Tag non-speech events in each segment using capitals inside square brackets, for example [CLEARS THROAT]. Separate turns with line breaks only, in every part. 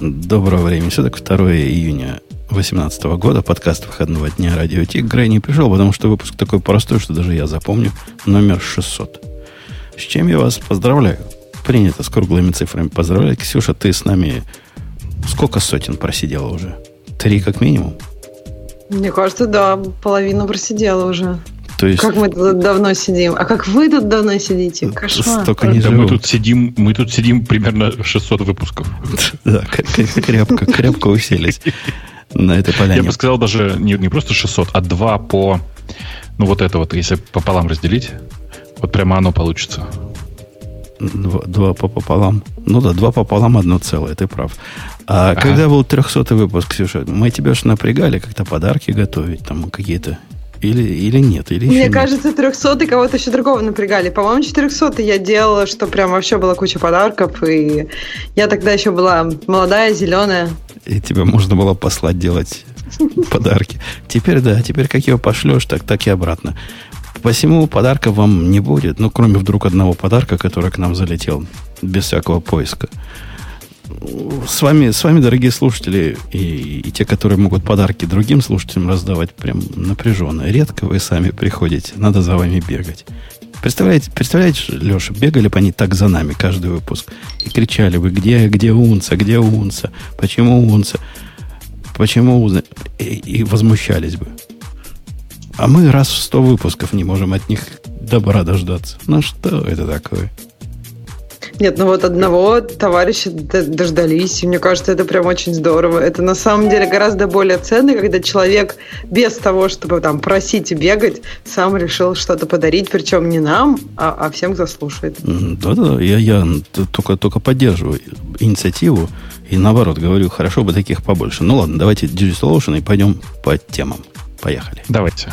Доброго времени суток, 2 июня 2018 года, подкаст выходного дня Радио Тик. Грей не пришел, потому что выпуск такой простой, что даже я запомню, номер 600. С чем я вас поздравляю? Принято с круглыми цифрами поздравлять. Ксюша, ты с нами сколько сотен просидела уже? Три как минимум?
Мне кажется, да, половину просидела уже.
То есть...
Как мы тут давно сидим? А как вы тут давно сидите? Кошмар.
Столько не
Да мы тут сидим, мы тут сидим примерно 600 выпусков.
Да, крепко, крепко уселись на этой
Я
поляне.
бы сказал даже не, не просто 600, а 2 по... Ну вот это вот, если пополам разделить, вот прямо оно получится.
Два, два пополам. Ну да, два пополам, одно целое, ты прав. А
Ага.
когда был 300 выпуск, Ксюша, мы тебя же напрягали как-то подарки готовить, там какие-то. Или, или нет, или еще
Мне
нет.
кажется, 300 кого-то еще другого напрягали. По-моему, 400 я делала, что прям вообще была куча подарков. И я тогда еще была молодая, зеленая.
И тебя можно было послать делать [LAUGHS] подарки. Теперь да, теперь как его пошлешь, так, так и обратно. Посему подарка вам не будет, ну, кроме вдруг одного подарка, который к нам залетел без всякого поиска. С вами, с вами, дорогие слушатели, и, и те, которые могут подарки другим слушателям раздавать прям напряженно. Редко вы сами приходите, надо за вами бегать. Представляете, представляете, Леша, бегали бы они так за нами каждый выпуск и кричали бы, где, где унца, где унца, почему унца, почему унца, и, и возмущались бы. А мы раз в сто выпусков не можем от них добра дождаться. Ну что это такое?
Нет, ну вот одного товарища дождались, и мне кажется, это прям очень здорово. Это на самом деле гораздо более ценно, когда человек без того, чтобы там просить и бегать, сам решил что-то подарить, причем не нам, а, а всем, кто слушает.
Да-да, я, я только, только поддерживаю инициативу и наоборот говорю, хорошо бы таких побольше. Ну ладно, давайте Digital Ocean и пойдем по темам. Поехали.
Давайте.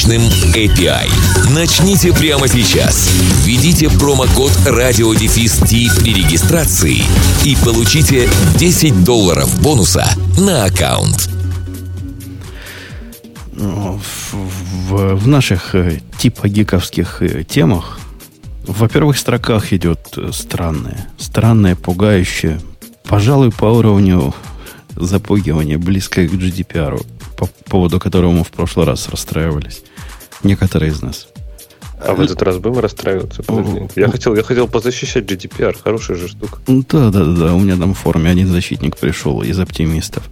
мощным API. Начните прямо сейчас. Введите промокод RadioDefist при регистрации и получите 10 долларов бонуса на аккаунт.
В, в- в наших э, типа гиковских э, темах, во-первых, в строках идет э, странное, странное, пугающее, пожалуй, по уровню запугивания, близкое к GDPR, по поводу которого мы в прошлый раз расстраивались. Некоторые из нас.
А в этот раз будем расстраиваться? Подожди. Я хотел, я хотел позащищать GDPR. Хорошая же штука.
Ну, Да, да, да, да. У меня там в форуме один защитник пришел из оптимистов.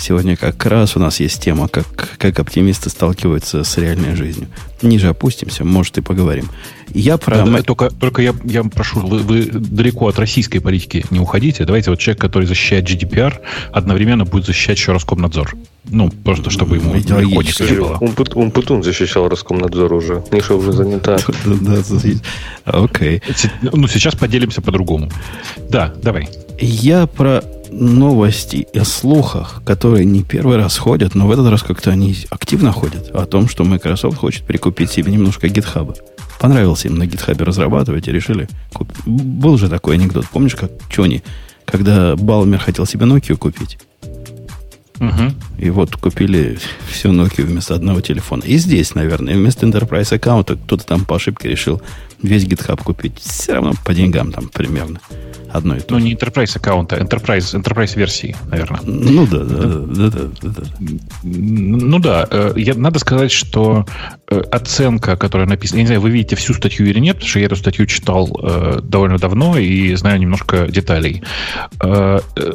Сегодня как раз у нас есть тема, как, как оптимисты сталкиваются с реальной жизнью. Ниже опустимся, может, и поговорим. Я про...
Да, да, только, только я, я прошу, вы, вы далеко от российской политики не уходите. Давайте вот человек, который защищает GDPR, одновременно будет защищать еще Роскомнадзор. Ну, просто чтобы ему легко не было.
Умпут- Умпутун защищал Роскомнадзор уже. Ниша уже занята. [LAUGHS]
Окей.
Ну, сейчас поделимся по-другому. Да, давай.
Я про новости о слухах, которые не первый раз ходят, но в этот раз как-то они активно ходят, о том, что Microsoft хочет прикупить себе немножко гитхаба. Понравилось им на гитхабе разрабатывать и решили куп- Был же такой анекдот. Помнишь, как Чони, когда Балмер хотел себе Nokia купить,
Мгм.
и вот купили всю Nokia вместо одного телефона. И здесь, наверное, вместо Enterprise аккаунта кто-то там по ошибке решил весь GitHub купить. Все равно по деньгам там примерно одно и то
Ну, не Enterprise аккаунта, Enterprise, Enterprise версии, наверное.
Ну да, да, да, да, да, да.
Ну да, э, я, надо сказать, что э, оценка, которая написана, я не знаю, вы видите всю статью или нет, потому что я эту статью читал э, довольно давно и знаю немножко деталей. Э, э,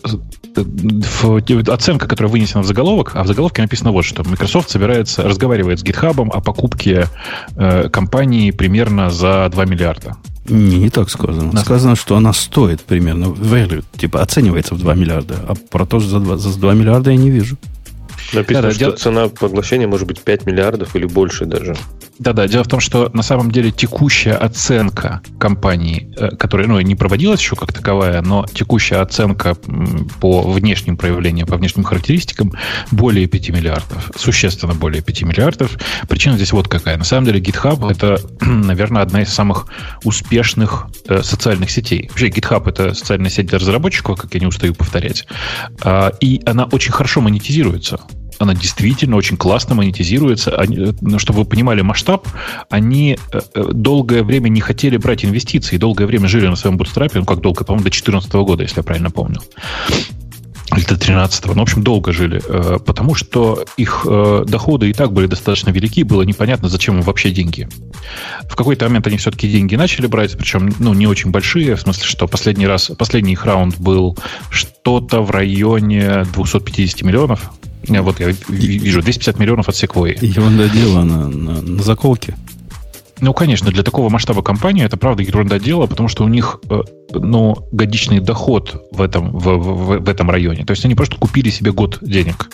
оценка, которая вынесена в заголовок, а в заголовке написано вот что. Microsoft собирается, разговаривает с GitHub о покупке э, компании примерно за 2 миллиарда.
Не, не так сказано.
Да.
Сказано, что она стоит примерно value, типа оценивается в 2 миллиарда. А про то, что за 2, за 2 миллиарда я не вижу.
Написано,
Да-да,
что
дел-
цена поглощения может быть 5 миллиардов или больше даже.
Да-да, дело в том, что на самом деле текущая оценка компании, э, которая ну, не проводилась еще как таковая, но текущая оценка по внешним проявлениям, по внешним характеристикам более 5 миллиардов. Существенно более 5 миллиардов. Причина здесь вот какая. На самом деле GitHub это, [CLEARS THROAT] наверное, одна из самых успешных э, социальных сетей. Вообще GitHub это социальная сеть для разработчиков, как я не устаю повторять. Э, и она очень хорошо монетизируется она действительно очень классно монетизируется. Они, э, ну, чтобы вы понимали масштаб, они э, э, долгое время не хотели брать инвестиции, долгое время жили на своем бутстрапе, ну как долго, по-моему, до 2014 года, если я правильно помню или до 13 ну, в общем, долго жили, потому что их доходы и так были достаточно велики, было непонятно, зачем им вообще деньги. В какой-то момент они все-таки деньги начали брать, причем, ну, не очень большие, в смысле, что последний раз, последний их раунд был что-то в районе 250 миллионов, вот я вижу 250 миллионов от Sequoia.
Ерунда дело на, на, на заколке.
Ну, конечно, для такого масштаба компании это правда ерунда дела, потому что у них э, ну, годичный доход в этом, в, в, в этом районе. То есть они просто купили себе год денег,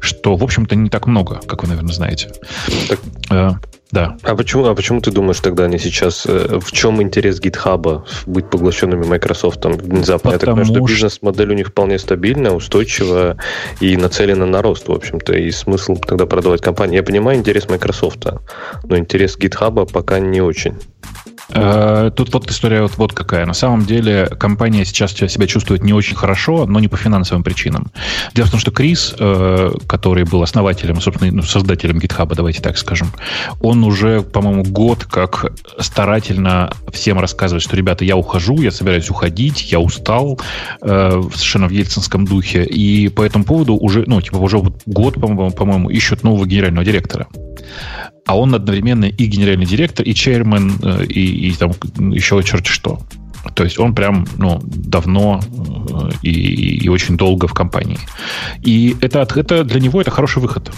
что, в общем-то, не так много, как вы, наверное, знаете. Так,
э, да. А почему, а почему ты думаешь тогда они сейчас... Э, в чем интерес GitHub быть поглощенными Microsoft внезапно? Потому Я так понимаю, что бизнес-модель у них вполне стабильная, устойчивая и нацелена на рост, в общем-то. И смысл тогда продавать компанию. Я понимаю интерес Microsoft, но интерес GitHub пока не очень.
Э, тут вот история вот, вот какая. На самом деле компания сейчас себя чувствует не очень хорошо, но не по финансовым причинам. Дело в том, что Крис, э, который был основателем, собственно, ну, создателем GitHub, давайте так скажем, он уже, по-моему, год как старательно всем рассказывает, что, ребята, я ухожу, я собираюсь уходить, я устал, э, совершенно в ельцинском духе, и по этому поводу уже, ну, типа, уже год, по-моему, по-моему ищут нового генерального директора а он одновременно и генеральный директор, и чейрмен, э, и, и там еще черти что. То есть он прям ну, давно э, и, и очень долго в компании. И это, это для него это хороший выход.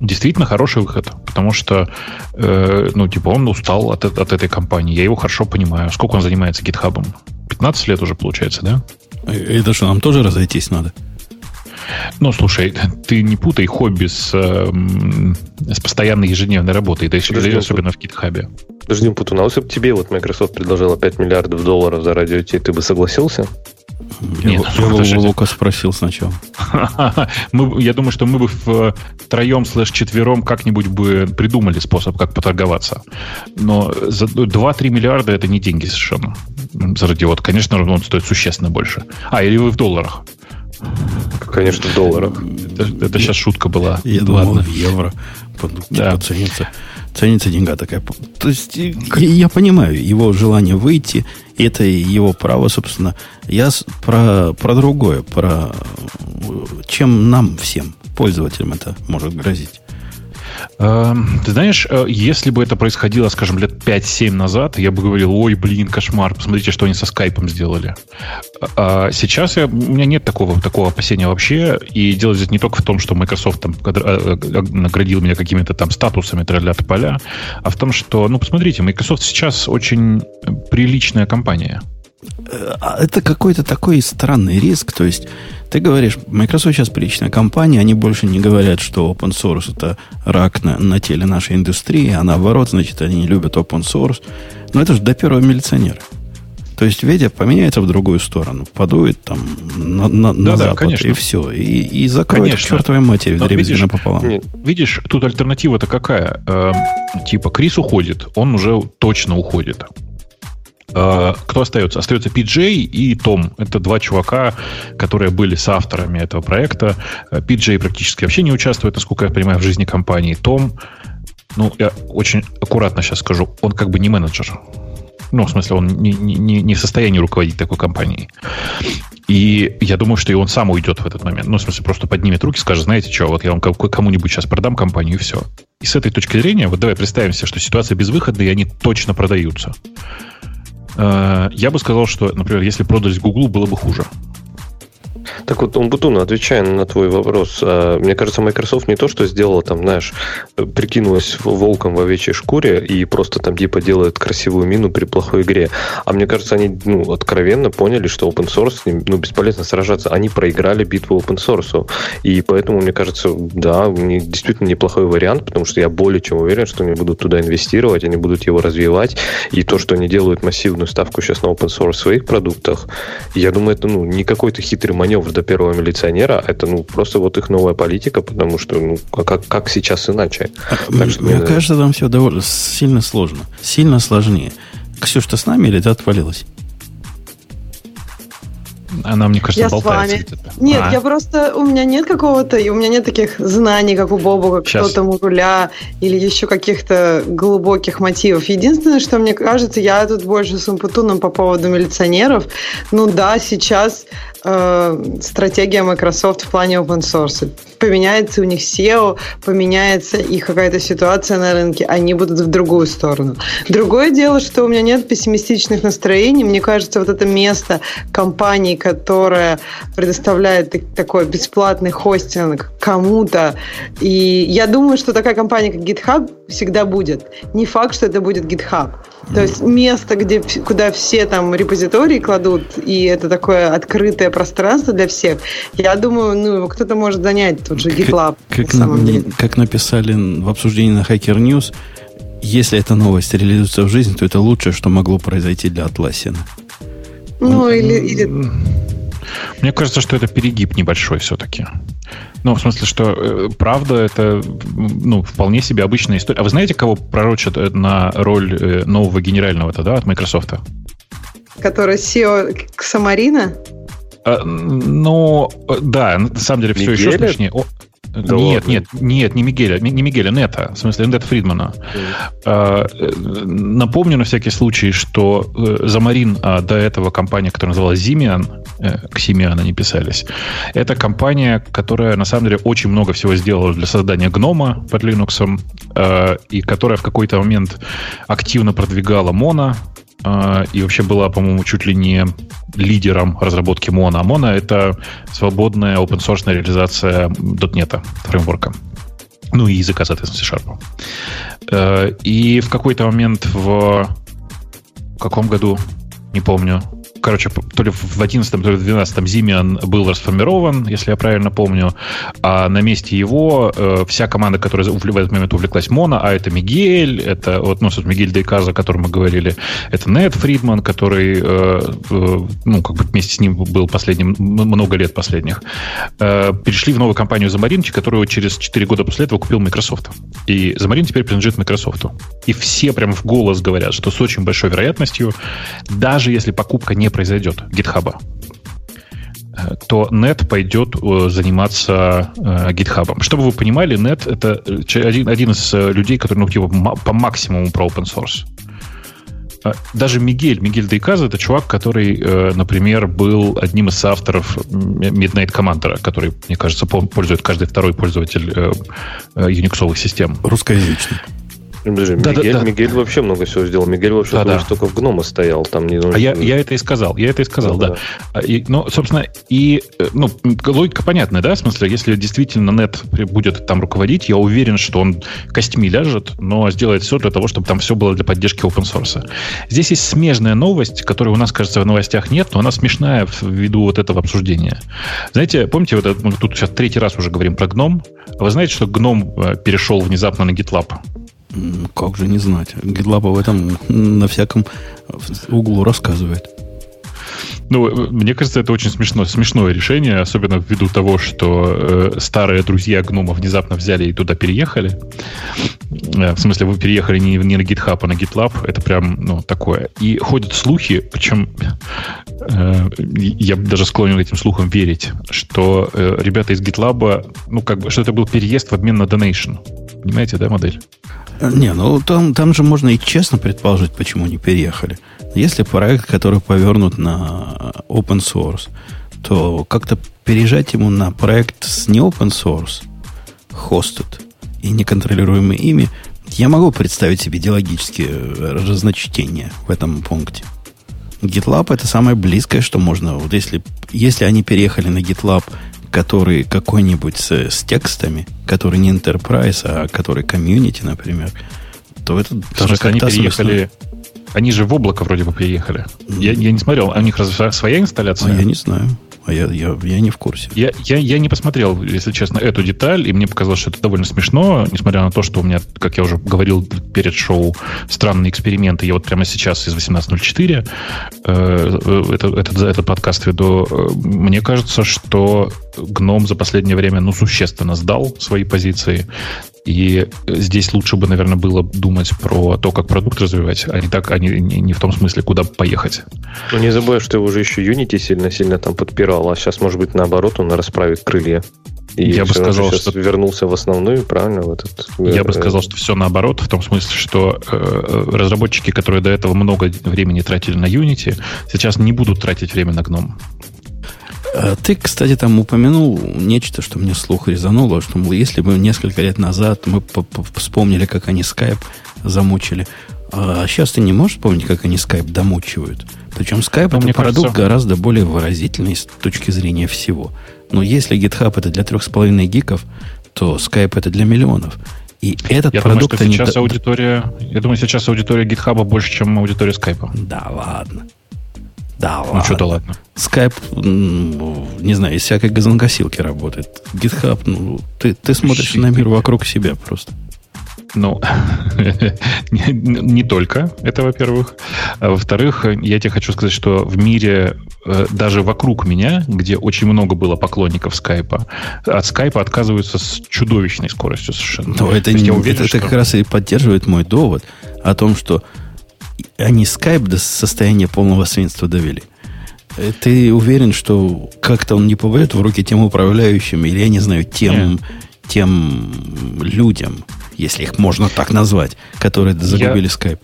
Действительно хороший выход, потому что, э, ну, типа, он устал от, от этой компании. Я его хорошо понимаю. Сколько он занимается гитхабом? 15 лет уже получается, да?
Это что, нам тоже разойтись надо?
Ну, слушай, ты не путай хобби с, э, с постоянной ежедневной работой, да еще особенно в GitHub.
Подожди, Путун, а если бы тебе вот Microsoft предложила 5 миллиардов долларов за радио ты бы согласился?
Я, Нет, я ну, Лука спросил сначала. [LAUGHS]
мы, я думаю, что мы бы втроем слэш четвером как-нибудь бы придумали способ, как поторговаться. Но за 2-3 миллиарда это не деньги совершенно. За радиот. Конечно, он стоит существенно больше. А, или вы в долларах.
Конечно, в долларах.
Это, это сейчас шутка была.
Я думал, в евро. Да. Типа, ценится, ценится деньга такая. То есть, я, я понимаю его желание выйти. Это его право, собственно. Я про, про другое. Про чем нам всем, пользователям, это может грозить.
Эм, ты знаешь, э, если бы это происходило, скажем, лет 5-7 назад, я бы говорил, ой, блин, кошмар, посмотрите, что они со скайпом сделали. А сейчас я, у меня нет такого, такого опасения вообще, и дело здесь не только в том, что Microsoft там э, э, наградил меня какими-то там статусами для поля, а в том, что, ну, посмотрите, Microsoft сейчас очень приличная компания.
А это какой-то такой странный риск, то есть ты говоришь, Microsoft сейчас приличная компания, они больше не говорят, что open source это рак на, на теле нашей индустрии, а наоборот, значит, они не любят open source. Но это же до первого милиционера. То есть Ведя поменяется в другую сторону, подует там на, на, да, на да, запад, конечно. и все. И, и закроет конечно. к чертовой матери в дребезги напополам. Нет,
видишь, тут альтернатива-то какая? Э, типа, Крис уходит, он уже точно уходит. Э, кто остается? Остается PJ и Том. Это два чувака, которые были соавторами этого проекта. PJ э, практически вообще не участвует, насколько я понимаю, в жизни компании. Том, ну, я очень аккуратно сейчас скажу, он как бы не менеджер. Ну, в смысле, он не, не, не в состоянии руководить такой компанией. И я думаю, что и он сам уйдет в этот момент. Ну, в смысле, просто поднимет руки, скажет, знаете что, вот я вам кому-нибудь сейчас продам компанию, и все. И с этой точки зрения, вот давай представим себе, что ситуация безвыходная, и они точно продаются. Э, я бы сказал, что, например, если продались Google, было бы хуже.
Так вот, Умбутуна, отвечая на твой вопрос, а, мне кажется, Microsoft не то, что сделала там, знаешь, прикинулась волком в овечьей шкуре и просто там типа делает красивую мину при плохой игре. А мне кажется, они ну, откровенно поняли, что open source ну, бесполезно сражаться. Они проиграли битву open source. И поэтому, мне кажется, да, действительно неплохой вариант, потому что я более чем уверен, что они будут туда инвестировать, они будут его развивать. И то, что они делают массивную ставку сейчас на open source в своих продуктах, я думаю, это ну, не какой-то хитрый маневр до первого милиционера, это ну, просто вот их новая политика, потому что ну, как, как сейчас иначе.
Так что, мне, мне кажется, там все довольно сильно сложно. Сильно сложнее. Ксюш, ты с нами или ты отвалилась?
Она, мне кажется,
я болтается. С вами. Нет, а. я просто... У меня нет какого-то... У меня нет таких знаний, как у Боба, как кто там у руля, или еще каких-то глубоких мотивов. Единственное, что мне кажется, я тут больше с умпутуном по поводу милиционеров. Ну да, сейчас э, стратегия Microsoft в плане open source. Поменяется у них SEO, поменяется их какая-то ситуация на рынке, они будут в другую сторону. Другое дело, что у меня нет пессимистичных настроений. Мне кажется, вот это место компании, которая предоставляет такой бесплатный хостинг кому-то, и я думаю, что такая компания, как GitHub, всегда будет. Не факт, что это будет GitHub. То есть место, где, куда все там репозитории кладут, и это такое открытое пространство для всех, я думаю, ну, кто-то может занять тот же GitLab.
Как, на, на как написали в обсуждении на Hacker News, если эта новость реализуется в жизнь, то это лучшее, что могло произойти для Atlassian.
Ну, или, или...
Мне кажется, что это перегиб небольшой все-таки. Ну, в смысле, что э, правда это ну, вполне себе обычная история. А вы знаете, кого пророчат э, на роль э, нового генерального тогда от Microsoft?
Который SEO Самарина?
А, ну, да, на самом деле все еще смешнее. Да нет, ладно. нет, нет, не Мигеля, не Мигеля, Нета, в смысле Нета Фридмана. Mm. Напомню на всякий случай, что э, Замарин, а до этого компания, которая называлась Зимиан, э, к Симиан они писались, это компания, которая на самом деле очень много всего сделала для создания гнома под Linux, э, и которая в какой-то момент активно продвигала а, и вообще была, по-моему, чуть ли не лидером разработки Mono. Mono — это свободная open-source реализация .NET фреймворка. Ну и языка, соответственно, C-Sharp. Э, и в какой-то момент в каком году, не помню, короче, то ли в 11 то ли в 12 Зимиан был расформирован, если я правильно помню, а на месте его э, вся команда, которая в этот момент увлеклась Моно, а это Мигель, это вот, ну, Мигель Дейказа, о котором мы говорили, это Нед Фридман, который, э, э, ну, как бы вместе с ним был последним, много лет последних, э, перешли в новую компанию Замаринчи, которую через 4 года после этого купил Microsoft. И Замарин теперь принадлежит Microsoft. И все прям в голос говорят, что с очень большой вероятностью, даже если покупка не произойдет э, то Net пойдет э, заниматься э, GitHub. Чтобы вы понимали, Net это один, один из людей, который ну, типа, по максимуму про open source. Даже Мигель, Мигель Дейказа, это чувак, который, например, был одним из авторов Midnight Commander, который, мне кажется, пользует каждый второй пользователь юниксовых систем.
Русскоязычный.
Подожди, да, Мигель, да, да. Мигель вообще много всего сделал. Мигель вообще да, да. только в гнома стоял. Там не
А я, я это и сказал. Я это и сказал, да. да. да. И, ну, собственно, и э, ну, логика понятная, да? В смысле, если действительно нет будет там руководить, я уверен, что он костьми ляжет, но сделает все для того, чтобы там все было для поддержки open source. Здесь есть смежная новость, которой у нас, кажется, в новостях нет, но она смешная ввиду вот этого обсуждения. Знаете, помните, вот мы тут сейчас третий раз уже говорим про гном. Вы знаете, что гном э, перешел внезапно на GitLab?
Как же не знать? GitLab об этом на всяком углу рассказывает.
Ну, мне кажется, это очень смешно, смешное решение, особенно ввиду того, что э, старые друзья гнома внезапно взяли и туда переехали. Э, в смысле, вы переехали не, не на GitHub, а на GitLab. Это прям, ну, такое. И ходят слухи, причем э, я даже склонен этим слухам верить, что э, ребята из GitLab, ну, как бы, что это был переезд в обмен на donation. Понимаете, да, модель?
Не, ну там, там же можно и честно предположить, почему они переехали. Если проект, который повернут на open source, то как-то переезжать ему на проект с не open source, hosted и неконтролируемый ими, я могу представить себе идеологические разночтения в этом пункте. GitLab это самое близкое, что можно. Вот если, если они переехали на GitLab, который какой-нибудь с, с текстами, который не Enterprise, а который комьюнити, например, то это
даже как они переехали. Они же в облако вроде бы приехали. Я, я не смотрел, а у них разве своя инсталляция?
А я не знаю. А я, я, я не в курсе.
Я, я, я не посмотрел, если честно, эту деталь, и мне показалось, что это довольно смешно, несмотря на то, что у меня, как я уже говорил перед шоу, странные эксперименты. Я вот прямо сейчас из 18.04 э, этот, этот, этот подкаст веду. Мне кажется, что гном за последнее время ну, существенно сдал свои позиции. И здесь лучше бы, наверное, было думать про то, как продукт развивать, а не так, а не, не, не в том смысле, куда поехать.
Ну, не забывай, что уже еще Unity сильно-сильно там подпирал, а сейчас, может быть, наоборот, он расправит крылья. И
я бы сказал, что
вернулся в основную, правильно, в этот.
Я бы сказал, что все наоборот, в том смысле, что э, разработчики, которые до этого много времени тратили на Unity, сейчас не будут тратить время на GNOME.
Ты, кстати, там упомянул нечто, что мне слух резануло, что, мол, если бы несколько лет назад мы вспомнили, как они Skype замучили, а сейчас ты не можешь вспомнить, как они Skype домучивают. Причем Skype Но это продукт кажется... гораздо более выразительный с точки зрения всего. Но если GitHub это для 3,5 гиков, то Skype это для миллионов. И этот
я продукт... Думаю, что сейчас они... аудитория... Я думаю, сейчас аудитория GitHub больше, чем аудитория Skype.
Да ладно. Да,
ладно. Ну, что-то ладно.
Скайп, не знаю, из всякой газонкосилки работает. GitHub, ну, ты, ты смотришь на мир вокруг себя просто.
Ну, [LAUGHS] не, не только это, во-первых. А во-вторых, я тебе хочу сказать, что в мире, э, даже вокруг меня, где очень много было поклонников скайпа, от скайпа отказываются с чудовищной скоростью совершенно.
Но это, не, уверен, это, что... как раз и поддерживает мой довод о том, что они скайп до состояния полного свинства довели. Э, ты уверен, что как-то он не попадет в руки тем управляющим, или, я не знаю, тем, тем людям, если их можно так назвать, которые загубили я, скайп?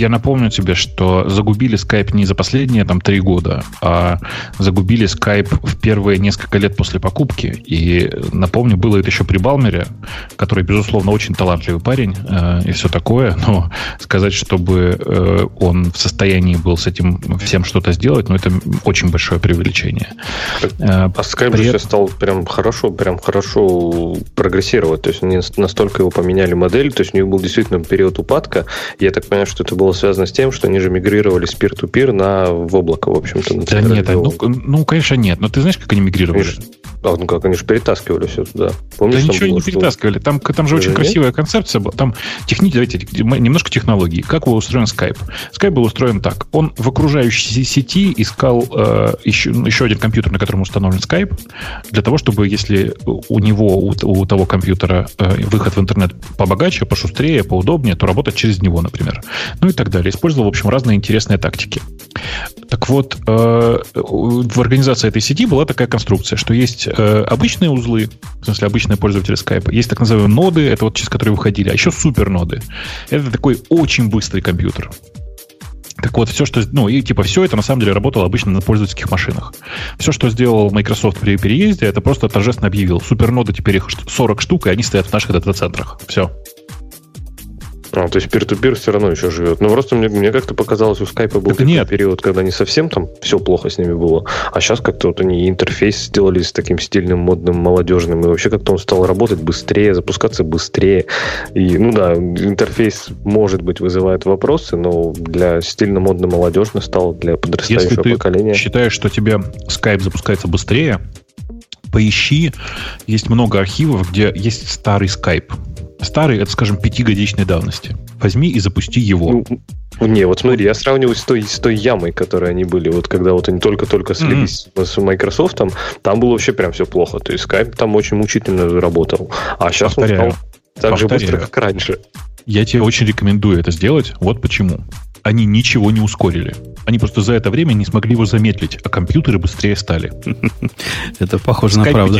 Я напомню тебе, что загубили Skype не за последние там три года, а загубили Skype в первые несколько лет после покупки. И напомню, было это еще при Балмере, который, безусловно, очень талантливый парень э, и все такое, [LAUGHS] но сказать, чтобы э, он в состоянии был с этим всем что-то сделать, ну, это очень большое преувеличение.
Э, а Skype При... сейчас стал прям хорошо, прям хорошо прогрессировать. То есть они настолько его поменяли модель, то есть у них был действительно период упадка. Я так понимаю, что это было связано с тем, что они же мигрировали с пир-ту-пир на в облако, в общем-то.
Да нет, ну, ну, конечно, нет. Но ты знаешь, как они мигрировали? Конечно.
А, ну как, они же перетаскивали все туда.
Помнишь, да ничего было, не перетаскивали. Там, там же очень красивая концепция была. Там техни... Давайте немножко технологий. Как был устроен Skype? Skype был устроен так. Он в окружающей сети искал э, еще, еще один компьютер, на котором установлен Skype, для того, чтобы если у него, у, у того компьютера э, выход в интернет побогаче, пошустрее, поудобнее, то работать через него, например. Ну и так далее. Использовал, в общем, разные интересные тактики. Так вот, э, в организации этой сети была такая конструкция, что есть э, обычные узлы, в смысле обычные пользователи Skype, есть так называемые ноды, это вот через которые выходили, а еще суперноды. Это такой очень быстрый компьютер. Так вот, все, что... Ну, и типа все это на самом деле работало обычно на пользовательских машинах. Все, что сделал Microsoft при переезде, это просто торжественно объявил. Суперноды теперь их 40 штук, и они стоят в наших дата-центрах. Все.
А, то есть пир-ту-пир все равно еще живет. Но ну, просто мне, мне как-то показалось, у скайпа был такой нет. период, когда не совсем там все плохо с ними было. А сейчас как-то вот они интерфейс сделали с таким стильным, модным, молодежным. И вообще как-то он стал работать быстрее, запускаться быстрее. И, ну да, интерфейс, может быть, вызывает вопросы, но для стильно, модно, молодежно стал для подрастающего
Если ты
поколения.
считаешь, что тебе скайп запускается быстрее, поищи, есть много архивов, где есть старый скайп. Старый, это, скажем, пятигодичной давности. Возьми и запусти его.
Ну, не, вот смотри, я сравниваю с той, с той ямой, которой они были, вот когда вот они только-только слились mm-hmm. с Microsoft, там, там было вообще прям все плохо. То есть Skype там очень мучительно работал. А сейчас Повторяю. он стал так же быстро, как раньше.
Я тебе очень рекомендую это сделать. Вот почему они ничего не ускорили. Они просто за это время не смогли его замедлить, а компьютеры быстрее стали. [LAUGHS]
Это похоже на правду.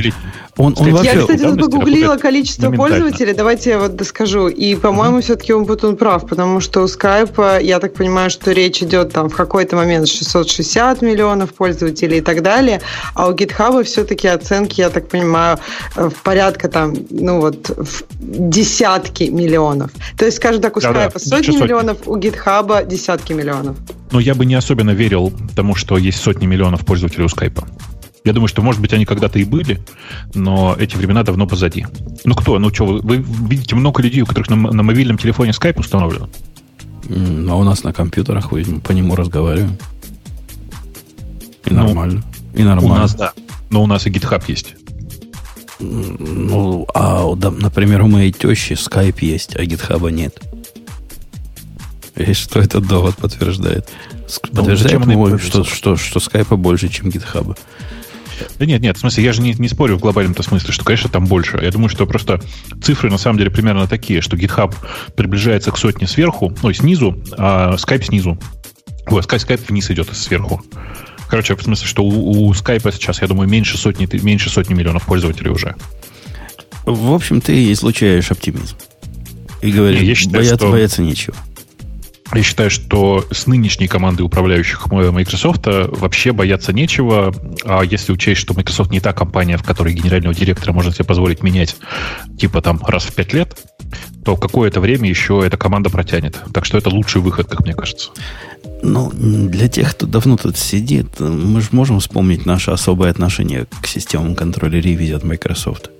Он, он вообще... Я, кстати, тут погуглила количество пользователей, давайте я вот доскажу. И, по-моему, все-таки он будет он прав, потому что у Skype, я так понимаю, что речь идет там в какой-то момент 660 миллионов пользователей и так далее, а у GitHub все-таки оценки, я так понимаю, в порядка там, ну вот, в десятки миллионов. То есть, скажем так, у Skype сотни миллионов, у GitHub десятки миллионов.
Но я бы не особенно верил тому, что есть сотни миллионов пользователей у скайпа. Я думаю, что, может быть, они когда-то и были, но эти времена давно позади. Ну кто? Ну что, вы, вы видите много людей, у которых на, на мобильном телефоне скайп установлен?
А у нас на компьютерах мы по нему разговариваем. И ну, нормально. И нормально.
У нас, да. Но у нас и GitHub есть.
Ну, а, например, у моей тещи скайп есть, а GitHub нет. И что этот довод подтверждает? Ну, подтверждает, ну, что, что, что скайпа больше, чем GitHub.
Да нет, нет, в смысле, я же не, не спорю в глобальном-то смысле, что, конечно, там больше. Я думаю, что просто цифры на самом деле примерно такие, что GitHub приближается к сотне сверху, ну, снизу, а Skype снизу. Ой, Skype, Skype вниз идет сверху. Короче, в смысле, что у, у Skype сейчас, я думаю, меньше сотни, меньше сотни миллионов пользователей уже.
В общем, ты излучаешь оптимизм. И говоришь, я считаю, бояться, что... бояться нечего.
Я считаю, что с нынешней командой управляющих Microsoft вообще бояться нечего. А если учесть, что Microsoft не та компания, в которой генерального директора можно себе позволить менять типа там раз в пять лет, то какое-то время еще эта команда протянет. Так что это лучший выход, как мне кажется.
Ну, для тех, кто давно тут сидит, мы же можем вспомнить наше особое отношение к системам контроля ревизии от Microsoft.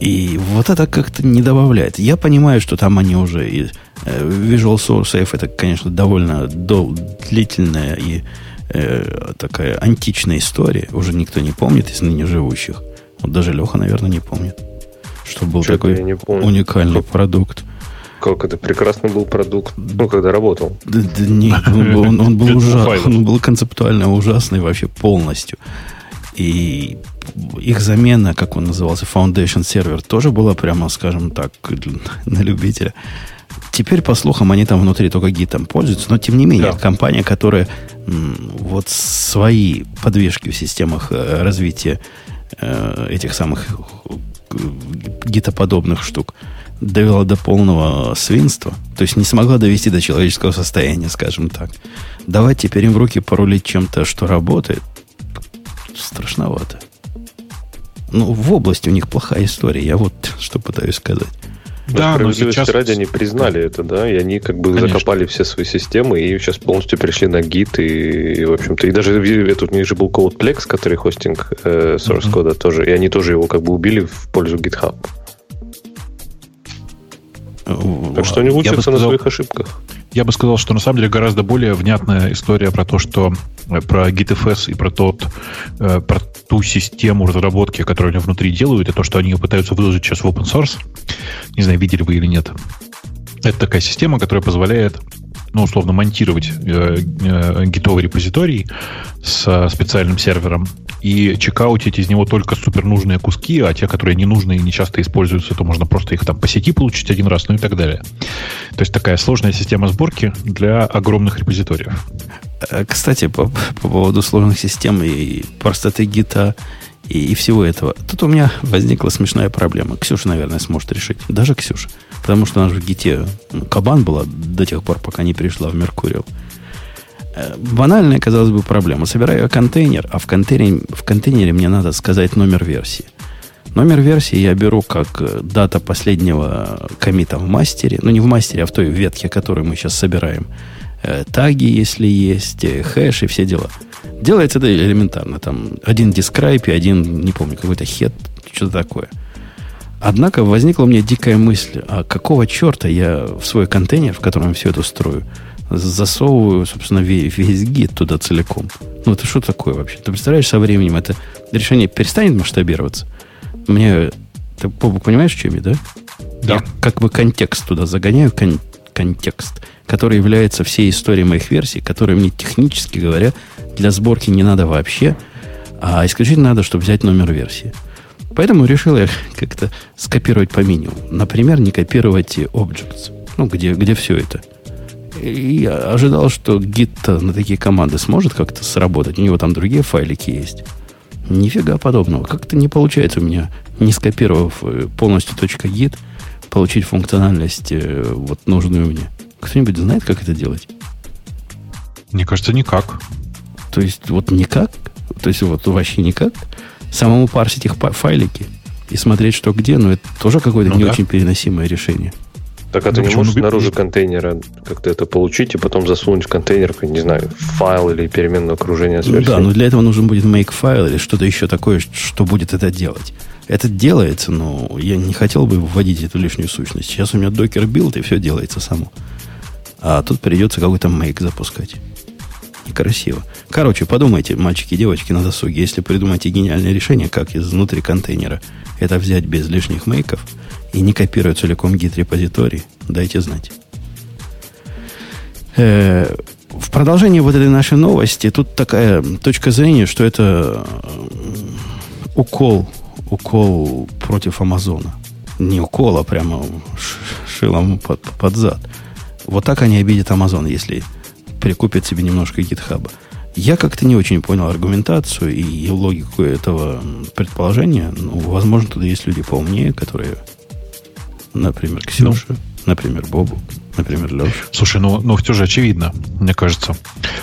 И вот это как-то не добавляет. Я понимаю, что там они уже... И, э, Visual Source Safe это, конечно, довольно дол- длительная и э, такая античная история. Уже никто не помнит из ныне живущих. Вот даже Леха, наверное, не помнит. Что был Что-то такой уникальный как, продукт.
Как это прекрасный был продукт. Ну, когда работал.
Да, да нет, он, он, он был [LAUGHS] ужасный. Он был концептуально ужасный вообще полностью. И их замена, как он назывался, Foundation Server, тоже была прямо, скажем так, [LAUGHS] на любителя. Теперь, по слухам, они там внутри только гитом пользуются, но тем не менее, да. компания, которая вот свои подвижки в системах э, развития э, этих самых э, гитоподобных штук довела до полного свинства, то есть не смогла довести до человеческого состояния, скажем так. Давать теперь им в руки порулить чем-то, что работает, страшновато. Ну, в области у них плохая история. Я вот что пытаюсь сказать.
Да, но сейчас... ради они признали это, да, и они как бы Конечно. закопали все свои системы и сейчас полностью перешли на гид и, и в общем-то, и даже тут у них же был CodePlex, который хостинг э, source mm-hmm. кода тоже, и они тоже его как бы убили в пользу GitHub. Так что они учатся сказал, на своих ошибках.
Я бы сказал, что на самом деле гораздо более внятная история про то, что э, про GitFS и про тот, э, про ту систему разработки, которую они внутри делают, и то, что они ее пытаются выложить сейчас в open source. Не знаю, видели вы или нет. Это такая система, которая позволяет ну, условно, монтировать э, э, гитовый репозиторий с специальным сервером и чекаутить из него только супер нужные куски, а те, которые не нужны и не часто используются, то можно просто их там по сети получить один раз, ну и так далее. То есть такая сложная система сборки для огромных репозиториев.
Э, кстати, по, по поводу сложных систем и простоты гита и, и всего этого. Тут у меня возникла смешная проблема. Ксюша, наверное, сможет решить. Даже Ксюша. Потому что она же в Гите ну, кабан была до тех пор, пока не пришла в Меркуриал. Э, банальная, казалось бы, проблема. Собираю контейнер, а в контейнере, в контейнере мне надо сказать номер версии. Номер версии я беру как э, дата последнего комита в мастере. Ну, не в мастере, а в той ветке, которую мы сейчас собираем. Э, таги, если есть, хэш и все дела. Делается это элементарно. Там один describe и один, не помню, какой-то head, что-то такое. Однако возникла у меня дикая мысль, а какого черта я в свой контейнер, в котором все это строю, засовываю, собственно, весь, весь гид туда целиком. Ну, это что такое вообще? Ты представляешь, со временем это решение перестанет масштабироваться? Мне... Ты, Бобу, понимаешь, чем я, да?
Да. Я
как бы контекст туда загоняю, кон, контекст, который является всей историей моих версий, которые мне технически говоря для сборки не надо вообще, а исключительно надо, чтобы взять номер версии. Поэтому решил я [LAUGHS] как-то скопировать по минимуму. Например, не копировать objects, ну, где, где все это. И я ожидал, что git на такие команды сможет как-то сработать. У него там другие файлики есть. Нифига подобного. Как-то не получается у меня, не скопировав э, полностью .git, получить функциональность э, вот нужную мне. Кто-нибудь знает, как это делать?
Мне кажется, никак.
То есть вот никак, то есть вот вообще никак, самому парсить их файлики и смотреть, что где, но это тоже какое-то ну, не да. очень переносимое решение.
Так а ты ну, не можешь снаружи контейнера как-то это получить и потом засунуть в контейнер, не знаю, файл или переменное окружение
с версией? Да, но для этого нужен будет make-файл или что-то еще такое, что будет это делать. Это делается, но я не хотел бы вводить эту лишнюю сущность. Сейчас у меня docker build, и все делается само. А тут придется какой-то make запускать. Некрасиво. Короче, подумайте, мальчики и девочки, на досуге. Если придумаете гениальное решение, как изнутри контейнера это взять без лишних make ов и не копировать целиком git-репозиторий, дайте знать. Э, в продолжении вот этой нашей новости тут такая точка зрения, что это укол укол против Амазона. Не укол, а прямо шилом под, под зад. Вот так они обидят Амазон, если прикупят себе немножко гитхаба. Я как-то не очень понял аргументацию и логику этого предположения. Ну, возможно, тут есть люди поумнее, которые, например, Ксюша, ну. например, Бобук, например, Леша.
Слушай, ну, ну все же очевидно, мне кажется.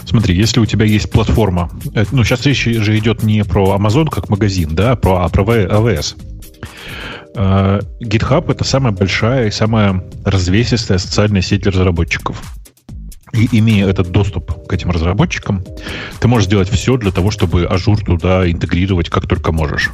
Смотри, если у тебя есть платформа, э, ну сейчас речь же идет не про Amazon как магазин, да, а про, а про AWS. А, э, GitHub это самая большая и самая развесистая социальная сеть для разработчиков. И имея этот доступ к этим разработчикам, ты можешь сделать все для того, чтобы Azure туда интегрировать как только можешь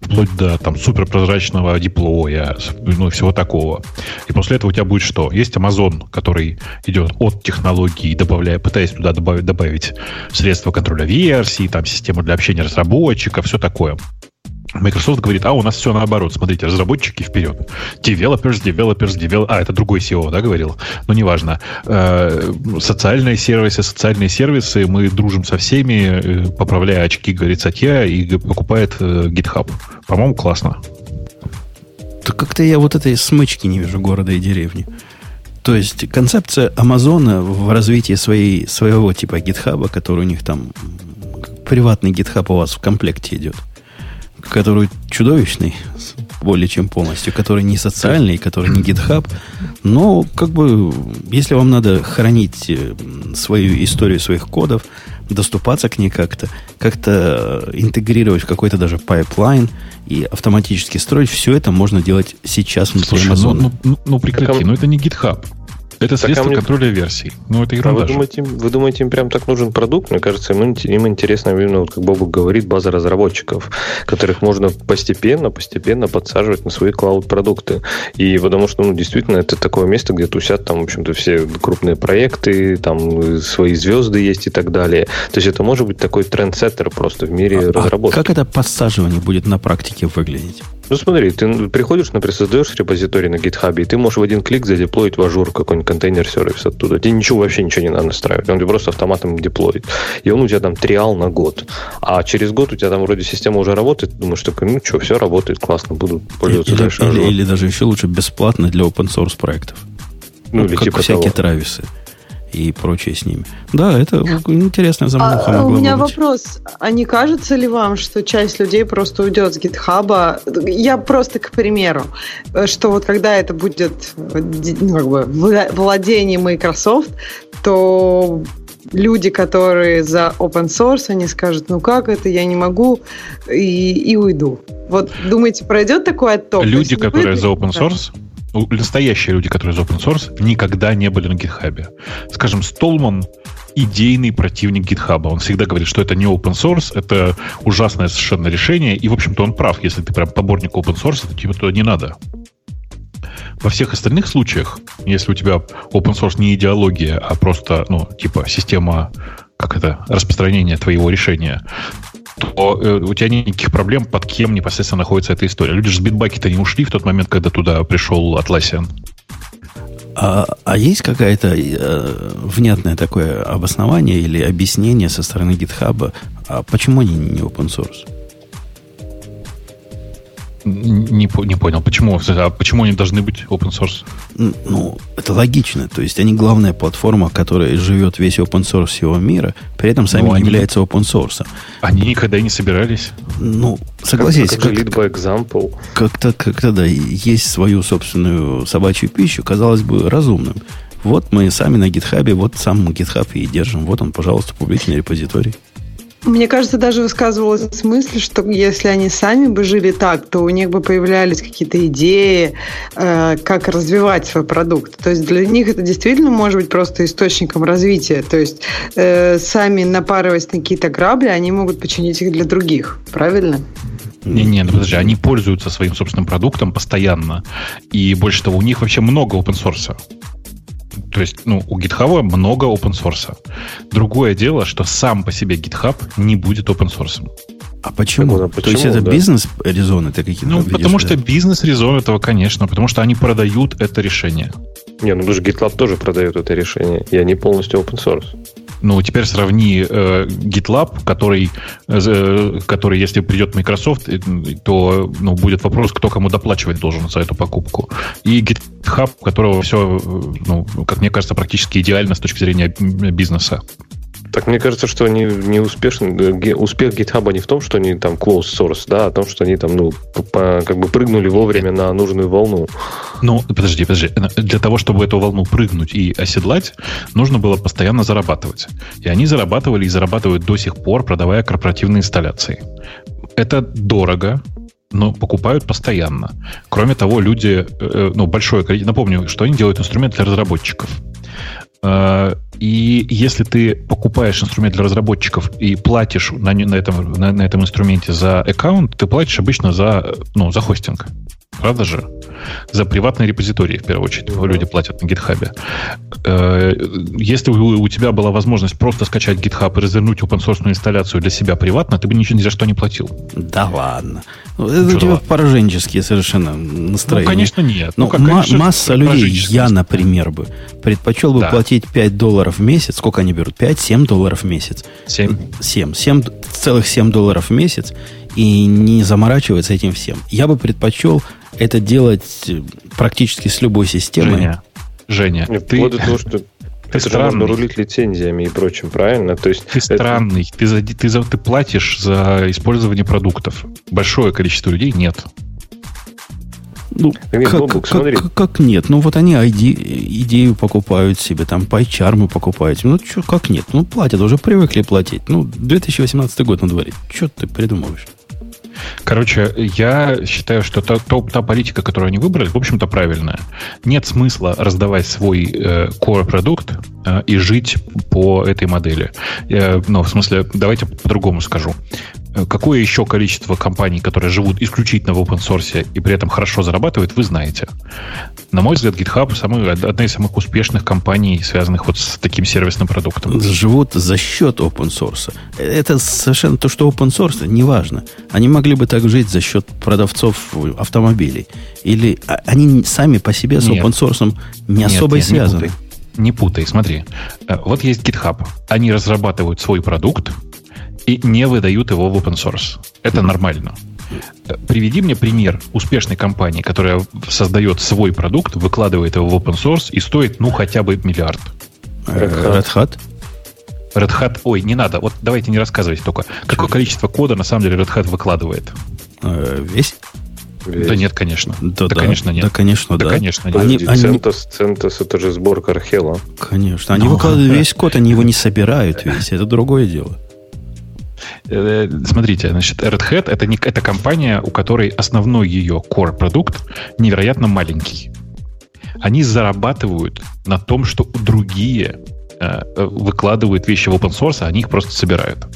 вплоть до там суперпрозрачного диплоя, ну, всего такого. И после этого у тебя будет что? Есть Amazon, который идет от технологии, добавляя, пытаясь туда добавить, добавить средства контроля версий, там систему для общения разработчиков, все такое. Microsoft говорит, а у нас все наоборот. Смотрите, разработчики вперед. Developers, developers, developers. А, это другой SEO, да, говорил? Но неважно. Э, социальные сервисы, социальные сервисы. Мы дружим со всеми, э, поправляя очки, говорит Сатья, и покупает э, GitHub. По-моему, классно.
Так как-то я вот этой смычки не вижу города и деревни. То есть концепция Амазона в развитии своей, своего типа гитхаба, который у них там приватный гитхаб у вас в комплекте идет – который чудовищный, более чем полностью, который не социальный, который не GitHub, но как бы, если вам надо хранить э, свою историю своих кодов, доступаться к ней как-то, как-то интегрировать в какой-то даже pipeline и автоматически строить, все это можно делать сейчас внутри Слушай, Amazon.
Ну, ну, ну прекрати, ну это не GitHub. Это средство мне... контроля версий. Ну, это ерунда.
А вы думаете, вы думаете, им прям так нужен продукт? Мне кажется, им, им интересно, именно, вот, как Бобук говорит, база разработчиков, которых можно постепенно, постепенно подсаживать на свои cloud-продукты. И потому что, ну, действительно, это такое место, где тусят там, в общем-то, все крупные проекты, там свои звезды есть и так далее. То есть это может быть такой трендсеттер просто в мире а, разработки.
А как это подсаживание будет на практике выглядеть?
Ну смотри, ты приходишь, например, создаешь репозиторий на GitHub, и ты можешь в один клик задеплоить в Azure какой-нибудь container service оттуда. Тебе ничего вообще ничего не надо настраивать. Он тебе просто автоматом деплоит. И он у тебя там trial на год. А через год у тебя там вроде система уже работает, думаешь, такой, ну что, все работает, классно, буду пользоваться
или,
дальше.
Или, или даже еще лучше бесплатно для open source проектов. Ну, ну или как типа всякие того. Travis ы и прочее с ними. Да, это интересная замануха.
А, у меня быть. вопрос. А не кажется ли вам, что часть людей просто уйдет с гитхаба? Я просто к примеру, что вот когда это будет ну, как бы, владение Microsoft, то люди, которые за open source, они скажут, ну как это, я не могу, и, и уйду. Вот думаете, пройдет такой отток?
Люди, которые за open source? Ну, настоящие люди, которые из open source, никогда не были на GitHub. Скажем, Столман идейный противник GitHub. Он всегда говорит, что это не open source, это ужасное совершенно решение, и, в общем-то, он прав. Если ты прям поборник open source, то тебе туда не надо. Во всех остальных случаях, если у тебя open source не идеология, а просто, ну, типа, система, как это, распространения твоего решения, то э, у тебя нет никаких проблем, под кем непосредственно находится эта история. Люди же с битбаки-то не ушли в тот момент, когда туда пришел Atlassian.
А, а есть какое-то э, внятное такое обоснование или объяснение со стороны GitHub, а почему они не open source?
Не, не понял, почему? А почему они должны быть open source?
Ну, это логично. То есть они главная платформа, которая живет весь open source всего мира, при этом сами ну, не являются open source.
Они никогда и не собирались.
Ну, согласись. Как,
как, как lead by example.
Как-то, как-то, да, есть свою собственную собачью пищу, казалось бы, разумным. Вот мы сами на гитхабе, вот сам GitHub и держим. Вот он, пожалуйста, публичный репозиторий.
Мне кажется, даже высказывалась мысль, что если они сами бы жили так, то у них бы появлялись какие-то идеи, э, как развивать свой продукт. То есть для них это действительно может быть просто источником развития. То есть э, сами напарываясь на какие-то грабли, они могут починить их для других. Правильно?
Не-не, ну подожди, они пользуются своим собственным продуктом постоянно. И больше того, у них вообще много open source. То есть, ну, у GitHub много open source. Другое дело, что сам по себе GitHub не будет open source.
А почему? Так, почему? То есть это да? бизнес-резон? Это какие-то
ну, потому что бизнес-резон этого, конечно, потому что они продают это решение.
Не, ну потому что GitLab тоже продает это решение, и они полностью open source.
Ну, теперь сравни э, GitLab, который, э, который, если придет Microsoft, э, то ну, будет вопрос, кто кому доплачивать должен за эту покупку. И GitHub, которого все, э, ну, как мне кажется, практически идеально с точки зрения бизнеса.
Так мне кажется, что они не успешны. Успех GitHub не в том, что они там closed source, да, а в том, что они там, ну, по, как бы прыгнули вовремя на нужную волну.
Ну, подожди, подожди. Для того, чтобы эту волну прыгнуть и оседлать, нужно было постоянно зарабатывать. И они зарабатывали и зарабатывают до сих пор, продавая корпоративные инсталляции. Это дорого, но покупают постоянно. Кроме того, люди, э, э, ну, большое количество, напомню, что они делают инструмент для разработчиков. Э, и если ты покупаешь инструмент для разработчиков и платишь на, на, этом, на, на этом инструменте за аккаунт, ты платишь обычно за, ну, за хостинг. Правда же? За приватные репозитории, в первую очередь, люди платят на GitHub. Э, если у тебя была возможность просто скачать GitHub и развернуть open source инсталляцию для себя приватно, ты бы ничего ни за что не платил.
Да ладно. Ну, это у тебя пораженческие совершенно настроения.
Ну, конечно, нет.
Ну, ну м- масса людей, я, например, бы предпочел бы да. платить 5 долларов в месяц. Сколько они берут? 5-7 долларов в месяц.
7.
7. 7 целых 7 долларов в месяц и не заморачиваться этим всем. Я бы предпочел это делать практически с любой системой.
Женя, Женя
Нет, ты... Вплоть до что [LAUGHS] ты это странный. же можно рулить лицензиями и прочим, правильно? То есть
ты это... странный. Ты, за, ты, за, ты платишь за использование продуктов. Большое количество людей нет.
Ну, нет, как, Бобук, как, как, как нет? Ну, вот они ID, идею покупают себе, там, пайчармы покупают. Ну, что, как нет? Ну, платят, уже привыкли платить. Ну, 2018 год на дворе. Что ты придумываешь?
Короче, я считаю, что та, та, та политика, которую они выбрали, в общем-то, правильная. Нет смысла раздавать свой э, core-продукт э, и жить по этой модели. Э, ну, в смысле, давайте по-другому скажу. Э, какое еще количество компаний, которые живут исключительно в open source и при этом хорошо зарабатывают, вы знаете. На мой взгляд, GitHub самый, одна из самых успешных компаний, связанных вот с таким сервисным продуктом.
Живут за счет open source. Это совершенно то, что open source, неважно. Они могли бы так жить за счет продавцов автомобилей. Или а, они сами по себе с open source не особо нет, связаны.
Не путай. не путай, смотри. Э, вот есть GitHub. Они разрабатывают свой продукт, и не выдают его в open source. Это нормально. Приведи мне пример успешной компании, которая создает свой продукт, выкладывает его в open source и стоит, ну, хотя бы миллиард.
Red Hat?
Red Hat, ой, не надо, вот давайте не рассказывайте только. Какое количество кода на самом деле Red Hat выкладывает?
Э, весь?
Весь. Да нет, конечно.
Да, да, конечно, нет.
Да, конечно, да.
да.
конечно, нет.
Они, они... Центос, Центос это же сборка Архела.
Конечно. Они ну, выкладывают весь код, они его не собирают весь. Это другое дело.
Э, смотрите, значит, Red Hat это, не, это компания, у которой основной ее core продукт невероятно маленький. Они зарабатывают на том, что другие э, выкладывают вещи в open source, а они их просто собирают.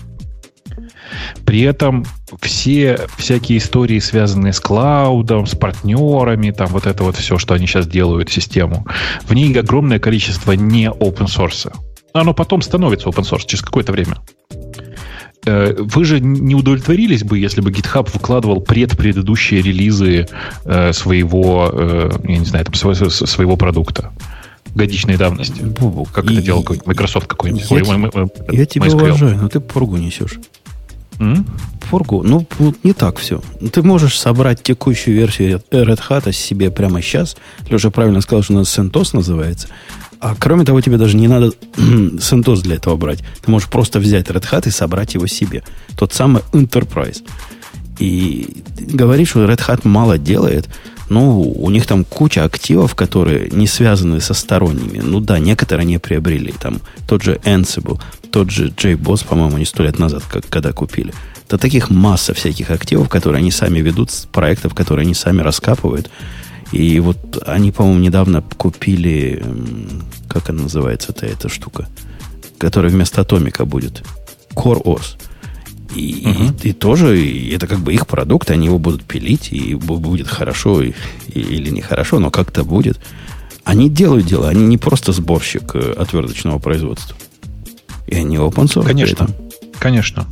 При этом все всякие истории, связанные с клаудом, с партнерами, там вот это вот все, что они сейчас делают, систему, в ней огромное количество не open source. Оно потом становится open source через какое-то время. Э, вы же не удовлетворились бы, если бы GitHub выкладывал предпредыдущие релизы э, своего, э, я не знаю, там, своего, своего продукта годичной давности. Как и, это делал какой-нибудь Microsoft какой-нибудь.
Я, Ой, я тебя уважаю, но ты поргу несешь. М? Форгу, ну, не так все. Ты можешь собрать текущую версию Red Hat себе прямо сейчас. Леша правильно сказал, что у нас CentOS называется. А кроме того, тебе даже не надо [CLEARS THROAT] CentOS для этого брать. Ты можешь просто взять Red Hat и собрать его себе. Тот самый Enterprise. И говоришь, что Red Hat мало делает. Ну, у них там куча активов, которые не связаны со сторонними. Ну да, некоторые не приобрели. Там тот же Ansible, тот же JBoss, по-моему, не сто лет назад, как, когда купили. Да таких масса всяких активов, которые они сами ведут, проектов, которые они сами раскапывают. И вот они, по-моему, недавно купили, как она называется-то эта штука, которая вместо Атомика будет. Core OS. И, угу. и, и тоже и это как бы их продукт, они его будут пилить, и будет хорошо и, и, или нехорошо, но как-то будет. Они делают дело, они не просто сборщик э, отверточного производства. И они open source.
Конечно. Конечно.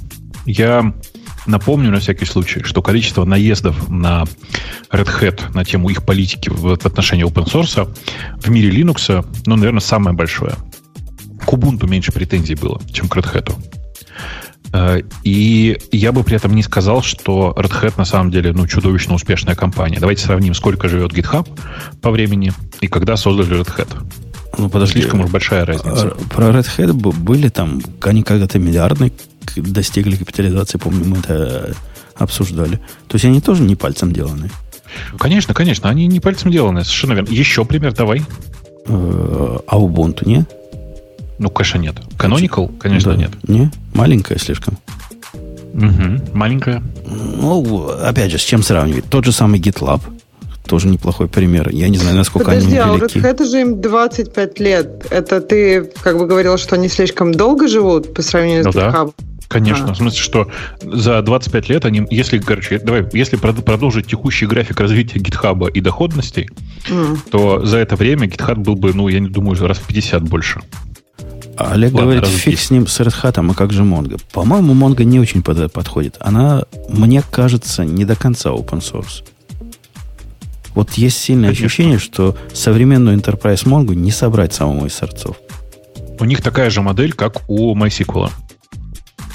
Я напомню на всякий случай, что количество наездов на Red Hat на тему их политики в, отношении open source в мире Linux, ну, наверное, самое большое. К Ubuntu меньше претензий было, чем к Red Hat. Э, и я бы при этом не сказал, что Red Hat на самом деле ну, чудовищно успешная компания. Давайте сравним, сколько живет GitHub по времени и когда создали Red Hat.
Ну, подожди.
Слишком уж большая разница.
Про Red Hat были там, они когда-то миллиардные достигли капитализации, помню, мы это обсуждали. То есть они тоже не пальцем деланы.
Конечно, конечно, они не пальцем деланы, совершенно верно. Еще пример давай.
Э, а Ubuntu не?
Ну, конечно, нет. Canonical, конечно, да. нет.
Не, маленькая слишком.
Угу, маленькая.
Ну, опять же, с чем сравнивать? Тот же самый GitLab, тоже неплохой пример. Я не знаю, насколько
Подожди,
они
велики. а это же им 25 лет. Это ты как бы говорил, что они слишком долго живут по сравнению ну с GitHub? Да.
Конечно, а. в смысле, что за 25 лет они, если, короче, давай, если продолжить текущий график развития GitHub и доходностей, mm. то за это время GitHub был бы, ну, я не думаю, раз в 50 больше.
Олег Ладно, говорит, фиг с ним, с Red Hat, а как же Mongo? По-моему, Mongo не очень под, подходит. Она, мне кажется, не до конца open source. Вот есть сильное Конечно. ощущение, что современную Enterprise Mongo не собрать самому из сорцов.
У них такая же модель, как у MySQL.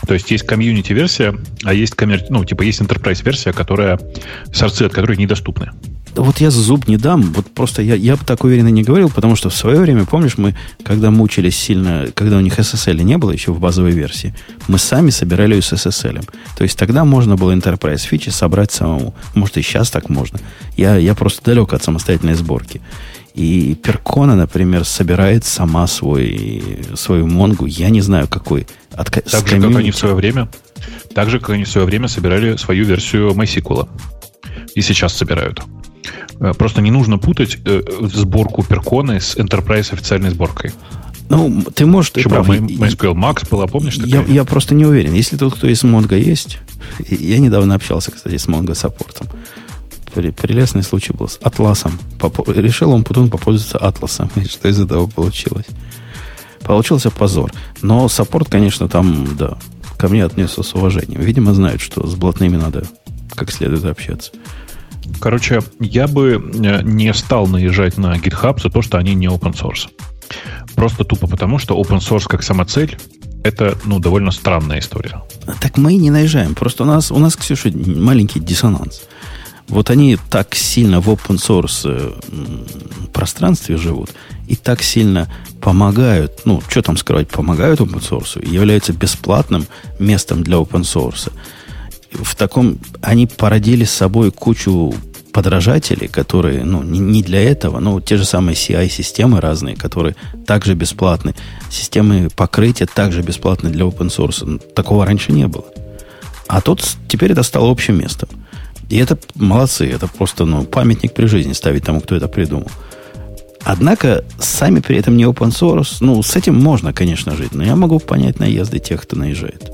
То есть есть комьюнити-версия, а есть коммер... ну, типа есть enterprise-версия, которая сорцы от которой недоступны.
Вот я зуб не дам, вот просто я, я бы так уверенно не говорил, потому что в свое время, помнишь, мы, когда мучились сильно, когда у них SSL не было еще в базовой версии, мы сами собирали ее с SSL. То есть тогда можно было Enterprise фичи собрать самому. Может, и сейчас так можно. Я, я просто далек от самостоятельной сборки. И Перкона, например, собирает сама свой, свою Монгу. Я не знаю, какой.
От, так же, как они в свое время. Так же, как они в свое время собирали свою версию MySQL. И сейчас собирают. Э, просто не нужно путать э, сборку Перконы с Enterprise официальной сборкой.
Ну, ты можешь... Ты
прав. MySQL Max была, помнишь?
Я, я просто не уверен. Если тот, кто из Mongo есть... [LAUGHS] Я недавно общался, кстати, с Mongo саппортом. Прелестный случай был с Атласом. Решил он потом попользоваться Атласом. [LAUGHS] И что из этого получилось? Получился позор. Но саппорт, конечно, там, да, ко мне отнесся с уважением. Видимо, знают, что с блатными надо как следует общаться.
Короче, я бы э, не стал наезжать на GitHub за то, что они не open source. Просто тупо потому, что open source как самоцель это, ну, довольно странная история.
Так мы и не наезжаем. Просто у нас, у нас, Ксюша, маленький диссонанс. Вот они так сильно в open source э, пространстве живут и так сильно помогают, ну, что там скрывать, помогают open source, являются бесплатным местом для open source в таком... Они породили с собой кучу подражателей, которые, ну, не, не для этого, но те же самые CI-системы разные, которые также бесплатны. Системы покрытия также бесплатны для open source. Такого раньше не было. А тут теперь это стало общим местом. И это молодцы, это просто ну, памятник при жизни ставить тому, кто это придумал. Однако, сами при этом не open source, ну, с этим можно, конечно, жить, но я могу понять наезды тех, кто наезжает.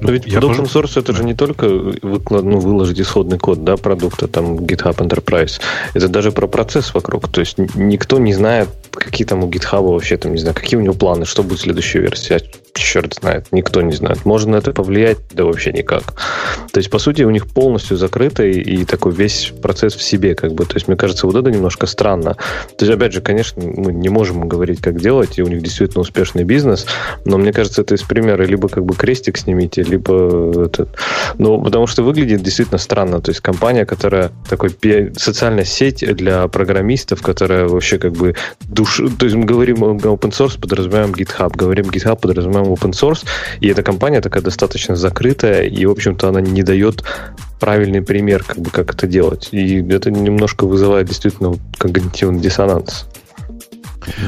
Но ну, ведь под open source это же не только выклад, ну, выложить исходный код да, продукта, там GitHub Enterprise. Это даже про процесс вокруг. То есть никто не знает, какие там у GitHub вообще, там, не знаю, какие у него планы, что будет следующая версия черт знает, никто не знает. Можно на это повлиять? Да вообще никак. То есть, по сути, у них полностью закрытый и такой весь процесс в себе, как бы. То есть, мне кажется, вот это немножко странно. То есть, опять же, конечно, мы не можем говорить, как делать, и у них действительно успешный бизнес, но мне кажется, это из примера либо как бы крестик снимите, либо этот. Ну, потому что выглядит действительно странно. То есть, компания, которая такой социальная сеть для программистов, которая вообще как бы душ... То есть мы говорим open source, подразумеваем GitHub. Говорим GitHub, подразумеваем open source. И эта компания такая достаточно закрытая, и, в общем-то, она не дает правильный пример, как бы, как это делать. И это немножко вызывает действительно когнитивный диссонанс.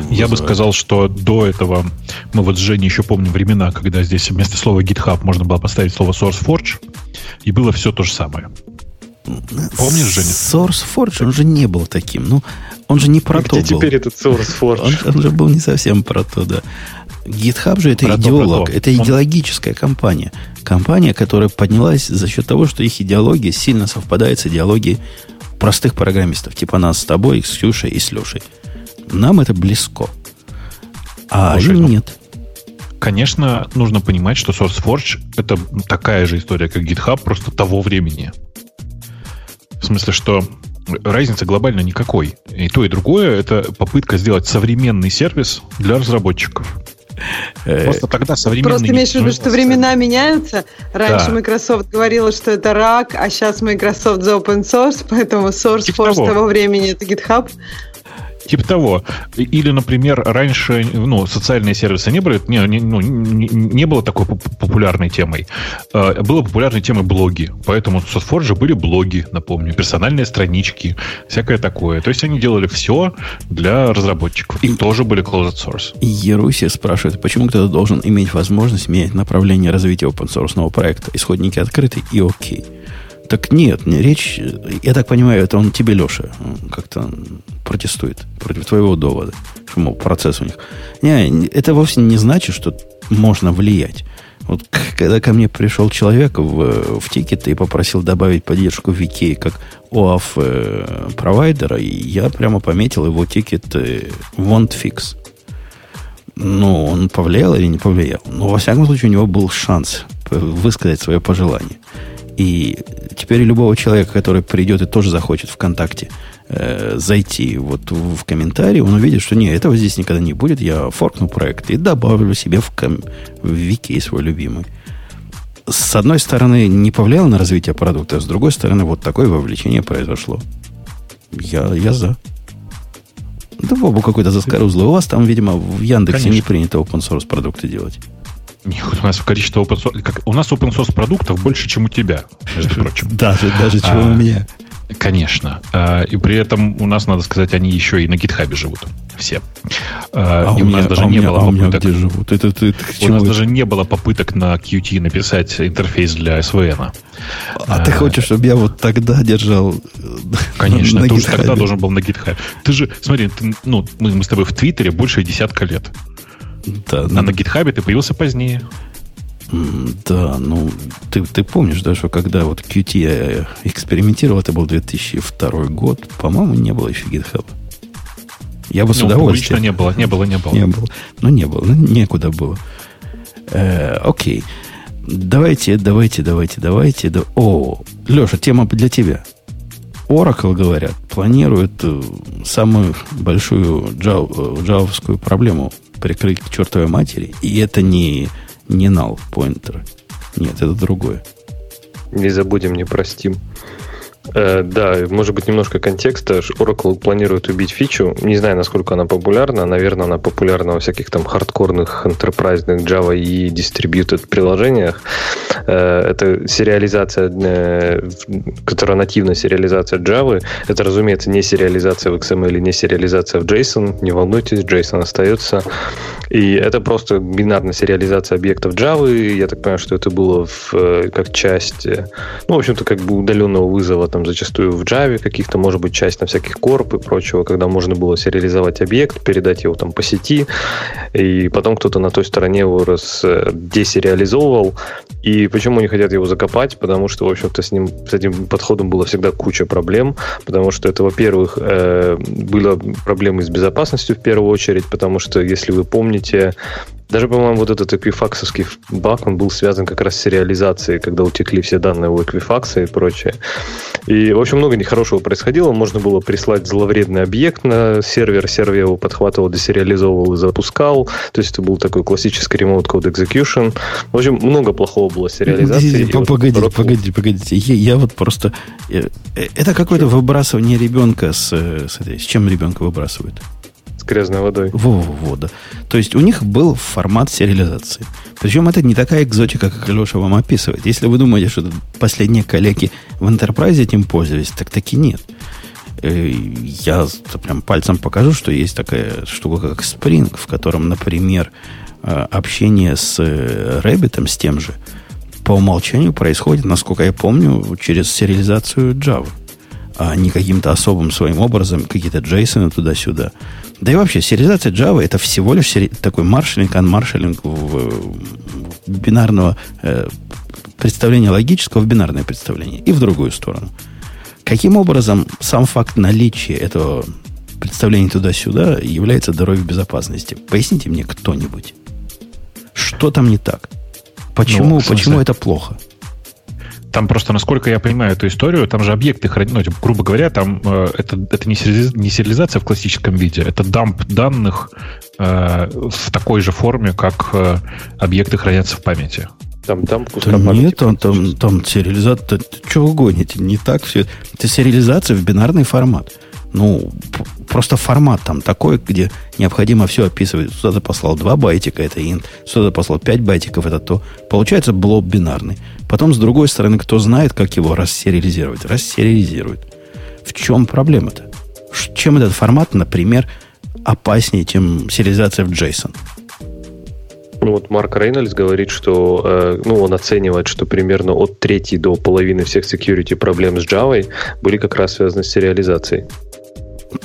Я бы сказал, что до этого мы вот с Женей еще помним времена, когда здесь вместо слова GitHub можно было поставить слово SourceForge, и было все то же самое.
Помнишь, Женя? SourceForge, он же не был таким. Ну, он же не про Где то
был. теперь этот SourceForge?
Он, он же был не совсем про то, да. GitHub же это про идеолог, то, это он... идеологическая компания. Компания, которая поднялась за счет того, что их идеология сильно совпадает с идеологией простых программистов, типа нас с тобой, с Ксюшей и с Лешей. Нам это близко. А Слушай, им ну, нет.
Конечно, нужно понимать, что SourceForge это такая же история, как GitHub, просто того времени. В смысле, что разницы глобально никакой. И то, и другое это попытка сделать современный сервис для разработчиков.
Э, просто тогда современный... Просто имеешь в виду, что времена меняются. Раньше да. Microsoft говорила, что это рак, а сейчас Microsoft за open source, поэтому SourceForge типа того. того времени это GitHub.
Типа того. Или, например, раньше ну, социальные сервисы не были, не, не, ну, не, не было такой популярной темой. Э, было популярной темой блоги. Поэтому в SourceForge были блоги, напомню, персональные странички, всякое такое. То есть они делали все для разработчиков. И, тоже были closed source.
Еруси спрашивает, почему кто-то должен иметь возможность менять направление развития open source проекта. Исходники открыты и окей. Так нет, не, речь, я так понимаю, это он тебе, Леша, как-то протестует против твоего довода, что, мол, процесс у них. Не, это вовсе не значит, что можно влиять. Вот когда ко мне пришел человек в, в тикет и попросил добавить поддержку VK как OAuth э, провайдера, я прямо пометил его тикет э, won't fix. Ну, он повлиял или не повлиял? Но, во всяком случае, у него был шанс высказать свое пожелание. И теперь любого человека, который придет и тоже захочет ВКонтакте э, зайти вот в, в комментарий, он увидит, что нет, этого здесь никогда не будет. Я форкну проект и добавлю себе в, ком, в вики свой любимый. С одной стороны, не повлияло на развитие продукта, а с другой стороны, вот такое вовлечение произошло. Я, я за. Да, Бобу какой-то заскорузлый. У вас там, видимо, в Яндексе Конечно. не принято open source продукты делать.
Нет, у нас количество open source, как, у нас open source продуктов больше, чем у тебя, между [LAUGHS] прочим.
Даже, даже чем у а, меня.
Конечно. А, и при этом у нас, надо сказать, они еще и на гитхабе живут. Все.
А, а и у, меня, нас даже а не меня, было а попыток. Где живут? Это, это, это,
у нас даже не было попыток на Qt написать интерфейс для SVN.
А, а ты хочешь, чтобы я вот тогда держал
Конечно, на ты уже тогда должен был на GitHub. Ты же, смотри, ты, ну, мы, мы с тобой в Твиттере больше десятка лет. Да, а ну, на GitHub ты появился позднее.
Да, ну, ты, ты помнишь, да, что когда вот Qt я экспериментировал, это был 2002 год, по-моему, не было еще GitHub. Я бы ну, с удовольствием...
не было, не было, не было.
Не было. Ну, не было, ну, некуда было. Э, окей. Давайте, давайте, давайте, давайте. Да... О, Леша, тема для тебя. Oracle, говорят, планирует э, самую большую джавовскую проблему прикрыть к чертовой матери. И это не, не null pointer. Нет, это другое.
Не забудем, не простим. Э, да, может быть, немножко контекста. Oracle планирует убить фичу. Не знаю, насколько она популярна. Наверное, она популярна во всяких там хардкорных, enterprise Java и distributed приложениях. Э, это сериализация, э, которая нативная сериализация Java. Это, разумеется, не сериализация в XML или не сериализация в JSON. Не волнуйтесь, JSON остается. И это просто бинарная сериализация объектов Java. Я так понимаю, что это было в, как часть, ну, в общем-то, как бы удаленного вызова там зачастую в Java каких-то, может быть, часть на всяких корп и прочего, когда можно было сериализовать объект, передать его там по сети, и потом кто-то на той стороне его раз э, десериализовывал. И почему они хотят его закопать? Потому что, в общем-то, с ним, с этим подходом было всегда куча проблем, потому что это, во-первых, э, было проблемы с безопасностью в первую очередь, потому что, если вы помните, даже, по-моему, вот этот эквифаксовский баг, он был связан как раз с сериализацией, когда утекли все данные у эквифакса и прочее. И, в общем, много нехорошего происходило. Можно было прислать зловредный объект на сервер, сервер его подхватывал, десериализовывал и запускал. То есть это был такой классический remote code execution. В общем, много плохого было с сериализацией.
Погодите, вот погодите, погодите. Я, я вот просто... Э, это какое-то выбрасывание ребенка с, с, этой, с чем ребенка выбрасывают?
Грязной водой.
Во-во-во, да. То есть у них был формат сериализации. Причем это не такая экзотика, как Леша вам описывает. Если вы думаете, что последние коллеги в Enterprise этим пользовались, так таки нет. Э, я прям пальцем покажу, что есть такая штука, как Spring, в котором, например, э, общение с Rabbit, с тем же, по умолчанию происходит, насколько я помню, через сериализацию Java а не каким-то особым своим образом, какие-то джейсоны туда-сюда. Да и вообще, сериализация Java это всего лишь сери... такой маршалинг, анмаршалинг в, в бинарного э, представления логического в бинарное представление и в другую сторону. Каким образом сам факт наличия этого представления туда-сюда является дорогой безопасности? Поясните мне кто-нибудь. Что там не так? Почему, ну, почему это плохо?
Там просто, насколько я понимаю эту историю, там же объекты хранят, ну, грубо говоря, там э, это, это не, сериализация, не сериализация в классическом виде, это дамп данных э, в такой же форме, как э, объекты хранятся в памяти.
Там, там да нет, там, там, там сериализация, что вы гоните, не так все. Это сериализация в бинарный формат. Ну, просто формат там такой, где необходимо все описывать. Сюда послал 2 байтика, это int, сюда послал 5 байтиков, это то. Получается блок бинарный. Потом, с другой стороны, кто знает, как его рассериализировать? Рассериализирует. В чем проблема-то? Чем этот формат, например, опаснее, чем сериализация в JSON?
Ну вот Марк Рейнольдс говорит, что э, ну, он оценивает, что примерно от трети до половины всех security проблем с Java были как раз связаны с сериализацией.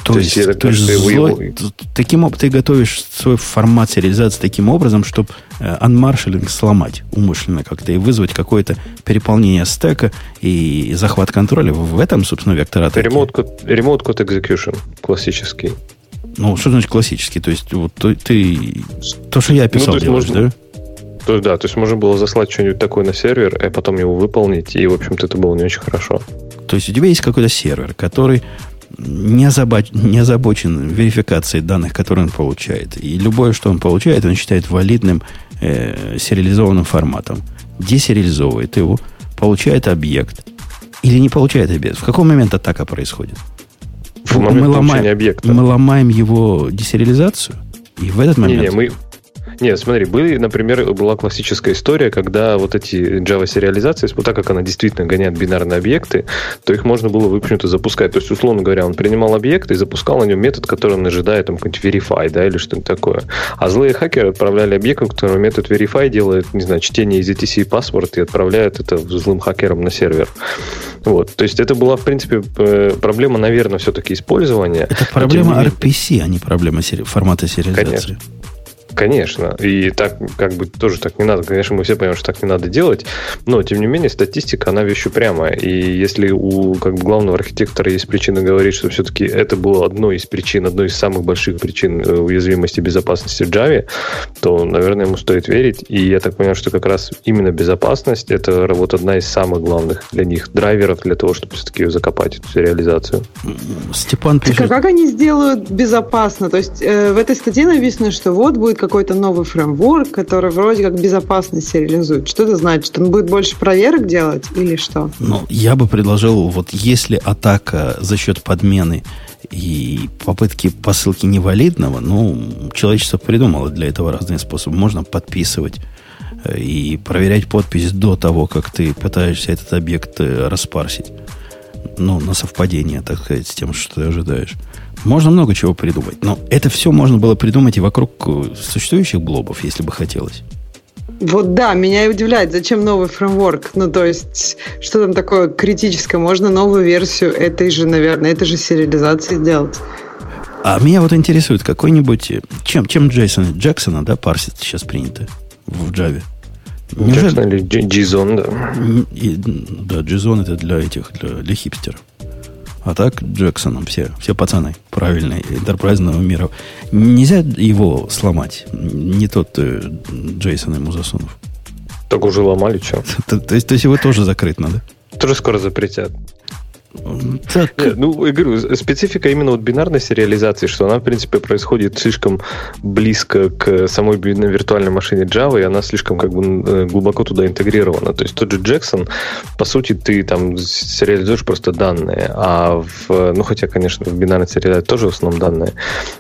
То, то есть, есть, то есть злой, его... таким ты готовишь свой формат сериализации таким образом, чтобы анмаршалинг э, сломать умышленно как-то и вызвать какое-то переполнение стека и захват контроля. В этом, собственно, вектор атаки.
Remote code, remote code execution классический.
Ну, что значит классический? То есть, вот ты... То, что я описал, ну, делаешь, можно, да?
То есть, да, то есть можно было заслать что-нибудь такое на сервер, а потом его выполнить, и, в общем-то, это было не очень хорошо.
То есть у тебя есть какой-то сервер, который не, озабоч, не озабочен верификацией данных, которые он получает. И любое, что он получает, он считает валидным э, сериализованным форматом. Десериализовывает его, получает объект. Или не получает объект. В какой момент атака происходит? В мы, ломаем, объекта. мы ломаем его десериализацию, и в этот момент... Не, не,
мы, нет, смотри, были, например, была классическая история, когда вот эти Java сериализации, вот так как она действительно гоняет бинарные объекты, то их можно было, в общем-то, запускать. То есть, условно говоря, он принимал объект и запускал на нем метод, который он ожидает, там, какой-нибудь verify, да, или что-нибудь такое. А злые хакеры отправляли объект, который метод verify делает, не знаю, чтение из ETC password и отправляет это злым хакерам на сервер. Вот. То есть это была, в принципе, проблема, наверное, все-таки использования.
Это проблема RPC, а не проблема сери- формата сериализации.
Конечно. Конечно. И так, как бы, тоже так не надо. Конечно, мы все понимаем, что так не надо делать. Но, тем не менее, статистика, она вещь упрямая. И если у как бы, главного архитектора есть причина говорить, что все-таки это было одной из причин, одной из самых больших причин э, уязвимости безопасности в Java, то, наверное, ему стоит верить. И я так понимаю, что как раз именно безопасность это вот одна из самых главных для них драйверов для того, чтобы все-таки ее закопать, эту реализацию.
Степан пишет... Так, а как они сделают безопасно? То есть э, в этой статье написано, что вот будет какой-то новый фреймворк, который вроде как безопасно сериализует. Что это значит? Он будет больше проверок делать или что?
Ну, я бы предложил, вот если атака за счет подмены и попытки посылки невалидного, ну, человечество придумало для этого разные способы. Можно подписывать э, и проверять подпись до того, как ты пытаешься этот объект э, распарсить. Ну, на совпадение, так сказать, с тем, что ты ожидаешь. Можно много чего придумать. Но это все можно было придумать и вокруг э, существующих блобов, если бы хотелось.
Вот да, меня и удивляет, зачем новый фреймворк. Ну, то есть, что там такое критическое? Можно новую версию этой же, наверное, этой же сериализации сделать.
А меня вот интересует какой-нибудь... Э, чем, чем Джейсон Джексона, да, парсит сейчас принято в Java?
Неужели... Джексон или JSON,
да. И, да, JSON это для этих, для, для хипстеров. А так Джексоном все, все пацаны правильные, интерпрайзного мира. Нельзя его сломать. Не тот э, Джейсон ему засунув.
Так уже ломали, что? [LAUGHS]
То, то, то есть его тоже закрыть надо?
Тоже скоро запретят. Так. Ну, я говорю, специфика именно вот бинарной сериализации, что она, в принципе, происходит слишком близко к самой виртуальной машине Java, и она слишком как бы э, глубоко туда интегрирована. То есть тот же Jackson, по сути, ты там сериализуешь просто данные, а в, ну, хотя, конечно, в бинарной сериализации тоже в основном данные,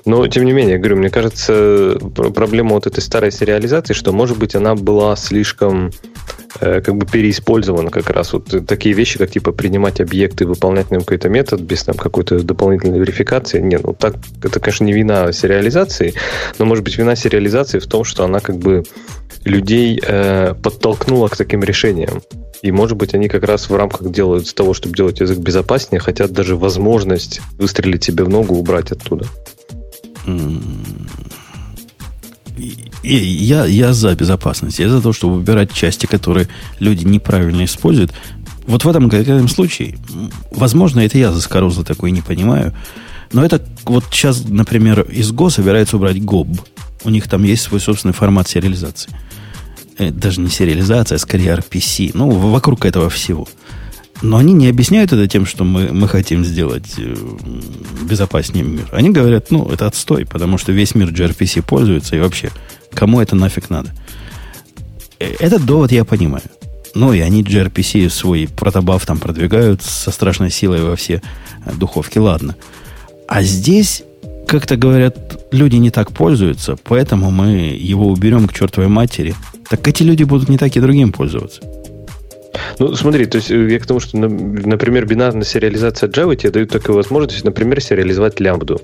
но, тем не менее, я говорю, мне кажется, проблема вот этой старой сериализации, что, может быть, она была слишком э, как бы переиспользована как раз вот такие вещи, как типа принимать объекты, выполнять на нем какой-то метод без там какой-то дополнительной верификации. Нет, ну так, это, конечно, не вина сериализации, но может быть вина сериализации в том, что она как бы людей э, подтолкнула к таким решениям. И, может быть, они как раз в рамках делают с того, чтобы делать язык безопаснее, хотят даже возможность выстрелить себе в ногу убрать оттуда.
Я, я за безопасность. Я за то, чтобы выбирать части, которые люди неправильно используют. Вот в этом конкретном случае, возможно, это я заскорузлый такой не понимаю, но это вот сейчас, например, из Go собирается убрать GOB. У них там есть свой собственный формат сериализации. Это даже не сериализация, а скорее RPC. Ну, вокруг этого всего. Но они не объясняют это тем, что мы, мы хотим сделать э, безопаснее мир. Они говорят, ну, это отстой, потому что весь мир gRPC пользуется, и вообще, кому это нафиг надо? Э, этот довод я понимаю. Ну, и они gRPC свой протобаф там продвигают со страшной силой во все э, духовки. Ладно. А здесь, как-то говорят, люди не так пользуются, поэтому мы его уберем к чертовой матери. Так эти люди будут не так и другим пользоваться.
Ну, смотри, то есть э, я к тому, что, например, бинарная сериализация Java тебе дает такую возможность, например, сериализовать лямбду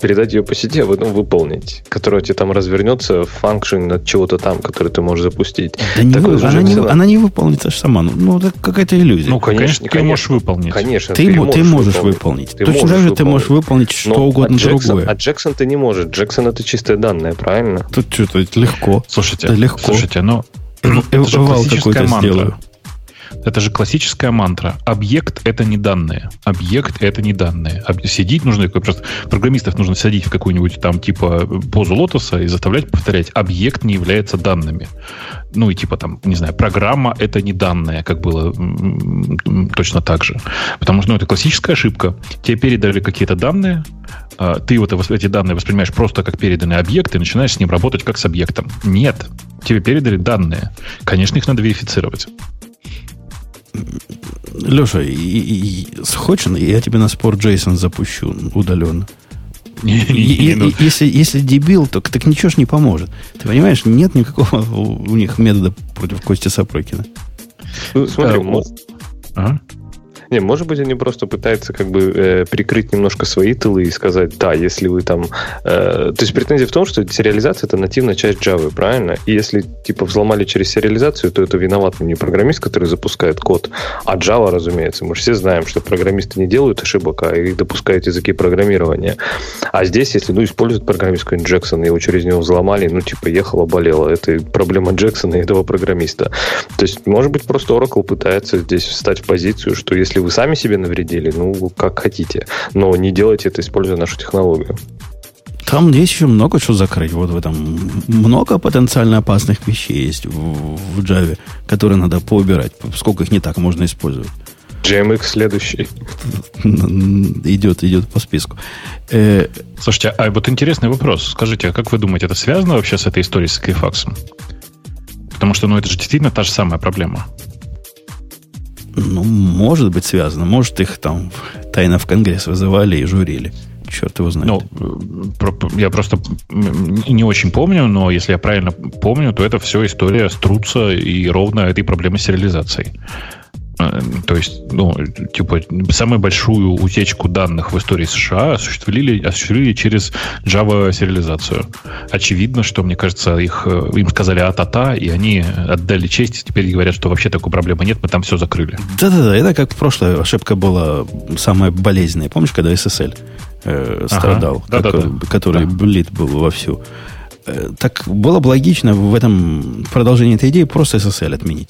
передать ее по сети, а потом выполнить, которая тебе там развернется в функшн от чего-то там, который ты можешь запустить.
Да не вы, она, не, она не выполнится сама. Ну, ну, это какая-то иллюзия.
Ну, конечно, ты можешь выполнить.
Конечно, ты, ты, можешь, ты можешь выполнить. выполнить. Ты Точно так же ты можешь выполнить что Но угодно
а Джексон,
другое.
А Джексон ты не можешь. Джексон это чистые данные, правильно?
Тут что-то легко.
Слушайте, это легко. Слушайте, ну, это же классическая мантра. Сделаю. Это же классическая мантра. Объект — это не данные. Объект — это не данные. Сидеть нужно, просто программистов нужно садить в какую-нибудь там типа позу лотоса и заставлять повторять. Объект не является данными. Ну и типа там, не знаю, программа — это не данные, как было точно так же. Потому что ну, это классическая ошибка. Тебе передали какие-то данные, а, ты вот эти данные воспринимаешь просто как переданный объект и начинаешь с ним работать как с объектом. Нет. Тебе передали данные. Конечно, их надо верифицировать.
Леша, и, и, и, хочешь, я тебе на спор Джейсон запущу удаленно. Ну. если, если дебил, то так ничего ж не поможет. Ты понимаешь, нет никакого у них метода против Кости Сапрыкина.
Ну, смотри, а, ага. Не, может быть, они просто пытаются как бы э, прикрыть немножко свои тылы и сказать, да, если вы там... Э, то есть претензия в том, что сериализация это нативная часть Java, правильно? И если типа взломали через сериализацию, то это виноват не программист, который запускает код, а Java, разумеется. Мы же все знаем, что программисты не делают ошибок, а их допускают языки программирования. А здесь, если ну, используют программист какой-нибудь Джексон, его через него взломали, ну, типа, ехала, болела. Это проблема Джексона и этого программиста. То есть, может быть, просто Oracle пытается здесь встать в позицию, что если вы сами себе навредили, ну, как хотите. Но не делайте это, используя нашу технологию.
Там есть еще много чего закрыть. Вот в этом много потенциально опасных вещей есть в, в Java, которые надо поубирать. Сколько их не так можно использовать.
JMX следующий. [LAUGHS]
Идет, идет по списку.
Э, Слушайте, а вот интересный вопрос. Скажите, а как вы думаете, это связано вообще с этой историей с Кайфаксом? Потому что, ну, это же действительно та же самая проблема.
Ну, может быть связано. Может, их там тайно в Конгресс вызывали и журили. Черт его знает.
Ну, я просто не очень помню, но если я правильно помню, то это все история струтся и ровно этой проблемы сериализации. Э, то есть, ну, типа, самую большую утечку данных в истории США осуществили, осуществили через Java сериализацию. Очевидно, что, мне кажется, их, э, им сказали а-та-та, и они отдали честь, и теперь говорят, что вообще такой проблемы нет, мы там все закрыли.
Да-да-да, это как в прошлой ошибка была самая болезненная. Помнишь, когда SSL э, страдал, ага, как, да, который да. блит был вовсю? Э, так было бы логично в этом продолжении этой идеи просто SSL отменить.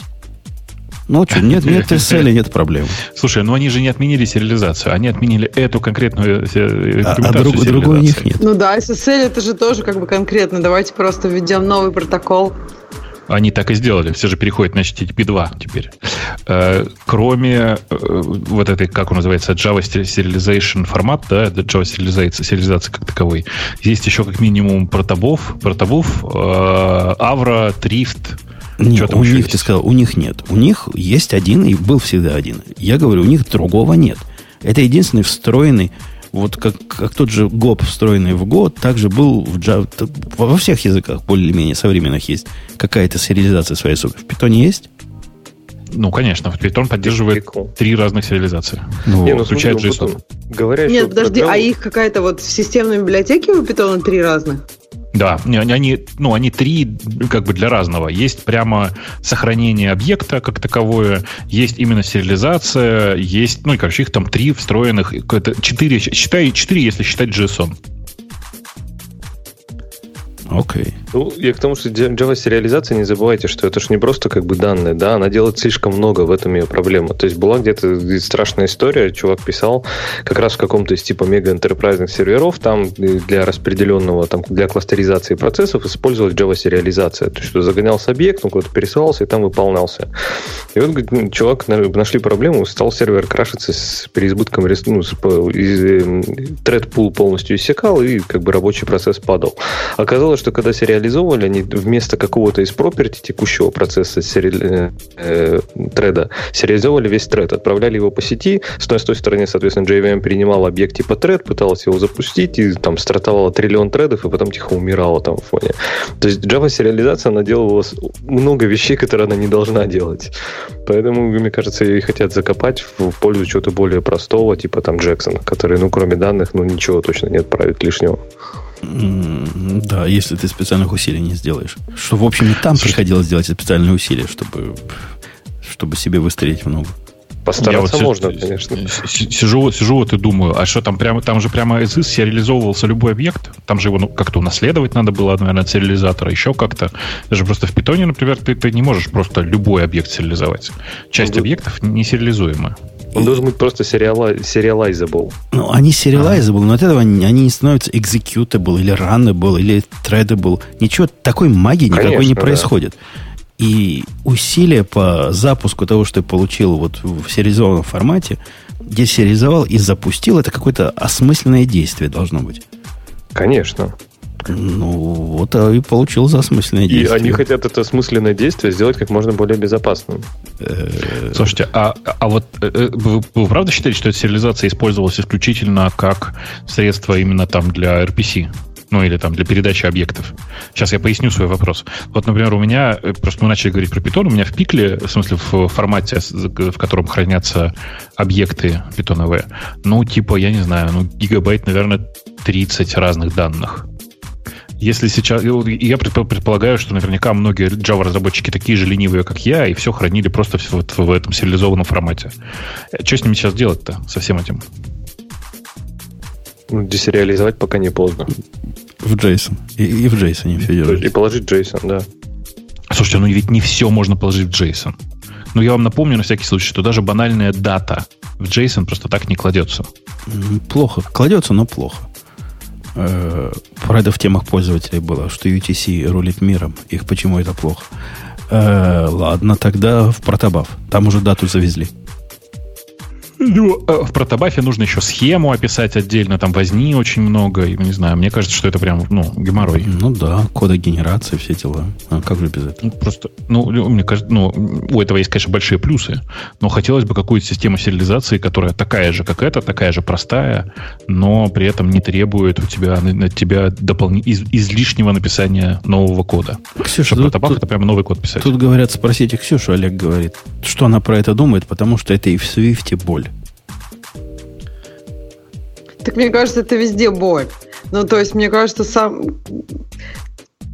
Ну, что, нет, нет [LAUGHS] TSL, нет проблем.
Слушай, ну они же не отменили сериализацию, они отменили эту конкретную
э, а, а друг, другой у них нет.
Ну да, SSL это же тоже как бы конкретно. Давайте просто введем новый протокол.
Они так и сделали. Все же переходят на HTTP 2 теперь. Э, кроме э, вот этой, как он называется, Java Serialization формат, да, Java Serialization, сериализация как таковой, есть еще как минимум протобов, протобов, Avra, Drift,
нет, у них, есть? ты сказал, у них нет. У них есть один и был всегда один. Я говорю, у них другого нет. Это единственный встроенный, вот как, как тот же ГОП, встроенный в Go, также был в Java. Во всех языках более-менее современных есть какая-то сериализация своей сути. В Python есть?
Ну, конечно, Python поддерживает три разных сериализации. Ну,
Не, ну, включая JSON. Говоря, Нет, подожди, программа... а их какая-то вот в системной библиотеке у Python три разных?
Да, они, ну, они три как бы для разного. Есть прямо сохранение объекта как таковое, есть именно сериализация, есть, ну, и, короче, их там три встроенных, четыре, считай, четыре, если считать JSON.
Окей. Okay.
Ну, я к тому, что Java сериализация, не забывайте, что это же не просто как бы данные, да, она делает слишком много, в этом ее проблема. То есть была где-то страшная история, чувак писал как раз в каком-то из типа мега энтерпрайзных серверов, там для распределенного, там для кластеризации процессов использовалась Java сериализация. То есть что загонялся объект, он куда-то пересылался и там выполнялся. И вот говорит, чувак нашли проблему, стал сервер крашиться с переизбытком, ну, тред пул полностью иссякал, и как бы рабочий процесс падал. Оказалось, что когда сериализовывали, они вместо какого-то из property текущего процесса сери... э, э, треда сериализовывали весь тред, отправляли его по сети. С той, с той стороны, соответственно, JVM принимал объект типа тред, пыталась его запустить, и там стартовало триллион тредов, и потом тихо умирала там в фоне. То есть Java сериализация, она делала много вещей, которые она не должна делать. Поэтому, мне кажется, и хотят закопать в пользу чего-то более простого, типа там Джексон, который, ну, кроме данных, ну, ничего точно не отправит лишнего.
Да, если ты специальных усилий не сделаешь. Что, в общем, и там приходилось делать специальные усилия, чтобы, чтобы себе выстрелить в ногу.
Постараться вот можно, сижу, конечно.
Сижу, сижу вот и думаю, а что там прямо, там же прямо из сериализовывался любой объект, там же его ну, как-то унаследовать надо было, наверное, от сериализатора, еще как-то. Даже просто в питоне, например, ты, ты не можешь просто любой объект сериализовать. Часть ну, объектов не
Он должен быть просто serializable.
Ну, они serializable, а. но от этого они, они не становятся executable или runnable или threadable. Ничего такой магии никакой Конечно, не происходит. Да. И усилия по запуску того, что ты получил вот в сериализованном формате, десеризовал и запустил, это какое-то осмысленное действие должно быть.
Конечно.
Ну, вот а и получил за осмысленное действие.
И они хотят это осмысленное действие сделать как можно более безопасным.
Э, Слушайте, а, а вот э, э, вы, вы правда считаете, что эта сериализация использовалась исключительно как средство именно там для RPC? ну или там для передачи объектов. Сейчас я поясню свой вопрос. Вот, например, у меня, просто мы начали говорить про Python, у меня в пикле, в смысле в формате, в котором хранятся объекты питоновые, ну, типа, я не знаю, ну, гигабайт, наверное, 30 разных данных. Если сейчас... Я предполагаю, что наверняка многие Java-разработчики такие же ленивые, как я, и все хранили просто в, в, в этом сериализованном формате. Что с ними сейчас делать-то, со всем этим?
Ну, десериализовать пока не поздно.
В JSON. И, и в JSON все делают.
И положить JSON, да.
Слушайте, ну ведь не все можно положить в JSON. Но я вам напомню на всякий случай, что даже банальная дата в JSON просто так не кладется.
Плохо. Кладется, но плохо. Э, это в темах пользователей было, что UTC рулит миром. Их почему это плохо? Э, ладно, тогда в протобаф. Там уже дату завезли.
Ну, э, в протобафе нужно еще схему описать отдельно, там возни очень много, и, не знаю, мне кажется, что это прям, ну, геморрой.
Ну да, кода генерации, все дела. А как же без этого?
Ну, просто, ну, мне кажется, ну, у этого есть, конечно, большие плюсы, но хотелось бы какую-то систему сериализации, которая такая же, как эта, такая же простая, но при этом не требует у тебя, от тебя допол... из, излишнего написания нового кода.
Ксюша, тут, протобаф это прям новый код писать. Тут говорят, спросите Ксюшу, Олег говорит, что она про это думает, потому что это и в Свифте боль.
Так мне кажется, это везде боль. Ну, то есть, мне кажется, сам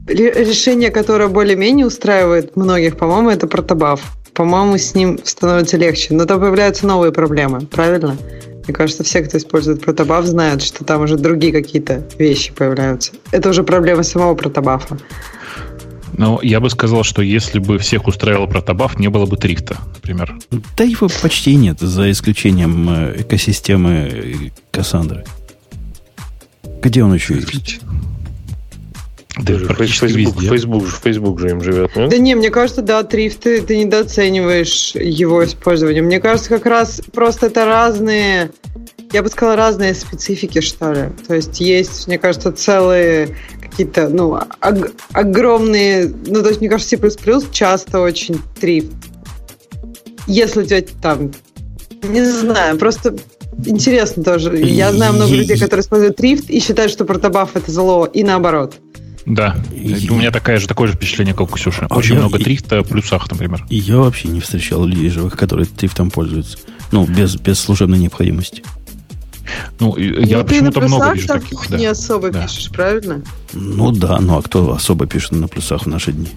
решение, которое более-менее устраивает многих, по-моему, это протобаф. По-моему, с ним становится легче. Но там появляются новые проблемы, правильно? Мне кажется, все, кто использует протобаф, знают, что там уже другие какие-то вещи появляются. Это уже проблема самого протобафа.
Ну, я бы сказал, что если бы всех устраивал протобаф, не было бы трифта, например.
Да его почти нет, за исключением э, экосистемы Кассандры. Где он еще есть?
Да, Facebook, Facebook, Facebook же им живет,
нет? Да не, мне кажется, да, трифт, ты, ты недооцениваешь его использование. Мне кажется, как раз просто это разные, я бы сказала, разные специфики, что ли. То есть есть, мне кажется, целые какие-то, ну, ог- огромные, ну, то есть, мне кажется, C++ часто очень трифт. Если у тебя там, не знаю, просто интересно тоже. Я знаю много людей, которые используют трифт и считают, что протобаф это зло, и наоборот.
Да, и... у меня такая же, такое же впечатление, как у Ксюши. А Очень я... много трифта в плюсах, например.
И я вообще не встречал людей живых, которые трифтом пользуются. Ну, без, без служебной необходимости.
Ну, я ну, почему-то много вижу таких.
не да. особо да. пишешь, правильно?
Ну да, ну а кто особо пишет на плюсах в наши дни?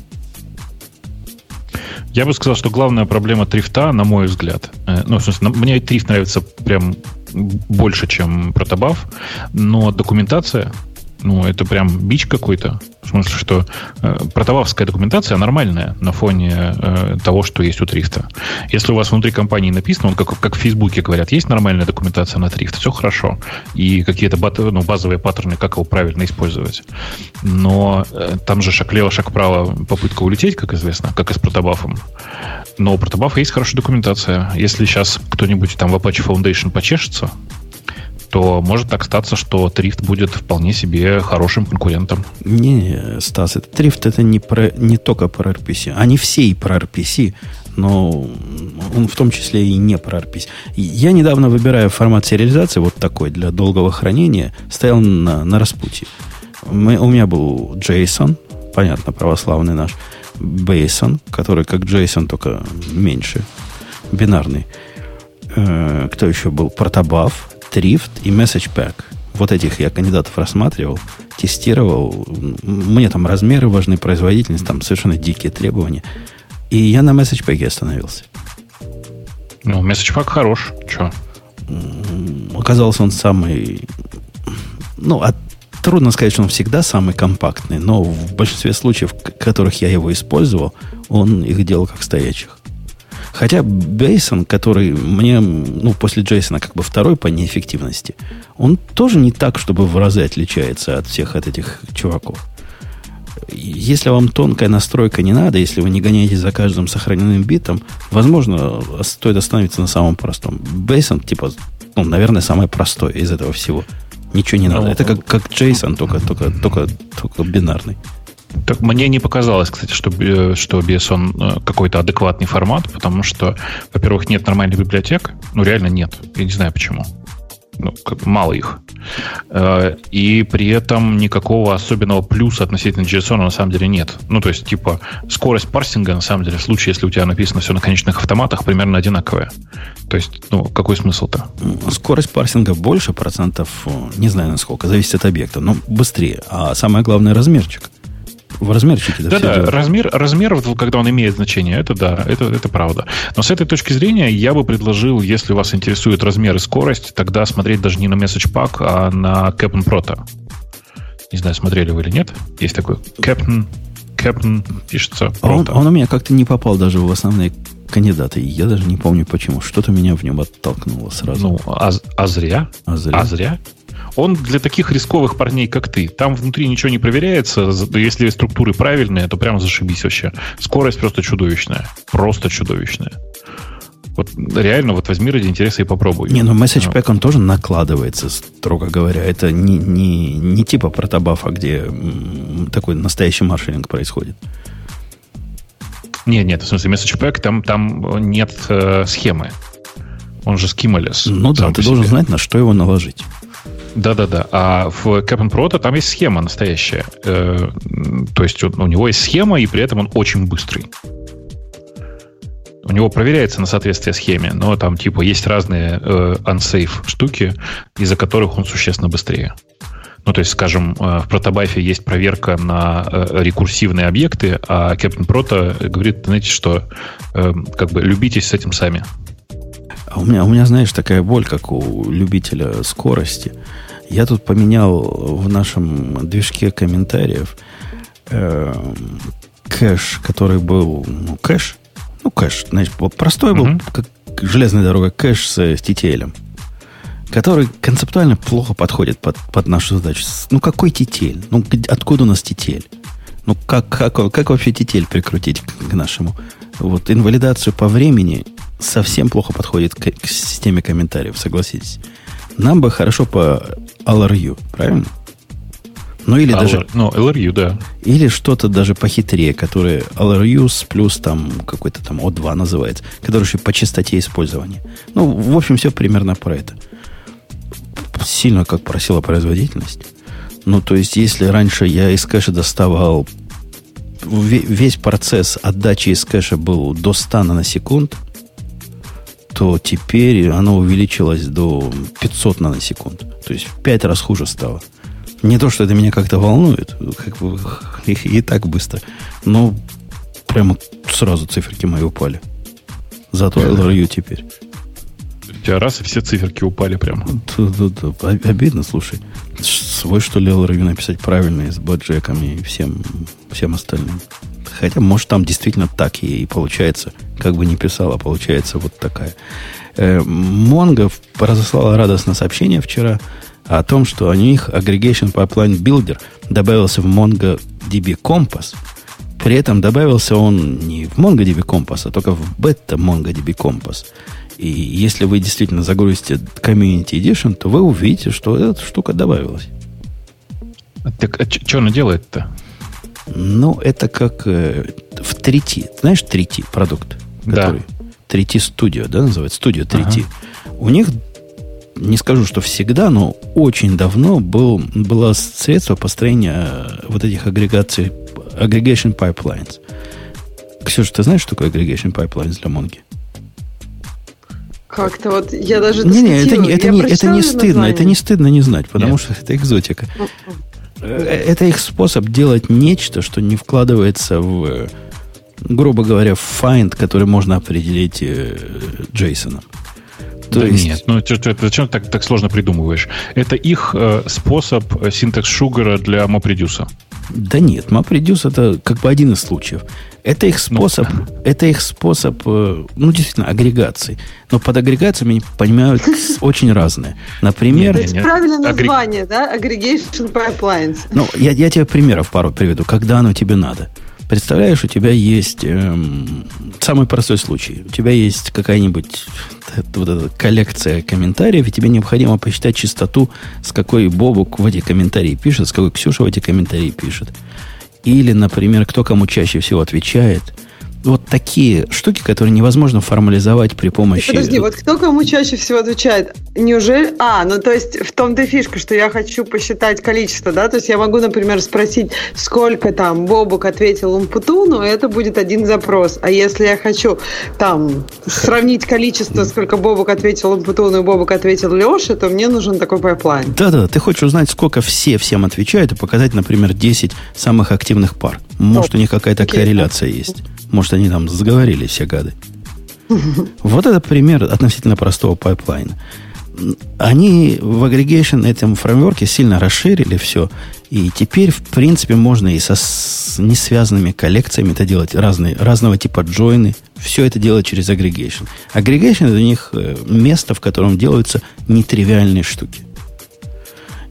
Я бы сказал, что главная проблема трифта, на мой взгляд, э, ну, в смысле, мне трифт нравится прям больше, чем протобаф, но документация ну, это прям бич какой-то. В смысле, что э, протовавская документация нормальная на фоне э, того, что есть у Трифта. Если у вас внутри компании написано, он как, как в Фейсбуке говорят, есть нормальная документация на Трифт, все хорошо. И какие-то ну, базовые паттерны, как его правильно использовать. Но э, там же шаг лево, шаг вправо, попытка улететь, как известно, как и с протобафом. Но у протобафа есть хорошая документация. Если сейчас кто-нибудь там в Apache Foundation почешется, то может так статься, что Трифт будет вполне себе хорошим конкурентом.
Не, Стас, это Трифт это не, про, не только про RPC. Они все и про RPC, но он в том числе и не про RPC. Я недавно, выбирая формат сериализации вот такой для долгого хранения, стоял на, на распутье. Мы, у меня был JSON, понятно, православный наш, Бейсон, который как JSON, только меньше, бинарный. Э, кто еще был? Протобаф, Thrift и Message Pack. Вот этих я кандидатов рассматривал, тестировал. Мне там размеры важны, производительность, там совершенно дикие требования. И я на Message Pack остановился.
Ну, Message Pack хорош. Че?
Оказался он самый... Ну, от, трудно сказать, что он всегда самый компактный, но в большинстве случаев, в которых я его использовал, он их делал как стоячих. Хотя Бейсон, который мне, ну, после Джейсона как бы второй по неэффективности, он тоже не так, чтобы в разы отличается от всех от этих чуваков. Если вам тонкая настройка не надо, если вы не гоняете за каждым сохраненным битом, возможно, стоит остановиться на самом простом. Бейсон, типа, ну, наверное, самый простой из этого всего. Ничего не надо. Ну, Это как, как Джейсон, только, только, только, только бинарный.
Так мне не показалось, кстати, что, э, что BSON э, какой-то адекватный формат, потому что, во-первых, нет нормальных библиотек. Ну, реально нет. Я не знаю почему. Ну, как, мало их. Э, и при этом никакого особенного плюса относительно JSON на самом деле нет. Ну, то есть, типа, скорость парсинга, на самом деле, в случае, если у тебя написано все на конечных автоматах, примерно одинаковая. То есть, ну, какой смысл-то?
Скорость парсинга больше процентов, не знаю насколько, зависит от объекта, но быстрее. А самое главное, размерчик. В размерчике.
Да, да, да. Размер, размер, когда он имеет значение, это да, это, это правда. Но с этой точки зрения я бы предложил, если вас интересует размер и скорость, тогда смотреть даже не на Message Pack, а на Captain Proto. Не знаю, смотрели вы или нет. Есть такой Captain, Captain пишется
Proto. Он, он у меня как-то не попал даже в основные кандидаты. Я даже не помню почему. Что-то меня в нем оттолкнуло сразу.
Ну, а, а зря? А зря? А зря? Он для таких рисковых парней, как ты. Там внутри ничего не проверяется. Если структуры правильные, то прямо зашибись вообще. Скорость просто чудовищная. Просто чудовищная. Вот реально, вот возьми ради интереса и попробуй.
Не, ну Message Pack, он тоже накладывается, строго говоря. Это не, не, не типа протобафа, где такой настоящий маршалинг происходит.
Нет, нет, в смысле, Message Pack, там, там нет э, схемы. Он же скималес.
Ну да, ты должен знать, на что его наложить.
Да-да-да. А в Cap'n Proto там есть схема настоящая. Э, то есть у него есть схема, и при этом он очень быстрый. У него проверяется на соответствие схеме, но там типа есть разные э, unsafe штуки, из-за которых он существенно быстрее. Ну, то есть, скажем, э, в протобафе есть проверка на э, рекурсивные объекты, а Captain Proto говорит, знаете, что э, как бы любитесь с этим сами.
А у меня, у меня, знаешь, такая боль, как у любителя скорости. Я тут поменял в нашем движке комментариев э, кэш, который был, ну, кэш, ну, кэш, значит, простой был, mm-hmm. как железная дорога, кэш с, с TTL. Который концептуально плохо подходит под, под нашу задачу. Ну, какой тетель? Ну, откуда у нас тетель? Ну, как, как, как вообще тетель прикрутить к, к нашему? Вот инвалидацию по времени совсем плохо подходит к, к системе комментариев, согласитесь. Нам бы хорошо по LRU, правильно? Ну, или LR, даже...
Ну, LRU, да.
Или что-то даже похитрее, которое LRU плюс там какой-то там O2 называется, который еще по частоте использования. Ну, в общем, все примерно про это. Сильно как просила производительность. Ну, то есть, если раньше я из кэша доставал весь процесс отдачи из кэша был до 100 наносекунд, то теперь оно увеличилось до 500 наносекунд. То есть в 5 раз хуже стало. Не то, что это меня как-то волнует, как бы, [LAUGHS] и, и так быстро. Но прямо сразу циферки мои упали. Зато LRU теперь.
У тебя раз, и все циферки упали прямо.
Да, да, да. Обидно, слушай. Свой, что ли, LRU написать правильно, с баджеками и всем, всем остальным. Хотя, может, там действительно так и получается. Как бы не писала, получается вот такая. Монго э, разослала радостное сообщение вчера – о том, что у них Aggregation Pipeline Builder добавился в MongoDB Compass. При этом добавился он не в MongoDB Compass, а только в бета MongoDB Compass. И если вы действительно загрузите Community Edition, то вы увидите, что эта штука добавилась.
Так а что она делает-то?
Ну, это как э, в 3T. Знаешь 3T продукт?
Который,
да. 3T Studio, да, называется? Studio 3T. Ага. У них не скажу, что всегда, но очень давно был, было средство построения э, вот этих агрегаций, aggregation pipelines. Ксюша, ты знаешь, что такое aggregation pipelines для Монги?
Как-то вот я даже
не, не, это, не, это, не, это не стыдно, название. это не стыдно не знать, потому Нет. что это экзотика. Э, это их способ делать нечто, что не вкладывается в, грубо говоря, в find, который можно определить Джейсоном.
То да есть... нет, ну ты, зачем так, так сложно придумываешь? Это их э, способ синтекс шугара для MapReduce.
Да нет, MapReduce это как бы один из случаев. Это их способ, ну, это их способ, э, ну, действительно, агрегации. Но под агрегацией они понимают [LAUGHS] очень разные. Например...
То есть правильное название, да? Aggregation Pipelines.
Ну, я, я тебе примеров пару приведу, когда оно тебе надо. Представляешь, у тебя есть эм, самый простой случай. У тебя есть какая-нибудь вот эта коллекция комментариев, и тебе необходимо посчитать частоту, с какой Бобук в эти комментарии пишет, с какой Ксюша в эти комментарии пишет. Или, например, кто кому чаще всего отвечает – вот такие штуки, которые невозможно формализовать при помощи...
Подожди, вот кто кому чаще всего отвечает? Неужели... А, ну то есть в том-то фишка, что я хочу посчитать количество, да? То есть я могу, например, спросить, сколько там Бобук ответил Умпутуну, это будет один запрос. А если я хочу там сравнить количество, сколько Бобук ответил Умпутуну и Бобук ответил Леше, то мне нужен такой пайплайн.
Да-да, ты хочешь узнать, сколько все всем отвечают и показать, например, 10 самых активных пар. Может, у них какая-то корреляция есть. Может, они там заговорили все гады. [LAUGHS] Вот это пример относительно простого пайплайна. Они в aggregation этом фреймворке сильно расширили все. И теперь, в принципе, можно и со несвязанными коллекциями это делать. Разные, разного типа джойны. Все это делать через агрегейшн. Агрегейшн это у них э, место, в котором делаются нетривиальные штуки.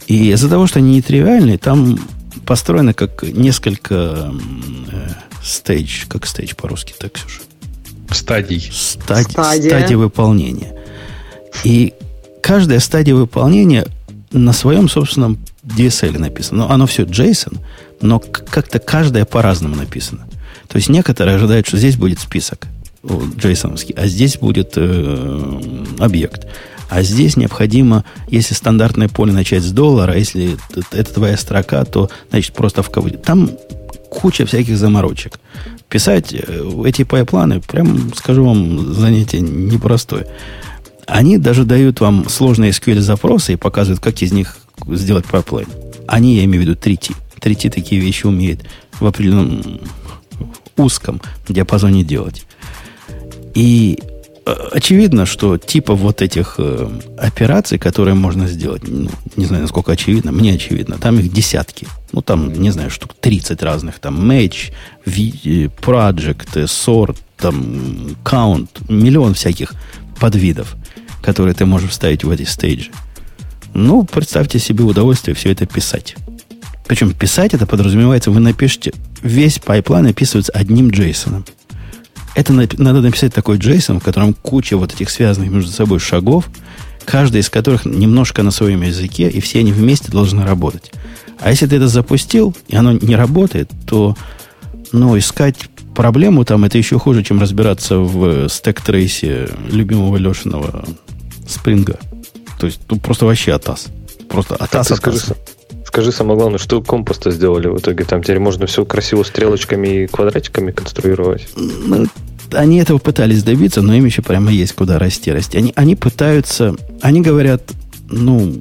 И из-за того, что они нетривиальные, там построено как несколько э, стейдж, как стейдж по-русски, так, Ксюша?
Стадий.
Стадий, стадия выполнения. И каждая стадия выполнения на своем собственном DSL написано. Но оно все JSON, но как-то каждая по-разному написано. То есть некоторые ожидают, что здесь будет список джейсоновский, а здесь будет э, объект. А здесь необходимо, если стандартное поле начать с доллара, если это твоя строка, то, значит, просто в кавычках. Там куча всяких заморочек. Писать э, эти пайпланы, прям скажу вам, занятие непростое. Они даже дают вам сложные SQL-запросы и показывают, как из них сделать пайплайн. Они, я имею в виду 3T. 3T такие вещи умеет в определенном узком диапазоне делать. И очевидно, что типа вот этих э, операций, которые можно сделать, ну, не знаю, насколько очевидно, мне очевидно, там их десятки. Ну, там, не знаю, штук 30 разных. Там match, project, sort, там count, миллион всяких подвидов, которые ты можешь вставить в эти стейджи. Ну, представьте себе удовольствие все это писать. Причем писать это подразумевается, вы напишите, весь пайплайн описывается одним JSON. Это надо написать такой JSON, в котором куча вот этих связанных между собой шагов, каждый из которых немножко на своем языке, и все они вместе должны работать. А если ты это запустил, и оно не работает, то ну, искать проблему там это еще хуже, чем разбираться в стек-трейсе любимого Лешиного спринга. То есть тут просто вообще атас. Просто атас, атас.
Скажи, скажи самое главное, что компоста сделали в итоге? Там теперь можно все красиво стрелочками и квадратиками конструировать.
Они этого пытались добиться, но им еще прямо есть куда расти, расти. Они, они пытаются, они говорят, ну,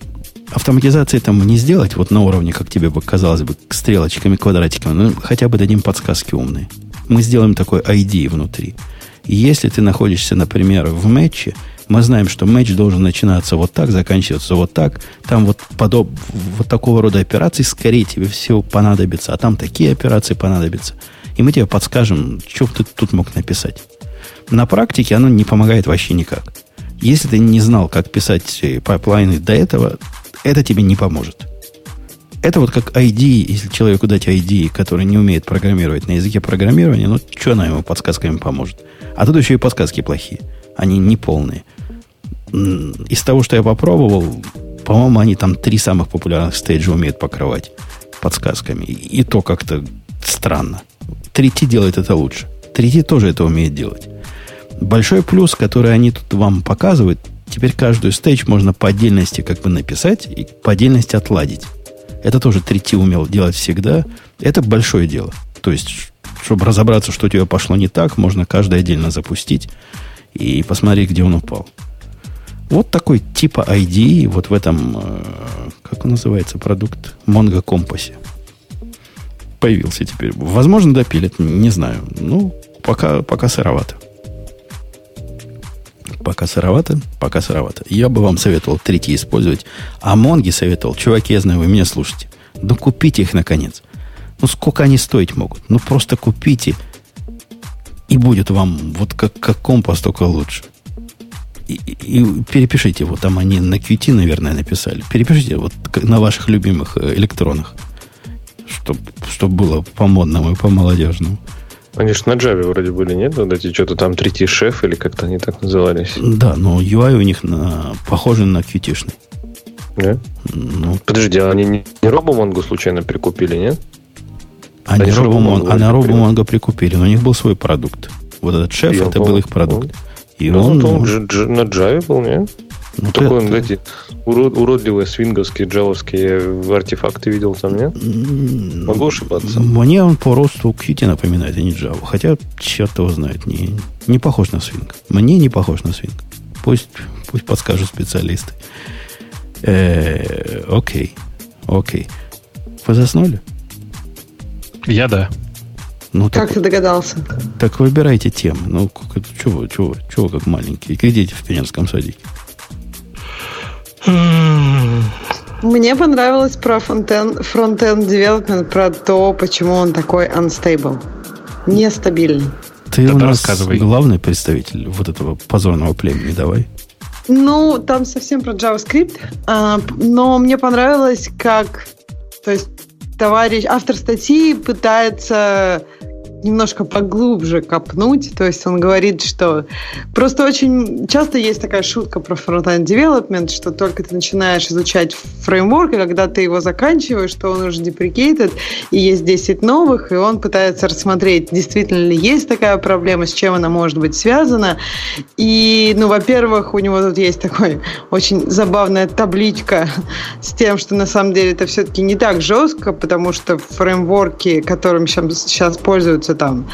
автоматизации там не сделать вот на уровне, как тебе бы казалось бы, стрелочками, квадратиками, ну, хотя бы дадим подсказки умные. Мы сделаем такой IDE внутри. Если ты находишься, например, в матче, мы знаем, что матч должен начинаться вот так, заканчиваться вот так. Там вот, подоб, вот такого рода операций, скорее тебе всего понадобится, а там такие операции понадобятся. И мы тебе подскажем, что ты тут мог написать. На практике оно не помогает вообще никак. Если ты не знал, как писать пайплайны до этого, это тебе не поможет. Это вот как ID, если человеку дать ID, который не умеет программировать на языке программирования, ну, что она ему подсказками поможет? А тут еще и подсказки плохие. Они не полные. Из того, что я попробовал, по-моему, они там три самых популярных стейджа умеют покрывать подсказками. И то как-то странно. 3T делает это лучше. 3T тоже это умеет делать. Большой плюс, который они тут вам показывают, теперь каждую стейдж можно по отдельности как бы написать и по отдельности отладить. Это тоже 3T умел делать всегда. Это большое дело. То есть, чтобы разобраться, что у тебя пошло не так, можно каждый отдельно запустить и посмотреть, где он упал. Вот такой типа ID вот в этом, э, как он называется, продукт Mongo Компасе. Появился теперь. Возможно, допилят, не знаю. Ну, пока, пока сыровато. Пока сыровато, пока сыровато. Я бы вам советовал третий использовать. А Монги советовал. Чуваки, я знаю, вы меня слушаете. Да купите их, наконец. Ну, сколько они стоить могут? Ну, просто купите. И будет вам вот как, как компас, только лучше. И, и перепишите, вот там они на QT, наверное, написали. Перепишите вот на ваших любимых э, электронах, чтобы чтоб было по-модному и по-молодежному.
Они же на Java вроде были, нет? Вот эти что-то там 3T шеф или как-то они так назывались.
Да, но UI у них на, похожий на qt
Да? Ну, Подожди, а они не, не RoboMongo случайно прикупили, нет?
Они, они, RoboMongo, они RoboMongo прикупили, но у них был свой продукт. Вот этот шеф, Я это был, был их продукт.
И ну, он, он на Java был, нет? Ну, Такой он, эти урод, уродливые свинговские джавовские артефакты видел там, нет? Могу ошибаться.
Мне он по росту Qt напоминает, а не Java. Хотя, черт его знает, не, не похож на свинг. Мне не похож на свинг. Пусть, пусть подскажут специалисты. Э, окей, окей. Вы заснули?
Я да.
Ну, как так, ты догадался?
Так выбирайте темы. Ну, чего, чего, чего как маленькие? Идите в пионерском садике.
Мне понравилось про фронтенд, фронтенд development, про то, почему он такой unstable. Нестабильный.
Ты Тогда у нас рассказывай. главный представитель вот этого позорного племени, давай.
Ну, там совсем про JavaScript, а, но мне понравилось, как, то есть, товарищ, автор статьи пытается немножко поглубже копнуть. То есть он говорит, что просто очень часто есть такая шутка про фронтенд development, что только ты начинаешь изучать фреймворк, и когда ты его заканчиваешь, что он уже deprecated, и есть 10 новых, и он пытается рассмотреть, действительно ли есть такая проблема, с чем она может быть связана. И, ну, во-первых, у него тут есть такой очень забавная табличка с тем, что на самом деле это все-таки не так жестко, потому что фреймворки, которым сейчас, сейчас пользуются там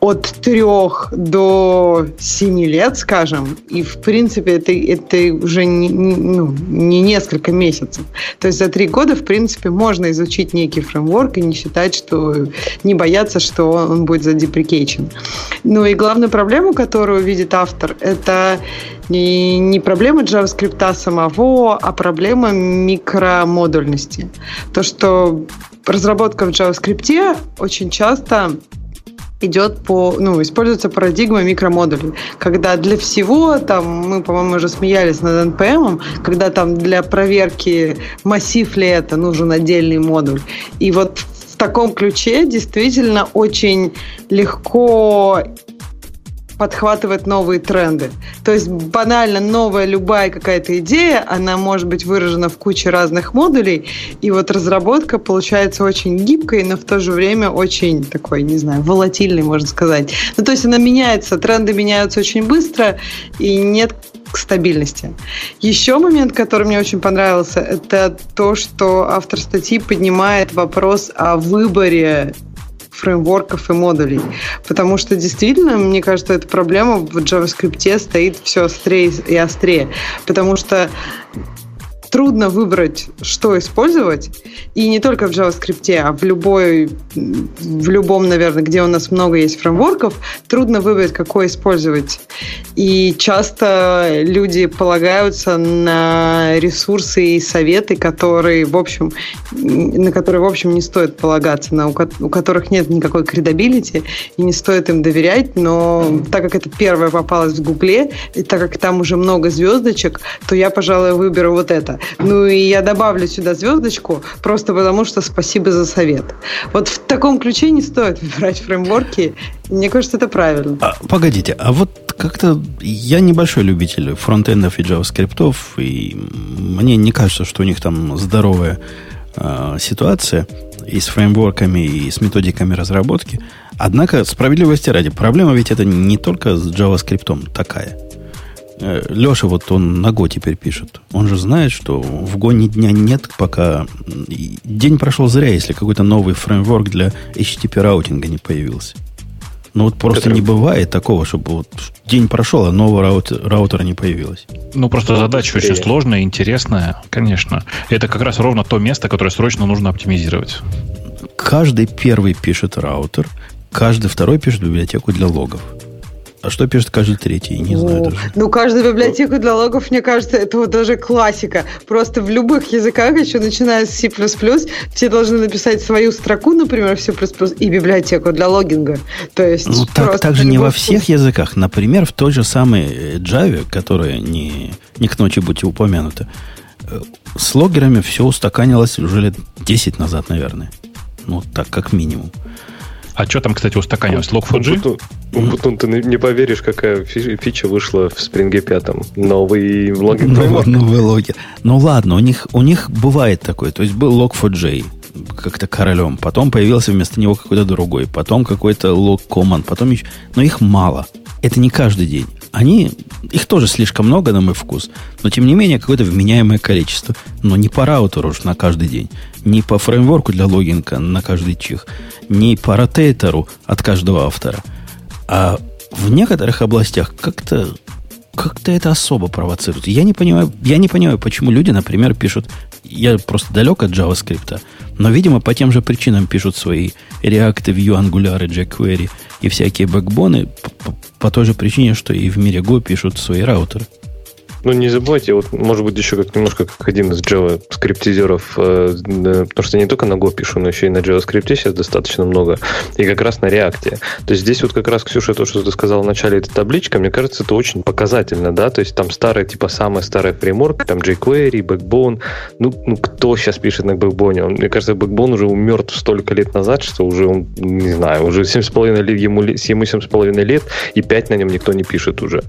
от трех до семи лет, скажем, и в принципе это, это уже не, ну, не несколько месяцев. То есть за три года, в принципе, можно изучить некий фреймворк и не считать, что не бояться, что он будет задеприкейчен. Ну и главная проблема, которую видит автор, это не, не проблема JavaScript самого, а проблема микромодульности. То, что разработка в JavaScript очень часто идет по, ну, используется парадигма микромодулей, когда для всего, там, мы, по-моему, уже смеялись над NPM, когда там для проверки массив ли это нужен отдельный модуль. И вот в таком ключе действительно очень легко подхватывает новые тренды. То есть банально новая любая какая-то идея, она может быть выражена в куче разных модулей, и вот разработка получается очень гибкой, но в то же время очень такой, не знаю, волатильной, можно сказать. Ну, то есть она меняется, тренды меняются очень быстро, и нет стабильности. Еще момент, который мне очень понравился, это то, что автор статьи поднимает вопрос о выборе фреймворков и модулей. Потому что действительно, мне кажется, эта проблема в JavaScript стоит все острее и острее. Потому что трудно выбрать, что использовать. И не только в JavaScript, а в любой, в любом, наверное, где у нас много есть фреймворков, трудно выбрать, какой использовать. И часто люди полагаются на ресурсы и советы, которые, в общем, на которые, в общем, не стоит полагаться, на, у которых нет никакой credibility, и не стоит им доверять, но так как это первое попалось в Гугле, и так как там уже много звездочек, то я, пожалуй, выберу вот это. Ну и я добавлю сюда звездочку, просто потому что спасибо за совет. Вот в таком ключе не стоит выбирать фреймворки. Мне кажется, это правильно.
А, погодите, а вот как-то я небольшой любитель фронтендов и JavaScript, и мне не кажется, что у них там здоровая э, ситуация и с фреймворками, и с методиками разработки. Однако, справедливости ради, проблема ведь это не только с JavaScript такая – Леша, вот он на Го теперь пишет. Он же знает, что в Го ни дня нет, пока день прошел зря, если какой-то новый фреймворк для HTTP routing'а не появился. Ну вот просто Это... не бывает такого, чтобы вот день прошел, а нового раутер, раутера не появилось.
Ну просто ну, задача быстрее. очень сложная, интересная, конечно. Это как раз ровно то место, которое срочно нужно оптимизировать.
Каждый первый пишет раутер, каждый второй пишет библиотеку для логов. А что пишет каждый третий? Не знаю даже.
Ну, каждую библиотеку для логов, мне кажется, это вот даже классика. Просто в любых языках, еще начиная с C++, все должны написать свою строку, например, в C++, и библиотеку для логинга. То есть
ну, так, так же не во всех языках. Например, в той же самой э, Java, которая не, не к ночи будьте упомянута, э, с логерами все устаканилось уже лет 10 назад, наверное. Ну, так, как минимум.
А что там, кстати, устаканилось? Log4j?
Умпутун, ты не поверишь, какая фича вышла в Spring 5. Новый
логин. Новый, новый логин. Ну ладно, у них, у них бывает такое. То есть был Log4j как-то королем. Потом появился вместо него какой-то другой. Потом какой-то log command. Потом еще... Но их мало. Это не каждый день. Они, их тоже слишком много на мой вкус, но тем не менее какое-то вменяемое количество. Но не по раутеру уж на каждый день, не по фреймворку для логинга на каждый чих, не по ротейтору от каждого автора. А в некоторых областях как-то как-то это особо провоцирует. Я не понимаю, я не понимаю, почему люди, например, пишут, я просто далек от JavaScript, но, видимо, по тем же причинам пишут свои React, Vue, Angular, jQuery и всякие бэкбоны, по, по той же причине, что и в мире Go пишут свои раутеры.
Ну, не забывайте, вот, может быть, еще как немножко как один из Java скриптизеров, э, потому что не только на Go пишу, но еще и на JavaScript сейчас достаточно много, и как раз на React. То есть здесь вот как раз, Ксюша, то, что ты сказал в начале, эта табличка, мне кажется, это очень показательно, да, то есть там старые, типа, самые старые фреймворки, там jQuery, Backbone, ну, ну кто сейчас пишет на Backbone? Он, мне кажется, Backbone уже умертв столько лет назад, что уже он, не знаю, уже 7,5 лет, ему, ему 7,5 лет, и 5 на нем никто не пишет уже.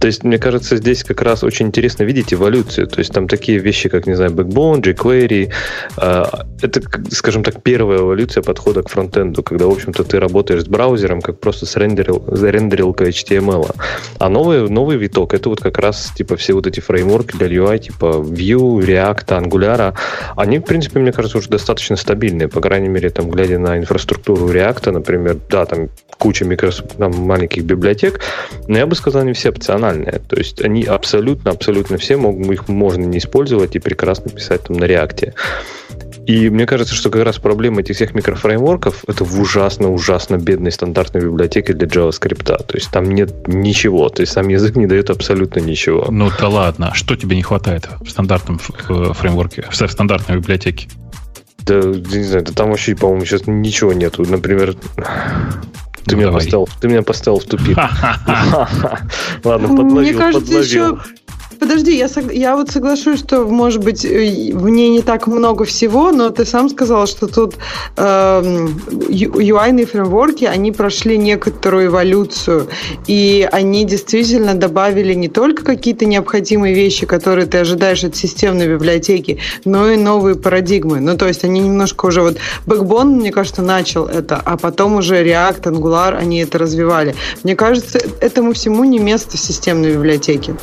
То есть, мне кажется, здесь как раз очень интересно видеть эволюцию. То есть там такие вещи, как, не знаю, Backbone, jQuery. Э, это, скажем так, первая эволюция подхода к фронтенду, когда, в общем-то, ты работаешь с браузером, как просто с рендерил, зарендерилка HTML. А новый, новый виток, это вот как раз, типа, все вот эти фреймворки для UI, типа Vue, React, Angular, они, в принципе, мне кажется, уже достаточно стабильные. По крайней мере, там, глядя на инфраструктуру React, например, да, там куча микро, там, маленьких библиотек, но я бы сказал, они все опциональные. То есть они абсолютно, абсолютно все, могут, их можно не использовать и прекрасно писать там на реакте. И мне кажется, что как раз проблема этих всех микрофреймворков это в ужасно-ужасно бедной стандартной библиотеке для JavaScript. То есть там нет ничего. То есть сам язык не дает абсолютно ничего.
Ну да ладно. Что тебе не хватает в стандартном фреймворке, в стандартной библиотеке?
Да, не знаю, да там вообще, по-моему, сейчас ничего нету. Например, Ты, ну, меня поставил, ты меня поставил в тупик. [LAUGHS] [LAUGHS] Ладно, подловил, подловил
подожди, я, я вот соглашусь, что, может быть, э, в ней не так много всего, но ты сам сказал, что тут э, UI-ные фреймворки, они прошли некоторую эволюцию, и они действительно добавили не только какие-то необходимые вещи, которые ты ожидаешь от системной библиотеки, но и новые парадигмы. Ну, то есть они немножко уже вот Backbone, мне кажется, начал это, а потом уже React, Angular, они это развивали. Мне кажется, этому всему не место в системной библиотеке.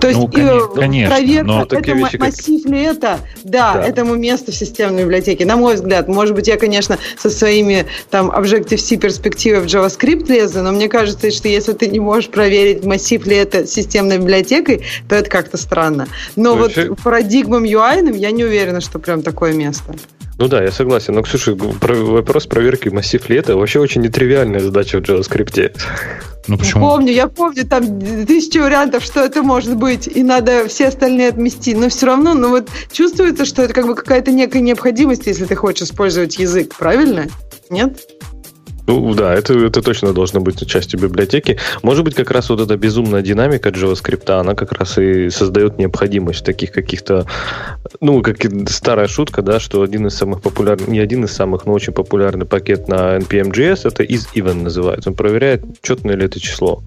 То есть
ну, конечно, конечно,
проверка, это вещи, массив как... ли это? Да, да, этому место в системной библиотеке. На мой взгляд, может быть, я, конечно, со своими там Objective-C перспективой в JavaScript лезу, но мне кажется, что если ты не можешь проверить, массив ли это системной библиотекой, то это как-то странно. Но то вот есть... парадигмам UI я не уверена, что прям такое место.
Ну да, я согласен. Но, Ксюша, вопрос проверки массив ли это вообще очень нетривиальная задача в JavaScript.
Ну почему? Помню, я помню, там тысячи вариантов, что это может быть, и надо все остальные отмести. Но все равно, ну вот чувствуется, что это как бы какая-то некая необходимость, если ты хочешь использовать язык, правильно? Нет?
Ну да, это, это точно должно быть частью библиотеки. Может быть, как раз вот эта безумная динамика JavaScript, она как раз и создает необходимость таких каких-то, ну, как старая шутка, да, что один из самых популярных, не один из самых, но очень популярный пакет на NPM.js, это isEven называется. Он проверяет, четное ли это число.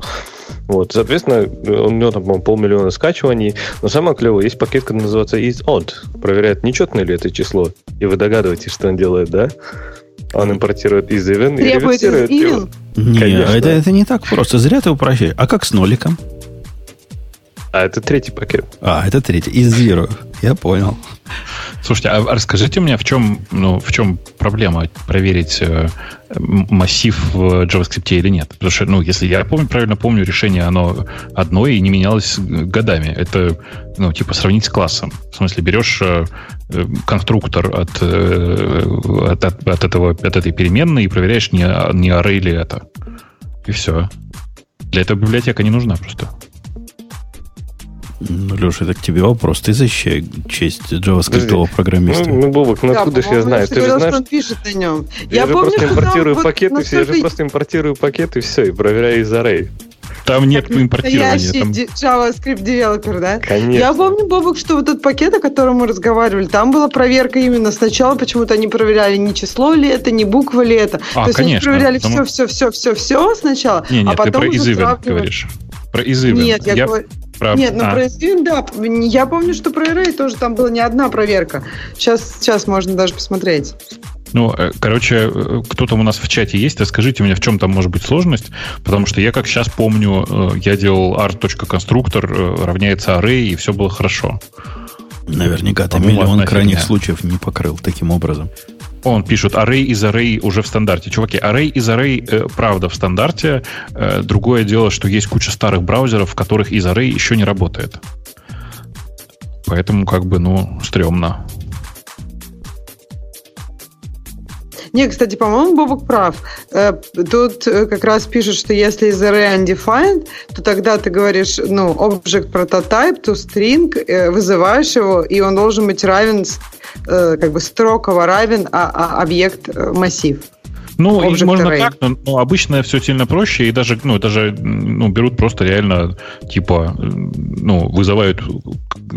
Вот, соответственно, у него там, по-моему, полмиллиона скачиваний. Но самое клевое, есть пакет, который называется isOdd. Проверяет, нечетное ли это число. И вы догадываетесь, что он делает, да? Он импортирует из Even
и реверсирует его.
Нет, это, это не так просто. Зря ты упрощаешь. А как с ноликом?
А это третий пакет.
А, это третий. Из Zero. Я понял.
Слушайте, а расскажите мне, в чем, ну, в чем проблема проверить э, массив в JavaScript или нет? Потому что, ну, если я помню, правильно помню, решение оно одно и не менялось годами. Это, ну, типа сравнить с классом. В смысле, берешь э, э конструктор от, э, от, от, от, этого, от этой переменной и проверяешь, не, не array ли это. И все. Для этого библиотека не нужна просто.
Ну, Леша, это к тебе вопрос. Ты защищай честь JavaScript программиста.
Ну, ну Бобок, ну откуда да, же я знаю? Ты же знаешь, что
он пишет на нем.
Я, я же помню, просто импортирую пакеты, вот я же просто импортирую пакеты, и все, и проверяю из array.
Там нет как импортирования.
Там... JavaScript девелопер, да?
Конечно.
Я помню, Бобок, что вот этот пакет, о котором мы разговаривали, там была проверка именно сначала, почему-то они проверяли не число ли это, не буква ли это.
А,
То есть
конечно,
они проверяли потому... все, все, все, все, все сначала,
не, нет,
а потом
ты про изывен говоришь. Про изывен.
Нет, я, я... говорю... Про... Нет, ну а. про SVN, да. Я помню, что про Array тоже там была не одна проверка. Сейчас, сейчас можно даже посмотреть.
Ну, э, короче, э, кто там у нас в чате есть, расскажите мне, в чем там может быть сложность, потому что я как сейчас помню, э, я делал art.конструктор равняется array, и все было хорошо.
Наверняка ты миллион крайних случаев не покрыл таким образом.
Он пишет, array из array уже в стандарте. Чуваки, array из array, э, правда, в стандарте. Э, другое дело, что есть куча старых браузеров, в которых из array еще не работает. Поэтому, как бы, ну, стрёмно.
Не, кстати, по-моему, Бобок прав. Э, тут э, как раз пишут, что если из array undefined, то тогда ты говоришь, ну, object prototype to string, э, вызываешь его, и он должен быть равен, как бы строково равен, а, а объект массив.
Ну, можно array. так, но, но обычно все сильно проще, и даже, ну, даже ну, берут просто реально, типа, ну, вызывают,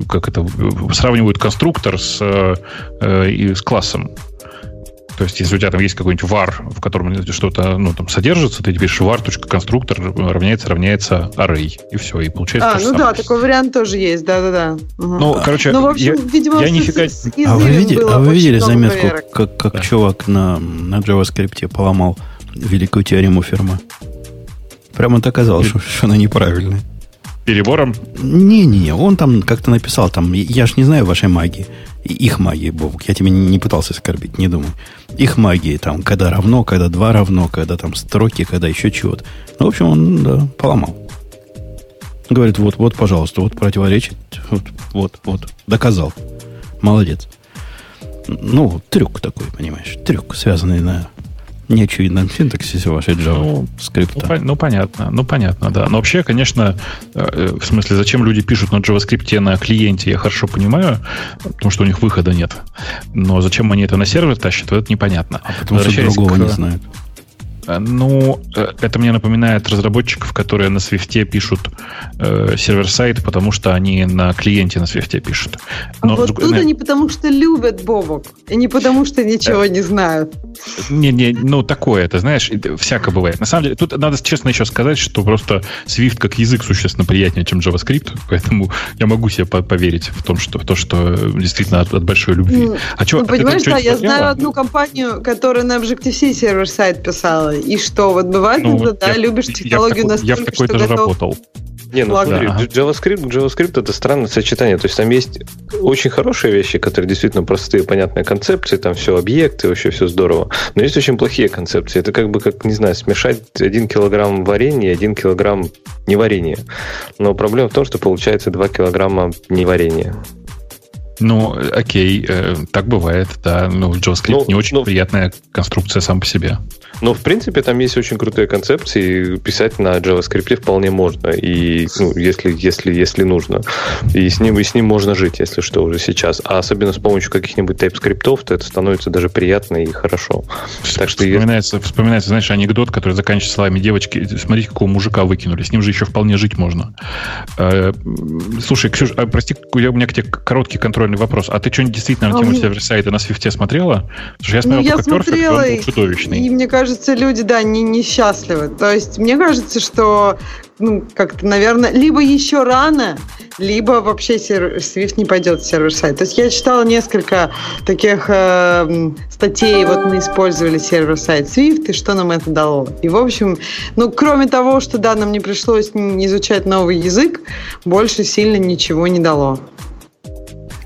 как это, сравнивают конструктор с, э, с классом. То есть, если у тебя там есть какой-нибудь var, в котором что-то ну, там содержится, ты пишешь var.конструктор равняется, равняется array. И все, и получается
А, ну да, такой вариант тоже есть, да-да-да.
Угу. Ну, короче, ну, в общем, я, видимо, я нифига...
С, а вы видели, а вы видели заметку, проверок. как, как да. чувак на, на JavaScript поломал великую теорему Ферма? Прямо так оказалось, что, что она неправильная.
Перебором?
Не-не, он там как-то написал, там, я ж не знаю вашей магии их магии, Бобук. Я тебя не пытался оскорбить, не думаю. Их магии, там, когда равно, когда два равно, когда там строки, когда еще чего-то. Ну, в общем, он да, поломал. Говорит, вот, вот, пожалуйста, вот противоречит, вот, вот, вот, доказал. Молодец. Ну, трюк такой, понимаешь, трюк, связанный на неочевидном синтаксисе вашей Java ну, скрипта.
Ну, ну, понятно, ну, понятно, да. Но вообще, конечно, э, в смысле, зачем люди пишут на JavaScript на клиенте, я хорошо понимаю, потому что у них выхода нет. Но зачем они это на сервер тащат, это непонятно.
А потому что другого к... не знают.
Э, ну, э, это мне напоминает разработчиков, которые на Свифте пишут э, сервер-сайт, потому что они на клиенте на Свифте пишут.
А Но, а вот тут они потому что любят Бобок, и не потому что ничего не знают.
Не-не, ну такое, это знаешь, всяко бывает. На самом деле, тут надо честно еще сказать, что просто Swift как язык существенно приятнее, чем JavaScript, [LAUGHS] поэтому я могу себе поверить в том, что в то, что действительно от, от большой любви.
Ну, а что, ну, понимаешь, да, я знаю одну компанию, которая на Objective-C сервер-сайт писала, и что, вот бывает, ну, да, я, любишь технологию
я настолько, Я в такой тоже готов... работал.
Не, ну смотри, ага. JavaScript, JavaScript это странное сочетание. То есть там есть очень хорошие вещи, которые действительно простые, понятные концепции, там все объекты, вообще все здорово. Но есть очень плохие концепции. Это как бы, как, не знаю, смешать один килограмм варенья и один килограмм неварения. Но проблема в том, что получается 2 килограмма неварения.
Ну, окей, э, так бывает, да. Ну, JavaScript ну, не очень ну, приятная конструкция сам по себе.
Но, в принципе, там есть очень крутые концепции, писать на JavaScript вполне можно, и, ну, если, если, если нужно. И с, ним, и с ним можно жить, если что, уже сейчас. А особенно с помощью каких-нибудь TypeScript, то это становится даже приятно и хорошо.
Так что вспоминается, если... вспоминается, знаешь, анекдот, который заканчивается словами девочки, смотрите, какого мужика выкинули, с ним же еще вполне жить можно. Э, слушай, Ксюш, а, прости, у меня к тебе короткий контрольный вопрос. А ты что-нибудь действительно на тему а сервер-сайта на Свифте смотрела?
Потому что я смотрел ну, я смотрела, Perfect, он был чудовищный. И мне кажется, люди, да, не несчастливы. То есть мне кажется, что ну, как-то, наверное, либо еще рано, либо вообще Swift не пойдет в сервер-сайт. То есть я читала несколько таких э, статей, вот мы использовали сервер-сайт Swift, и что нам это дало. И, в общем, ну, кроме того, что, да, нам не пришлось изучать новый язык, больше сильно ничего не дало.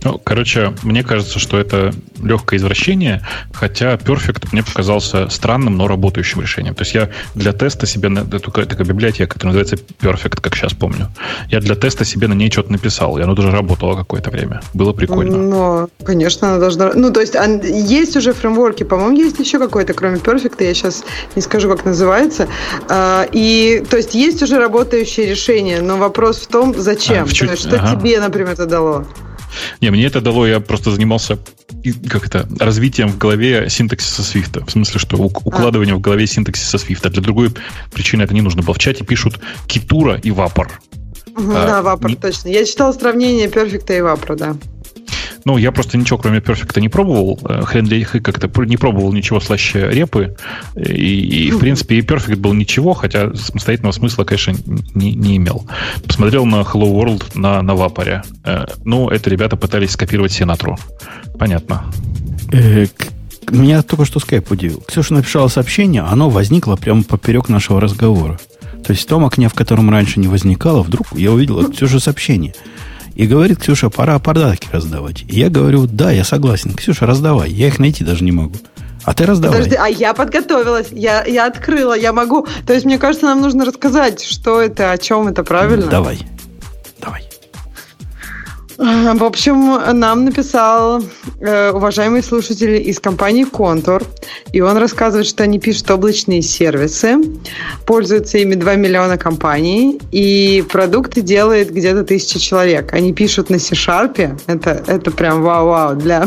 Ну, короче, мне кажется, что это легкое извращение, хотя Perfect мне показался странным, но работающим решением. То есть я для теста себе, такая, такая библиотека, которая называется Perfect, как сейчас помню, я для теста себе на ней что-то написал, и оно даже работало какое-то время. Было прикольно.
Ну, конечно, она должна... Ну, то есть есть уже фреймворки, по-моему, есть еще какой-то, кроме Perfect, я сейчас не скажу, как называется. А, и, то есть есть уже работающие решения, но вопрос в том, зачем? А, в чуть... есть, что ага. тебе, например, это дало?
Не, мне это дало, я просто занимался как это, развитием в голове синтаксиса Свифта. В смысле, что укладывание в голове синтаксиса Свифта. Для другой причины это не нужно было. В чате пишут китура и вапор.
А, да, вапор, не... точно. Я читал сравнение перфекта и вапора, да.
Ну, я просто ничего, кроме перфекта, не пробовал. Э, хрен для их как-то не пробовал ничего слаще репы. И, и в принципе, и перфект был ничего, хотя самостоятельного смысла, конечно, не, не имел. Посмотрел на Hello World на, на Вапоре. Э, ну, это ребята пытались скопировать Сенатру. Понятно.
Э, меня только что скайп удивил. Ксюша написала сообщение, оно возникло прямо поперек нашего разговора. То есть в том окне, в котором раньше не возникало, вдруг я увидел Ксюша сообщение. И говорит, Ксюша, пора подарки раздавать. И я говорю, да, я согласен. Ксюша, раздавай. Я их найти даже не могу. А ты раздавай. Подожди,
а я подготовилась, я, я открыла, я могу. То есть, мне кажется, нам нужно рассказать, что это, о чем это, правильно?
Давай.
В общем, нам написал э, уважаемый слушатель из компании Контур, и он рассказывает, что они пишут облачные сервисы, пользуются ими 2 миллиона компаний, и продукты делает где-то тысяча человек. Они пишут на C-Sharp, это, это прям вау-вау. Для...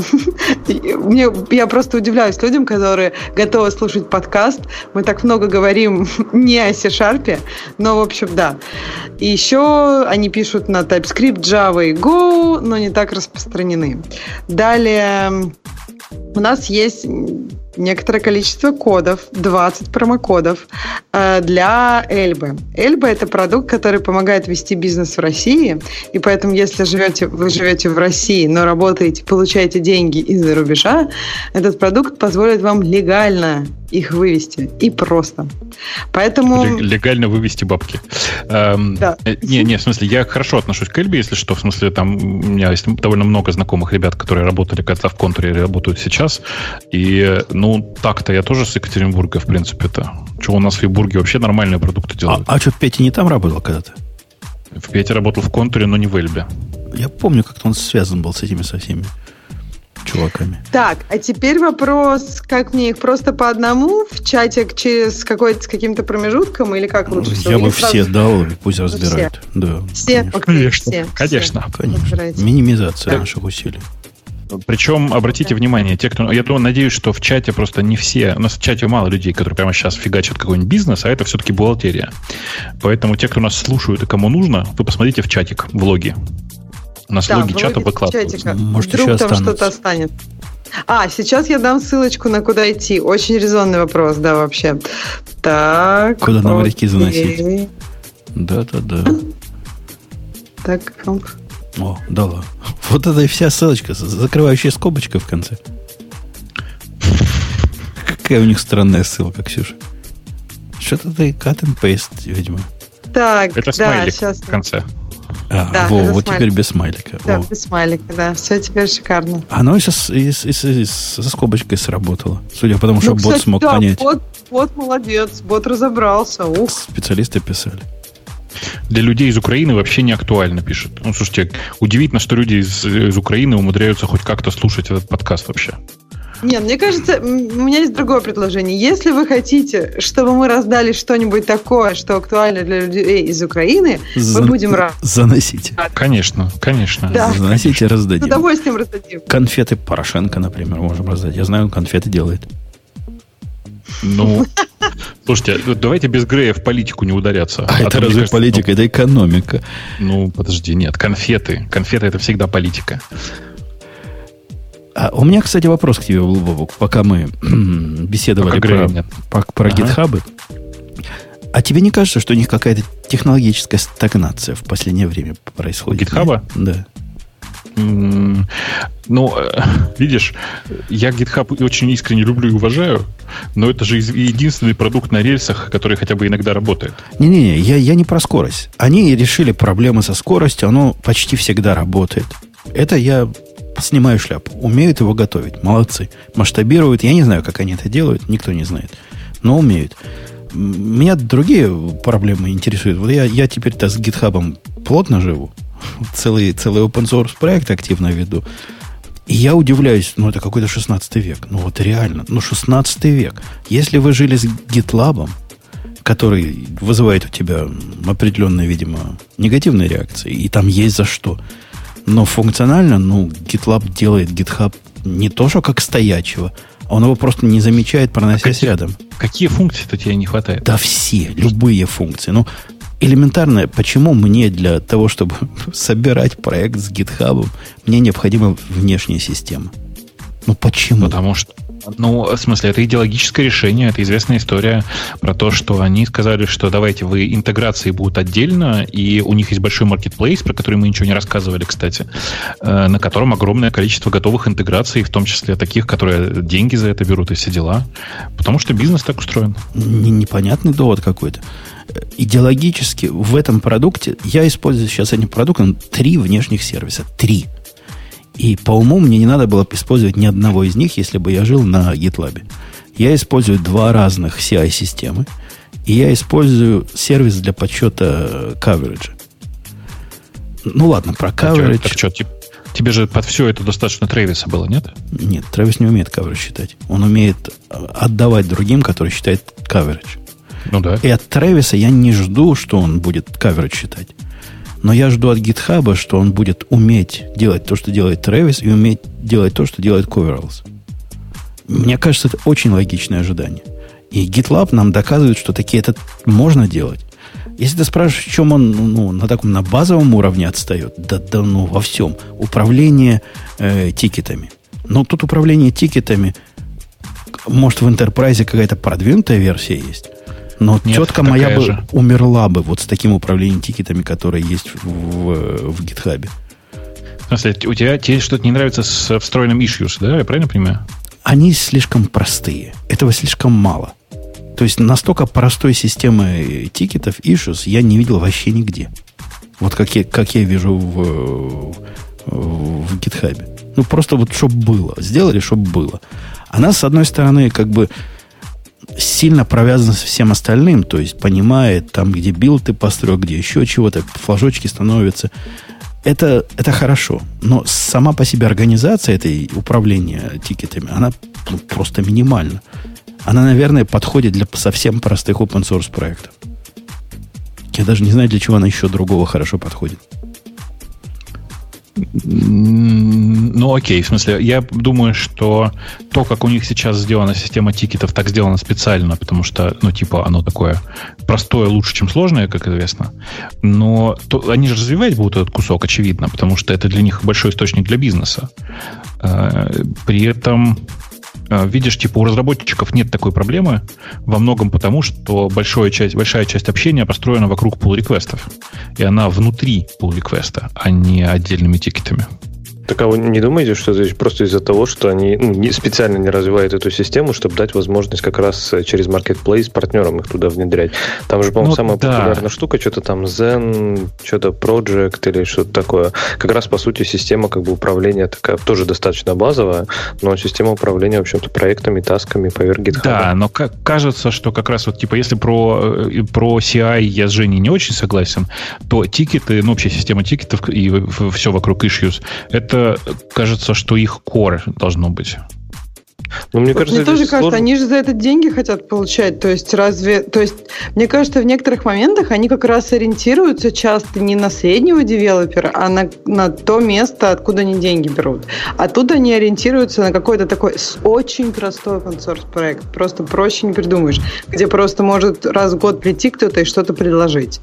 [LAUGHS] Мне, я просто удивляюсь людям, которые готовы слушать подкаст. Мы так много говорим [LAUGHS] не о C-Sharp, но, в общем, да. И еще они пишут на TypeScript, Java и Go, но не так распространены. Далее у нас есть некоторое количество кодов, 20 промокодов э, для Эльбы. Эльба – это продукт, который помогает вести бизнес в России, и поэтому, если живете, вы живете в России, но работаете, получаете деньги из-за рубежа, этот продукт позволит вам легально их вывести. И просто. Поэтому...
Легально вывести бабки. Эм, да. Э, не, не, в смысле, я хорошо отношусь к Эльбе, если что. В смысле, там у меня есть довольно много знакомых ребят, которые работали когда-то в контуре и работают сейчас. И, ну, так-то я тоже с Екатеринбурга, в принципе-то. Что у нас в Ебурге вообще нормальные продукты делают.
А, а что, Петя не там работал когда-то?
В Пете работал в контуре, но не в Эльбе.
Я помню, как-то он связан был с этими со всеми чуваками.
Так, а теперь вопрос, как мне их просто по одному в чате через какой-то с каким-то промежутком или как лучше
всего? Я бы все сразу... дал, пусть разбирают.
Все? Да,
все? Конечно. Окей, конечно. Все, конечно.
конечно. Минимизация наших усилий.
Причем, обратите внимание, те, кто... Я думаю, надеюсь, что в чате просто не все... У нас в чате мало людей, которые прямо сейчас фигачат какой-нибудь бизнес, а это все-таки бухгалтерия. Поэтому те, кто нас слушают и кому нужно, вы посмотрите в чатик, в логи. У нас да, логи чата выкладываются.
Может, Вдруг еще там что-то останется. А, сейчас я дам ссылочку на куда идти. Очень резонный вопрос, да, вообще. Так.
Куда на моряки заносить? Да-да-да.
Так.
О, да ладно. Вот это и вся ссылочка, закрывающая скобочка в конце. Какая у них странная ссылка, Ксюша. Что-то ты cut and paste, видимо.
Так,
это да, смайлик сейчас. в конце.
А, да, во, вот смайлик. теперь без смайлика.
Да, во. без смайлика, да. Все теперь шикарно.
Оно и со, и, и, и, и со скобочкой сработало. Судя по тому, что ну, бот смог да, понять.
Бот, бот молодец, бот разобрался. Ух.
Специалисты писали.
Для людей из Украины вообще не актуально, пишет. Ну, слушайте, удивительно, что люди из, из Украины умудряются хоть как-то слушать этот подкаст вообще.
Нет, мне кажется, у меня есть другое предложение. Если вы хотите, чтобы мы раздали что-нибудь такое, что актуально для людей из Украины, За... мы будем рады.
Заносите.
Конечно, конечно.
Да. Заносите, раздадим. С
удовольствием раздадим.
Конфеты Порошенко, например, можем раздать. Я знаю, он конфеты делает.
Ну, [LAUGHS] слушайте, давайте без Грея в политику не ударяться.
А, а это разве кажется, политика, ну, это экономика.
Ну, подожди, нет, конфеты. Конфеты это всегда политика.
А у меня, кстати, вопрос к тебе, Бобок, пока мы [CLEARS THROAT] беседовали про, про, про ага. гитхабы. А тебе не кажется, что у них какая-то технологическая стагнация в последнее время происходит?
Гитхаба?
Да.
Ну, э, [LAUGHS] видишь, я GitHub очень искренне люблю и уважаю, но это же единственный продукт на рельсах, который хотя бы иногда работает.
Не-не-не, я, я не про скорость. Они решили проблемы со скоростью, оно почти всегда работает. Это я снимаю шляпу. Умеют его готовить. Молодцы. Масштабируют. Я не знаю, как они это делают. Никто не знает. Но умеют. Меня другие проблемы интересуют. Вот я, я теперь-то с гитхабом плотно живу. Целый, целый open source проект активно веду. И я удивляюсь, ну это какой-то 16 век. Ну вот реально, ну 16 век. Если вы жили с GitLab, который вызывает у тебя определенные, видимо, негативные реакции, и там есть за что – но функционально, ну, GitLab делает GitHub не то, что как стоячего, а он его просто не замечает, проносясь а рядом.
Какие функции-то тебе не хватает?
Да все, любые функции. Ну, элементарно, почему мне для того, чтобы собирать проект с GitHub, мне необходима внешняя система? Ну почему?
Потому что ну, в смысле, это идеологическое решение, это известная история про то, что они сказали, что давайте вы интеграции будут отдельно, и у них есть большой маркетплейс, про который мы ничего не рассказывали, кстати, э, на котором огромное количество готовых интеграций, в том числе таких, которые деньги за это берут и все дела. Потому что бизнес так устроен.
Непонятный довод какой-то идеологически в этом продукте, я использую сейчас этим продуктом три внешних сервиса. Три. И по уму мне не надо было использовать ни одного из них, если бы я жил на GitLab. Я использую два разных CI-системы, и я использую сервис для подсчета coverage. Ну ладно, про coverage... Так
что, типа, тебе же под все это достаточно Трэвиса было, нет?
Нет, Трэвис не умеет coverage считать. Он умеет э, отдавать другим, которые считают coverage.
Ну да.
И от Трэвиса я не жду, что он будет coverage считать. Но я жду от GitHub, что он будет уметь делать то, что делает Travis, и уметь делать то, что делает Coveralls. Мне кажется, это очень логичное ожидание. И GitLab нам доказывает, что такие это можно делать. Если ты спрашиваешь, в чем он ну, на таком на базовом уровне отстает, да, да ну во всем. Управление э, тикетами. Но тут управление тикетами, может, в Enterprise какая-то продвинутая версия есть. Но Нет, тетка моя бы же. умерла бы вот с таким управлением тикетами, которое есть в, в, GitHub.
В смысле, у тебя тебе что-то не нравится с встроенным issues, да? Я правильно понимаю?
Они слишком простые. Этого слишком мало. То есть настолько простой системы тикетов, issues я не видел вообще нигде. Вот как я, как я вижу в, в, в GitHub. Ну, просто вот чтобы было. Сделали, чтобы было. Она, с одной стороны, как бы сильно провязан со всем остальным, то есть понимает там, где build ты построил, где еще чего-то, флажочки становятся. Это, это хорошо, но сама по себе организация этой управления тикетами, она ну, просто минимальна. Она, наверное, подходит для совсем простых open source проектов. Я даже не знаю, для чего она еще другого хорошо подходит.
Ну, окей, в смысле, я думаю, что то, как у них сейчас сделана система тикетов, так сделано специально, потому что, ну, типа, оно такое простое лучше, чем сложное, как известно. Но то, они же развивать будут этот кусок, очевидно, потому что это для них большой источник для бизнеса. А, при этом видишь, типа у разработчиков нет такой проблемы во многом потому, что большая часть, большая часть общения построена вокруг pull реквестов И она внутри pull реквеста а не отдельными тикетами.
Так а вы не думаете, что это просто из-за того, что они ну, не, специально не развивают эту систему, чтобы дать возможность как раз э, через Marketplace партнерам их туда внедрять? Там же, по-моему, ну, самая да. популярная штука, что-то там Zen, что-то Project или что-то такое. Как раз, по сути, система как бы управления такая, тоже достаточно базовая, но система управления, в общем-то, проектами, тасками поверх GitHub.
Да, но как, кажется, что как раз вот, типа, если про, э, про CI я с Женей не очень согласен, то тикеты, ну, общая система тикетов и все вокруг issues, это это кажется, что их core должно быть.
Ну, мне кажется, мне тоже сложно. кажется, они же за это деньги хотят получать. То есть, разве. То есть, мне кажется, в некоторых моментах они как раз ориентируются часто не на среднего девелопера, а на, на то место, откуда они деньги берут. Оттуда они ориентируются на какой-то такой очень простой open проект. Просто проще не придумаешь. Где просто может раз в год прийти кто-то и что-то предложить.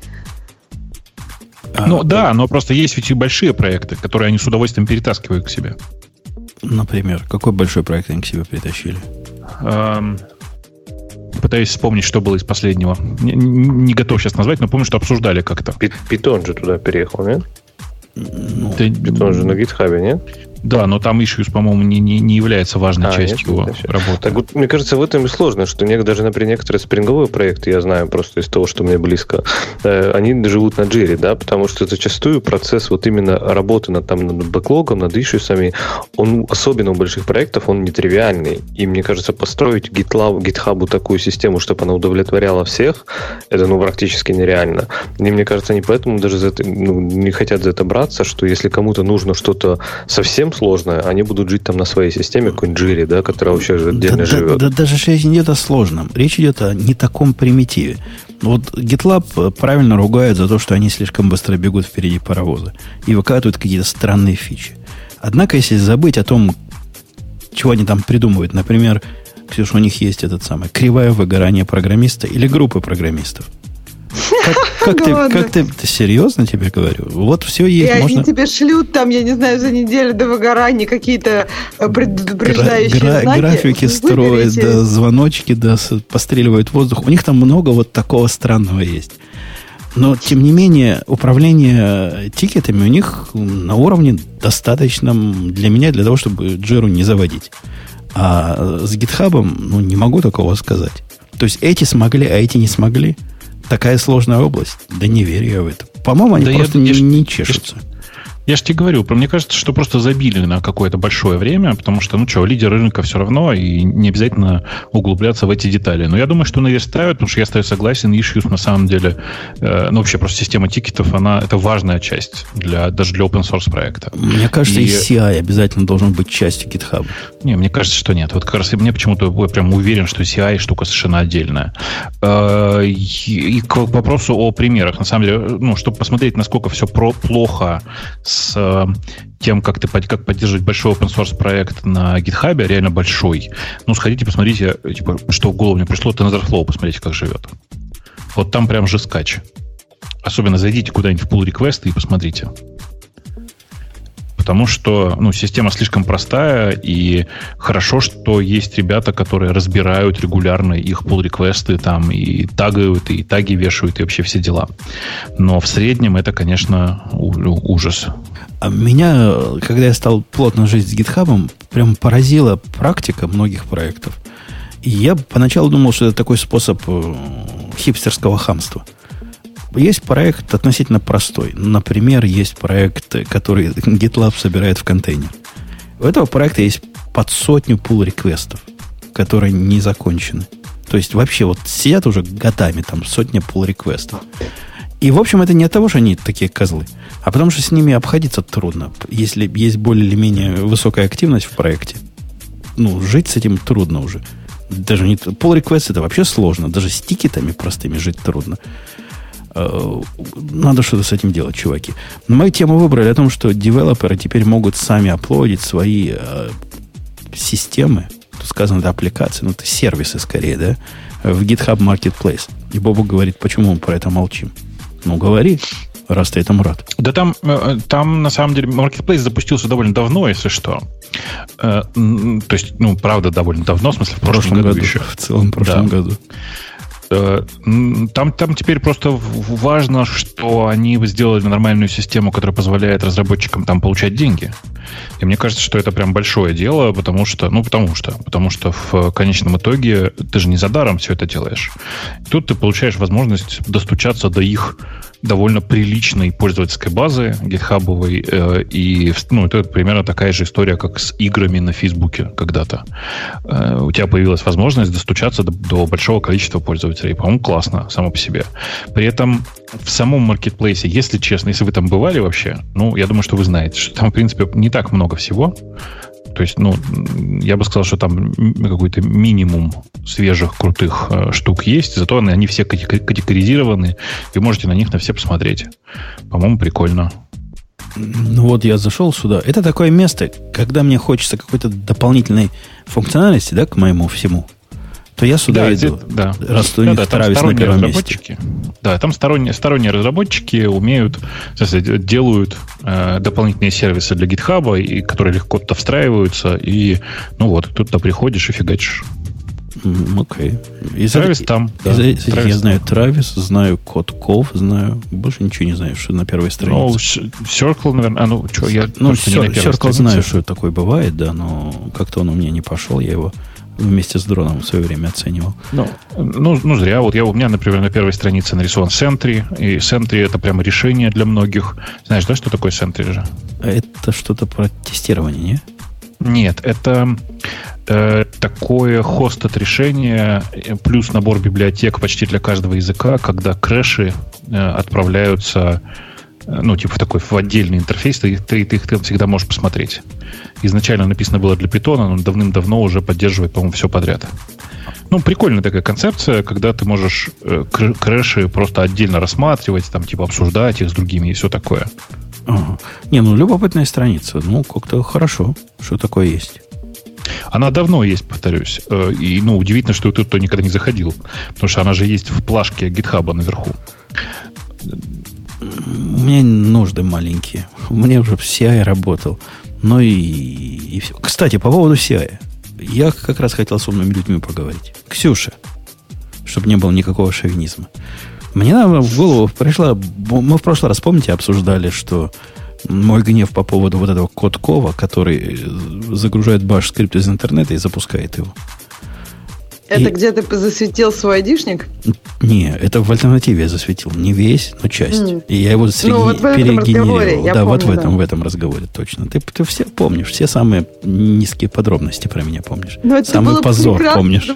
А, ну да, но просто есть ведь и большие проекты, которые они с удовольствием перетаскивают к себе.
Например, какой большой проект они к себе притащили? Эм,
пытаюсь вспомнить, что было из последнего. Не, не готов сейчас назвать, но помню, что обсуждали как-то.
Питон же туда переехал, нет? Ну, Питон же на гитхабе, нет?
Да, но там issues, по-моему, не, не, не является важной а, частью его работы.
Так вот, мне кажется, в этом и сложно, что даже, например, некоторые спринговые проекты, я знаю просто из того, что мне близко, э, они живут на джире, да, потому что зачастую процесс вот именно работы над, там, над бэклогом, над ишьюсами, он, особенно у больших проектов, он нетривиальный. И мне кажется, построить GitLab, GitHub такую систему, чтобы она удовлетворяла всех, это, ну, практически нереально. И мне кажется, они поэтому даже за это, ну, не хотят за это браться, что если кому-то нужно что-то совсем сложное, они будут жить там на своей системе, какой-нибудь да, которая вообще отдельно да, живет.
Да, да, даже речь не идет о сложном. Речь идет о не таком примитиве. Вот GitLab правильно ругают за то, что они слишком быстро бегут впереди паровоза и выкатывают какие-то странные фичи. Однако, если забыть о том, чего они там придумывают, например, Ксюша, у них есть этот самый кривое выгорание программиста или группы программистов – как, [LAUGHS] как, ты, как ты, ты серьезно тебе говорю? Вот все есть.
И можно... они тебе шлют там, я не знаю, за неделю до выгорания какие-то э, предупреждающие гра-
знаки. Графики строят, да, звоночки, да, постреливают воздух. У них там много вот такого странного есть. Но, тем не менее, управление тикетами у них на уровне достаточном для меня, для того, чтобы джиру не заводить. А с гитхабом, ну, не могу такого сказать. То есть эти смогли, а эти не смогли – такая сложная область. Да не верю я в это. По-моему, они да просто я, не, не чешутся. Я,
же тебе говорю, мне кажется, что просто забили на какое-то большое время, потому что, ну что, лидер рынка все равно, и не обязательно углубляться в эти детали. Но я думаю, что наверстают, потому что я стою согласен, Issues на самом деле, э, ну вообще просто система тикетов, она это важная часть для, даже для open source проекта.
Мне кажется, и, и CI обязательно должен быть частью GitHub.
Не, мне кажется, что нет. Вот как раз мне почему-то я прям уверен, что CI штука совершенно отдельная. Э, и к вопросу о примерах. На самом деле, ну, чтобы посмотреть, насколько все про плохо с э, тем, как, ты, как поддерживать большой open source проект на GitHub, реально большой, ну, сходите, посмотрите, типа, что в голову мне пришло, TensorFlow, посмотрите, как живет. Вот там прям же скач. Особенно зайдите куда-нибудь в pull реквесты и посмотрите потому что ну, система слишком простая, и хорошо, что есть ребята, которые разбирают регулярно их pull реквесты там и тагают, и таги вешают, и вообще все дела. Но в среднем это, конечно, ужас.
А меня, когда я стал плотно жить с гитхабом, прям поразила практика многих проектов. И я поначалу думал, что это такой способ э, хипстерского хамства – есть проект относительно простой. Например, есть проект, который GitLab собирает в контейнер. У этого проекта есть под сотню пул реквестов, которые не закончены. То есть вообще вот сидят уже годами там сотня пул реквестов. И, в общем, это не от того, что они такие козлы, а потому что с ними обходиться трудно. Если есть более или менее высокая активность в проекте, ну, жить с этим трудно уже. Даже не... Pull request это вообще сложно. Даже с тикетами простыми жить трудно. Э, надо что-то с этим делать, чуваки. Но мою тему выбрали о том, что девелоперы теперь могут сами оплодить свои э, системы, тут сказано, это аппликации, ну, это сервисы скорее, да, в GitHub Marketplace. И Бобу говорит, почему мы про это молчим. Ну, говори, раз ты этому рад.
Да там, э, там на самом деле, Marketplace запустился довольно давно, если что. Э, то есть, ну, правда, довольно давно, в смысле, в прошлом, в прошлом году, году еще.
В целом, в прошлом да. году.
Э, там, там теперь просто важно, что они сделали нормальную систему, которая позволяет разработчикам там получать деньги. И мне кажется, что это прям большое дело, потому что, ну, потому что, потому что в конечном итоге ты же не за даром все это делаешь. Тут ты получаешь возможность достучаться до их довольно приличной пользовательской базы гитхабовой. Э, и ну, это примерно такая же история, как с играми на Фейсбуке когда-то. Э, у тебя появилась возможность достучаться до, до большого количества пользователей. По-моему, классно само по себе. При этом в самом маркетплейсе, если честно, если вы там бывали вообще, ну, я думаю, что вы знаете, что там, в принципе, не так много всего. То есть, ну, я бы сказал, что там какой-то минимум свежих, крутых э, штук есть, зато они, они все категоризированы, вы можете на них на все посмотреть. По-моему, прикольно.
Ну вот я зашел сюда. Это такое место, когда мне хочется какой-то дополнительной функциональности, да, к моему всему то я сюда да, иду.
Да. Раз у да, да, Травис на первом разработчики, месте. Да, там сторонние, сторонние разработчики умеют, делают э, дополнительные сервисы для GitHub, и, которые легко туда встраиваются, и ну вот, тут ты приходишь и фигачишь.
Окей.
Okay. Травис там.
Да, из, Травис я знаю Травис, знаю Котков, знаю. Больше ничего не знаю, что на первой странице. Ну,
Circle, наверное. А ну, что, я
ну, Circle знаю, что такое бывает, да, но как-то он у меня не пошел, я его вместе с дроном в свое время оценивал.
Ну, ну, ну зря. Вот я, у меня, например, на первой странице нарисован Sentry, и Sentry это прямо решение для многих. Знаешь, да, что такое Sentry же?
Это что-то про тестирование, не?
Нет, это э, такое хостед решение плюс набор библиотек почти для каждого языка, когда крэши э, отправляются Э, ну, типа в такой в отдельный интерфейс, ты, ты, ты их там всегда можешь посмотреть. Изначально написано было для питона, но давным-давно уже поддерживает, по-моему, все подряд. Ну, прикольная такая концепция, когда ты можешь э, крэши просто отдельно рассматривать, там, типа, обсуждать их с другими и все такое.
Ага. Не, ну, любопытная страница. Ну, как-то хорошо, что такое есть.
Она давно есть, повторюсь. Э, и, ну, удивительно, что тут кто никогда не заходил. Потому что она же есть в плашке гитхаба наверху.
У меня нужды маленькие. У меня уже CI работал. Ну и, и все. Кстати, по поводу CI. Я как раз хотел с умными людьми поговорить. Ксюша, чтобы не было никакого шовинизма. Мне в голову пришла... Мы в прошлый раз, помните, обсуждали, что мой гнев по поводу вот этого Коткова, который загружает баш скрипт из интернета и запускает его.
Это и... где ты засветил свой айдишник?
Не, это в альтернативе я засветил. Не весь, но часть. Mm. И я его среди... ну, вот перегенерировал. Да, помню, вот в этом, да. в этом разговоре точно. Ты, ты все помнишь, все самые низкие подробности про меня помнишь. Но ну, Самый позор помнишь.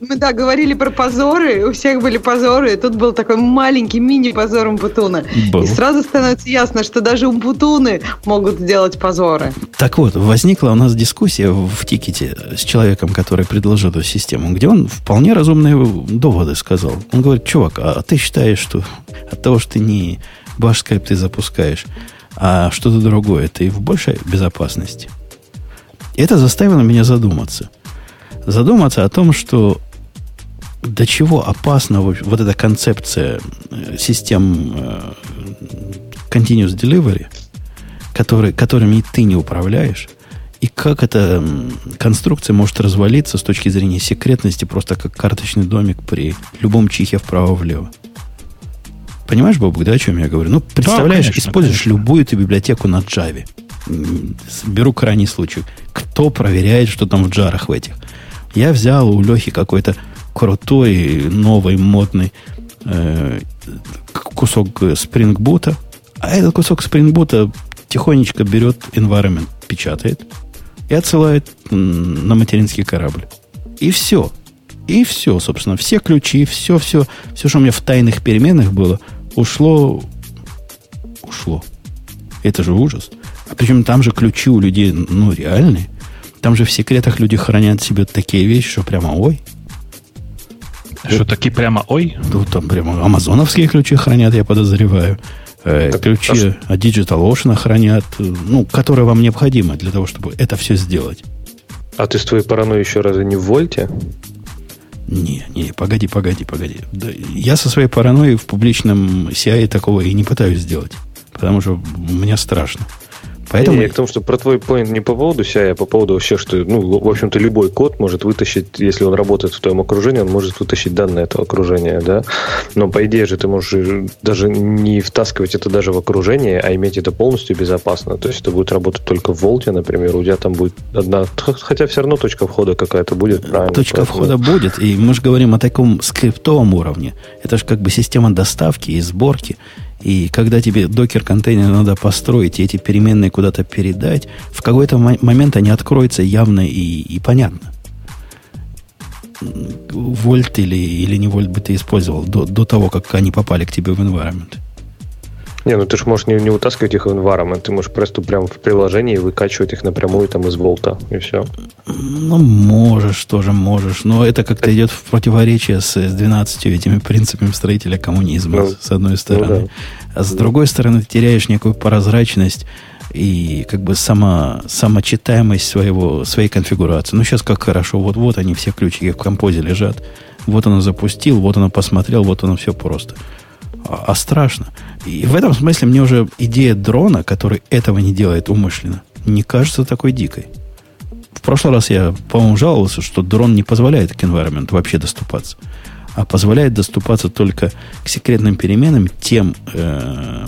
Мы, да, говорили про позоры, у всех были позоры, и тут был такой маленький мини-позор Умпутуна. Был. И сразу становится ясно, что даже Умпутуны могут сделать позоры.
Так вот, возникла у нас дискуссия в тикете с человеком, который предложил эту систему, где он вполне разумные доводы сказал. Он говорит, чувак, а ты считаешь, что от того, что ты не баш скайп ты запускаешь, а что-то другое, ты в большей безопасности. Это заставило меня задуматься. Задуматься о том, что до чего опасна вот эта концепция э, систем э, continuous delivery, который, которыми ты не управляешь, и как эта конструкция может развалиться с точки зрения секретности, просто как карточный домик при любом чихе вправо-влево. Понимаешь, Бобук, да, о чем я говорю? Ну, представляешь, да, конечно, используешь конечно. любую эту библиотеку на Java. Беру крайний случай. Кто проверяет, что там в джарах в этих? Я взял у Лехи какой-то крутой, новый, модный э, кусок спрингбута, а этот кусок спрингбута тихонечко берет environment, печатает, и отсылает на материнский корабль. И все. И все, собственно. Все ключи, все, все, все, что у меня в тайных переменных было, ушло, ушло. Это же ужас. А причем там же ключи у людей, ну, реальные. Там же в секретах люди хранят себе такие вещи, что прямо ой.
Что, такие прямо ой?
Ну, там прямо амазоновские ключи хранят, я подозреваю. Э, так, ключи а от DigitalOcean хранят, ну, которые вам необходимы для того, чтобы это все сделать.
А ты с твоей паранойей еще разве не в вольте?
Не, не, погоди, погоди, погоди. Да, я со своей паранойей в публичном CI такого и не пытаюсь сделать. Потому что мне страшно.
Поэтому... Не, я к тому, что про твой поинт не по поводу CI, а по поводу вообще, что, ну, в общем-то, любой код может вытащить, если он работает в твоем окружении, он может вытащить данные этого окружения, да. Но, по идее же, ты можешь даже не втаскивать это даже в окружение, а иметь это полностью безопасно. То есть это будет работать только в Волте, например, у тебя там будет одна, хотя все равно точка входа какая-то будет,
правильно? Точка поэтому... входа будет, и мы же говорим о таком скриптовом уровне. Это же как бы система доставки и сборки. И когда тебе докер-контейнер надо построить и эти переменные куда-то передать, в какой-то момент они откроются явно и, и понятно. Вольт или, или не вольт бы ты использовал до, до того, как они попали к тебе в environment.
Не, ну ты же можешь не, не вытаскивать их в environment, ты можешь просто прямо в приложении выкачивать их напрямую там из волта, и все.
Ну, можешь, тоже можешь, но это как-то идет в противоречие с, с 12 этими принципами строителя коммунизма, ну, с одной стороны. Ну, да. А с другой стороны, ты теряешь некую прозрачность и как бы сама, самочитаемость своего, своей конфигурации. Ну, сейчас как хорошо, вот-вот они все ключики в композе лежат. Вот он запустил, вот он посмотрел, вот оно все просто. А, а страшно. И в этом смысле мне уже идея дрона, который этого не делает умышленно, не кажется такой дикой. В прошлый раз я, по-моему, жаловался, что дрон не позволяет к environment вообще доступаться, а позволяет доступаться только к секретным переменам тем э,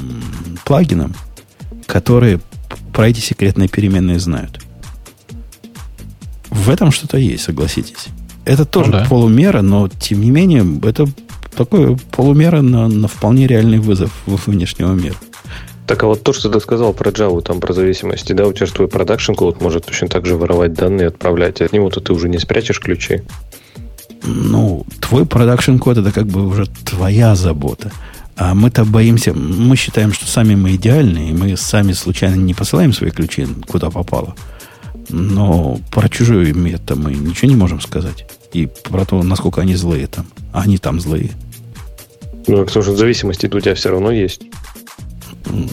плагинам, которые про эти секретные переменные знают. В этом что-то есть, согласитесь. Это тоже ну, да. полумера, но тем не менее, это такой полумера на, на вполне реальный вызов внешнего мира.
Так, а вот то, что ты сказал про Java, там про зависимости, да, у тебя же твой production код может точно так же воровать данные и отправлять. От него-то ты уже не спрячешь ключи.
Ну, твой production код это как бы уже твоя забота. А мы-то боимся, мы считаем, что сами мы идеальные, и мы сами случайно не посылаем свои ключи куда попало. Но про чужой мир мы ничего не можем сказать. И про то, насколько они злые там. А они там злые.
Ну, что зависимости у тебя все равно есть.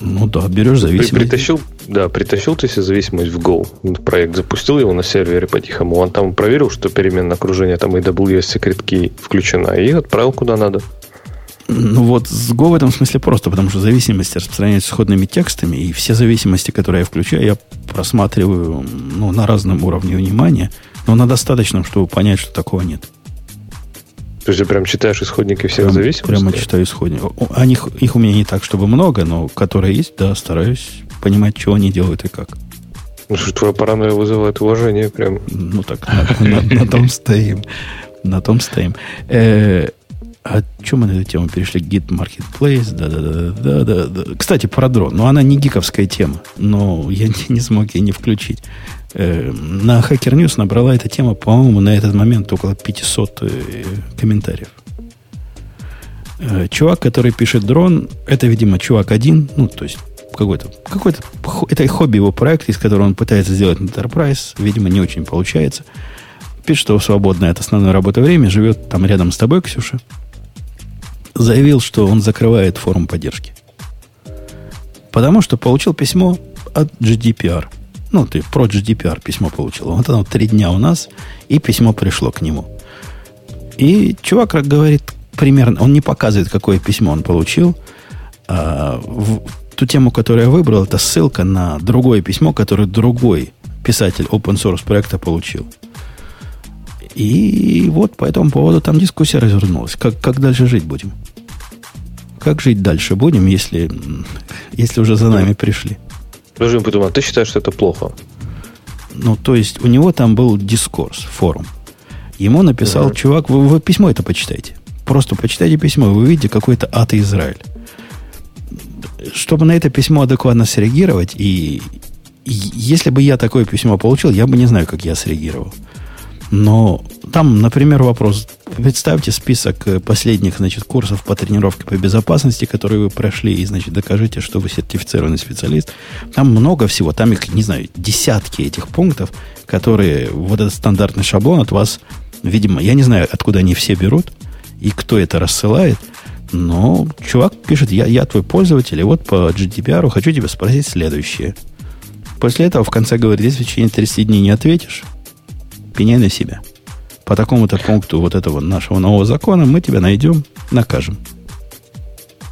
Ну да, берешь зависимость.
Притащил, да, притащил ты себе зависимость в Go. Проект запустил его на сервере по-тихому. Он там проверил, что переменное окружение там AWS Secret Key включена, и отправил куда надо.
Ну вот с Go в этом смысле просто, потому что зависимости распространяются сходными текстами, и все зависимости, которые я включаю, я просматриваю ну, на разном уровне внимания, но на достаточном, чтобы понять, что такого нет.
То есть ты прям читаешь исходники всех прям, зависимостей?
Прямо читаю исходники. Они, их у меня не так, чтобы много, но которые есть, да, стараюсь понимать, что они делают и как.
Ну что, твоя паранойя вызывает уважение прям.
Ну так, на том стоим. На том стоим. Э, а чем мы на эту тему перешли? Git Marketplace, да-да-да. да, да. Кстати, про дрон. Ну, она не гиковская тема, но я не, не смог ее не включить. Э, на Hacker News набрала эта тема, по-моему, на этот момент около 500 э, комментариев. Э, чувак, который пишет дрон, это, видимо, чувак один, ну, то есть какой-то, какой-то, это хобби его проект, из которого он пытается сделать Enterprise, видимо, не очень получается. Пишет, что в свободное от основной работы время живет там рядом с тобой, Ксюша, заявил, что он закрывает форум поддержки. Потому что получил письмо от GDPR. Ну, ты про GDPR письмо получил. Вот оно три дня у нас, и письмо пришло к нему. И чувак говорит примерно, он не показывает, какое письмо он получил. А в ту тему, которую я выбрал, это ссылка на другое письмо, которое другой писатель open source проекта получил. И вот по этому поводу там дискуссия развернулась. Как, как дальше жить будем? Как жить дальше будем, если, если уже за нами пришли?
Подумай, а ты считаешь, что это плохо?
Ну, то есть, у него там был дискурс, форум. Ему написал угу. чувак, вы, вы письмо это почитайте. Просто почитайте письмо, вы увидите какой-то ад Израиль. Чтобы на это письмо адекватно среагировать, и, и если бы я такое письмо получил, я бы не знаю, как я среагировал. Но там, например, вопрос. Представьте список э, последних значит, курсов по тренировке по безопасности, которые вы прошли, и, значит, докажите, что вы сертифицированный специалист. Там много всего. Там их, не знаю, десятки этих пунктов, которые вот этот стандартный шаблон от вас, видимо, я не знаю, откуда они все берут, и кто это рассылает. Но чувак пишет, я, я твой пользователь, и вот по GDPR хочу тебя спросить следующее. После этого в конце говорит, если в течение 30 дней не ответишь, пеняй на себя. По такому-то пункту вот этого нашего нового закона мы тебя найдем, накажем.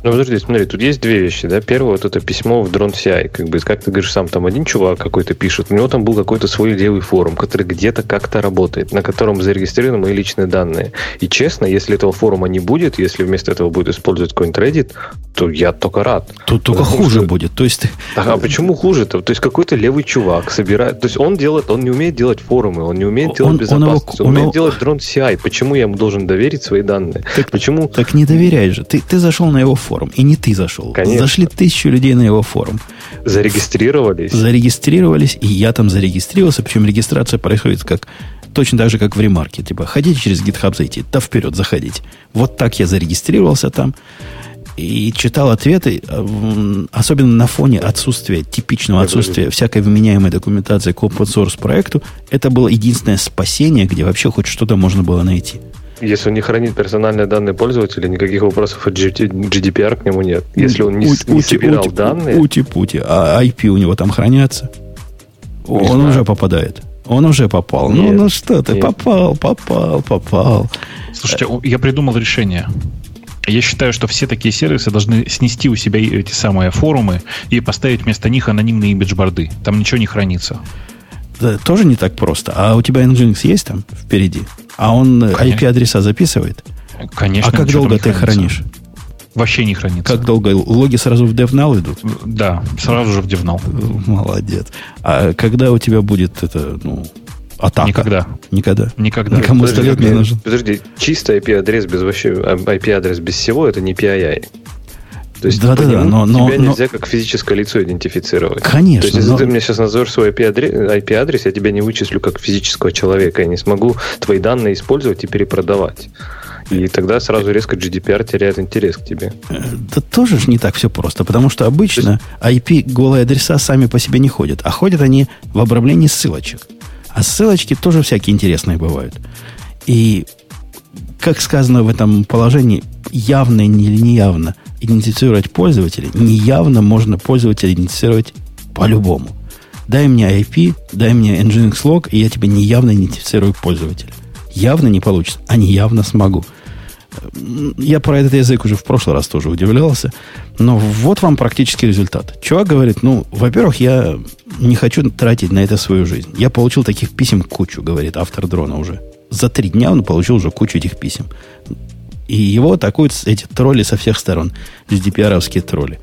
Ну, подожди, смотри, тут есть две вещи, да. Первое, вот это письмо в Drone CI, как бы, как ты говоришь, сам там один чувак какой-то пишет, у него там был какой-то свой левый форум, который где-то как-то работает, на котором зарегистрированы мои личные данные. И честно, если этого форума не будет, если вместо этого будет использовать какой-нибудь Reddit, то я только рад.
Тут только хуже что... будет. То есть ты...
а, а почему хуже-то? То есть какой-то левый чувак собирает... То есть он делает, он не умеет делать форумы, он не умеет делать он, безопасность, он, он, он умеет он... делать Drone CI. Почему я ему должен доверить свои данные?
Так,
почему?
Так не доверяй же. Ты, ты зашел на его форум, и не ты зашел. Конечно. Зашли тысячу людей на его форум.
Зарегистрировались.
Зарегистрировались, и я там зарегистрировался, причем регистрация происходит как точно так же, как в ремарке. Типа, хотите через GitHub зайти? Да вперед, заходите. Вот так я зарегистрировался там и читал ответы, особенно на фоне отсутствия, типичного отсутствия всякой вменяемой документации к open source проекту, это было единственное спасение, где вообще хоть что-то можно было найти.
Если он не хранит персональные данные пользователя, никаких вопросов от GDPR к нему нет. Если он не, ути, не собирал ути, данные...
Ути-пути, а IP у него там хранятся, не он знаю. уже попадает. Он уже попал. Ну, нет, ну, ну что ты, нет. попал, попал, попал.
Слушайте, я придумал решение. Я считаю, что все такие сервисы должны снести у себя эти самые форумы и поставить вместо них анонимные имиджборды. Там ничего не хранится.
Да, тоже не так просто. А у тебя Nginx есть там впереди? А он IP-адреса записывает?
Конечно.
А как долго ты хранишь?
Вообще не хранится.
Как долго? Логи сразу в DevNull идут?
Да, сразу же в DevNull.
Молодец. А когда у тебя будет это, ну, Атака.
Никогда.
Никогда.
Никогда.
Никому лет не нужен.
Подожди, чистый IP-адрес без вообще IP-адрес без всего это не PII. То есть да, да, да, но, но, тебя но, нельзя как физическое лицо идентифицировать.
Конечно.
То есть, если но... ты мне сейчас назовешь свой IP-адрес, я тебя не вычислю как физического человека. Я не смогу твои данные использовать и перепродавать. И тогда сразу резко GDPR теряет интерес к тебе.
Э, да тоже же не так все просто, потому что обычно IP голые адреса сами по себе не ходят, а ходят они в обрамлении ссылочек. А ссылочки тоже всякие интересные бывают. И, как сказано в этом положении, явно или неявно идентифицировать пользователя, неявно можно пользователя идентифицировать по-любому. Дай мне IP, дай мне Nginx log, и я тебе неявно идентифицирую пользователя. Явно не получится, а неявно смогу. Я про этот язык уже в прошлый раз тоже удивлялся. Но вот вам практический результат. Чувак говорит, ну, во-первых, я не хочу тратить на это свою жизнь. Я получил таких писем кучу, говорит автор дрона уже. За три дня он получил уже кучу этих писем. И его атакуют эти тролли со всех сторон. GDPR-овские тролли.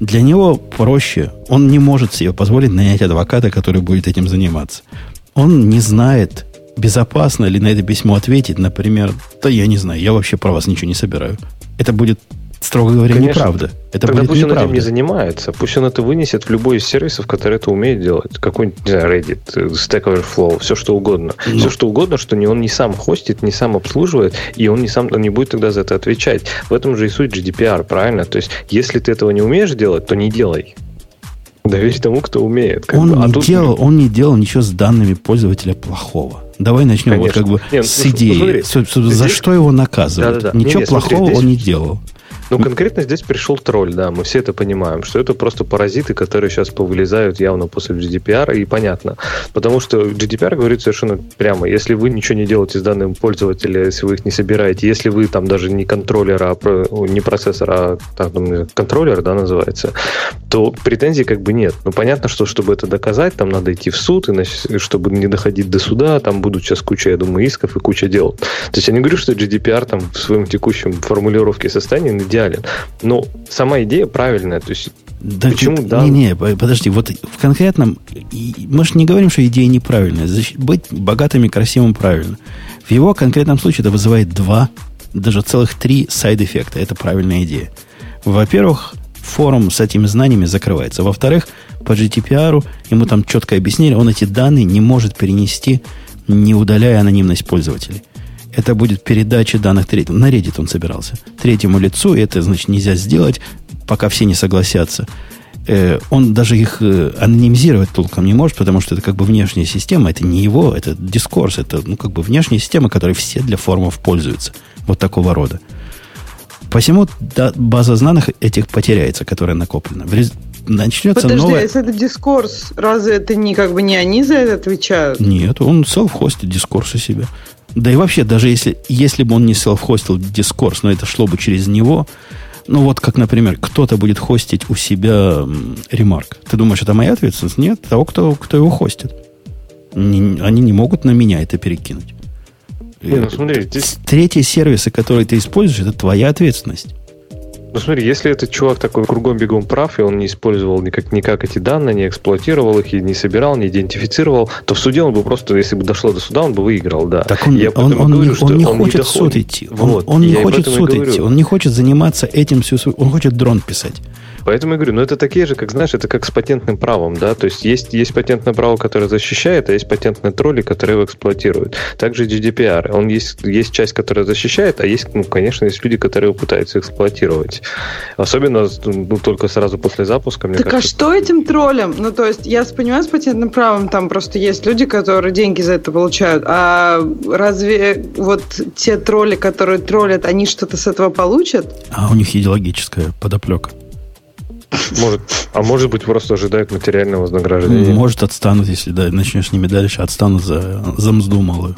Для него проще. Он не может себе позволить нанять адвоката, который будет этим заниматься. Он не знает, безопасно ли на это письмо ответить, например, да я не знаю, я вообще про вас ничего не собираю. Это будет строго говоря, Конечно. неправда. Это
Тогда
будет
пусть
неправда.
он этим не занимается. Пусть он это вынесет в любой из сервисов, который это умеет делать. Какой-нибудь, не знаю, Reddit, Stack Overflow, все что угодно. Но. Ну. Все что угодно, что не он не сам хостит, не сам обслуживает, и он не сам он не будет тогда за это отвечать. В этом же и суть GDPR, правильно? То есть, если ты этого не умеешь делать, то не делай. Доверь тому, кто умеет.
Он, бы. А не тут... делал, он не делал ничего с данными пользователя плохого. Давай начнем Конечно. вот как бы Нет, с ну, идеи. Смотри, за здесь... что его наказывают? Да, да, да. Ничего не, плохого смотри, здесь... он не делал.
Ну, конкретно здесь пришел тролль, да, мы все это понимаем, что это просто паразиты, которые сейчас повылезают явно после GDPR, и понятно. Потому что GDPR говорит совершенно прямо, если вы ничего не делаете с данным пользователя, если вы их не собираете, если вы там даже не контроллер, а не процессор, а там, контроллер, да, называется, то претензий как бы нет. Но понятно, что чтобы это доказать, там надо идти в суд, и чтобы не доходить до суда, там будут сейчас куча, я думаю, исков и куча дел. То есть я не говорю, что GDPR там в своем текущем формулировке состоянии идеален. Но сама идея правильная. То есть
да, Почему ты, да? Не, не, подожди, вот в конкретном, мы же не говорим, что идея неправильная. Быть богатым и красивым правильно. В его конкретном случае это вызывает два, даже целых три сайд-эффекта. Это правильная идея. Во-первых, форум с этими знаниями закрывается. Во-вторых, по GDPR ему там четко объяснили, он эти данные не может перенести, не удаляя анонимность пользователей это будет передача данных третьему. На Reddit он собирался. Третьему лицу, и это, значит, нельзя сделать, пока все не согласятся. Э, он даже их э, анонимизировать толком не может, потому что это как бы внешняя система, это не его, это дискурс, это ну, как бы внешняя система, которой все для форумов пользуются. Вот такого рода. Посему да, база знаний этих потеряется, которая накоплена. Начнется
Подожди,
новая...
а если это дискурс, разве это не как бы не они за это отвечают?
Нет, он селф-хостит дискурс у себя. Да и вообще, даже если, если бы он не селф-хостил дискурс, но это шло бы через него, ну вот как, например, кто-то будет хостить у себя ремарк. Ты думаешь, это моя ответственность? Нет, того, кто, кто его хостит. Не, они не могут на меня это перекинуть. Ну, смотри, здесь... Третьи сервисы, которые ты используешь, это твоя ответственность.
Ну смотри, если этот чувак такой кругом-бегом прав, и он не использовал никак, никак эти данные, не эксплуатировал их, и не собирал, не идентифицировал, то в суде он бы просто, если бы дошло до суда, он бы выиграл, да.
Так он, я он, он, говорю, он, не он хочет в суд идти. Вот, он, он не хочет суд идти. Он не хочет заниматься этим всю свою... Он хочет дрон писать.
Поэтому я говорю, ну это такие же, как знаешь, это как с патентным правом, да, то есть есть, есть патентное право, которое защищает, а есть патентные тролли, которые его эксплуатируют. Также GDPR, он есть, есть часть, которая защищает, а есть, ну, конечно, есть люди, которые его пытаются эксплуатировать. Особенно, ну, только сразу после запуска,
мне так а кажется. Так а что этим троллям? Ну, то есть, я понимаю, с патентным правом там просто есть люди, которые деньги за это получают, а разве вот те тролли, которые троллят, они что-то с этого получат?
А у них идеологическая подоплека.
Может, а может быть, просто ожидают материального вознаграждения.
Может, отстанут, если да, начнешь с ними дальше, отстанут за, за мзду малую.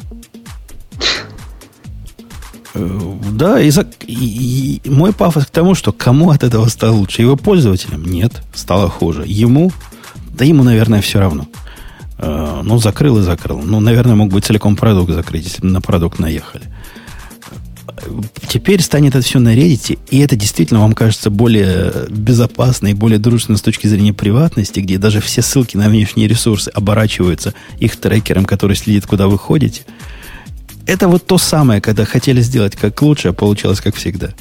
Э, да, и, за, и, и мой пафос к тому, что кому от этого стало лучше? Его пользователям? Нет, стало хуже. Ему? Да ему, наверное, все равно. Э, ну, закрыл и закрыл. Ну, наверное, мог бы целиком продукт закрыть, если бы на продукт наехали теперь станет это все на Reddit, и это действительно вам кажется более безопасно и более дружественно с точки зрения приватности, где даже все ссылки на внешние ресурсы оборачиваются их трекером, который следит, куда вы ходите. Это вот то самое, когда хотели сделать как лучше, а получилось как всегда.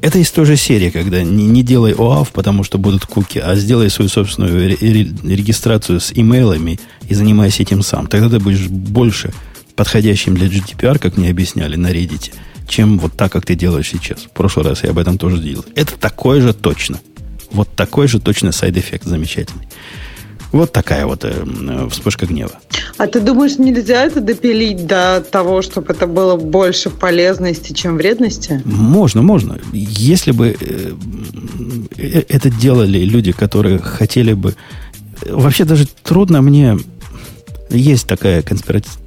Это из той же серии, когда не, не делай ОАВ, потому что будут куки, а сделай свою собственную регистрацию с имейлами и занимайся этим сам. Тогда ты будешь больше подходящим для GDPR, как мне объясняли на Reddit, чем вот так, как ты делаешь сейчас. В прошлый раз я об этом тоже делал. Это такое же точно. Вот такой же точно сайд-эффект замечательный. Вот такая вот э, вспышка гнева.
А ты думаешь, нельзя это допилить до того, чтобы это было больше полезности, чем вредности?
Можно, можно. Если бы э, э, это делали люди, которые хотели бы... Вообще даже трудно мне... Есть такая конспиративная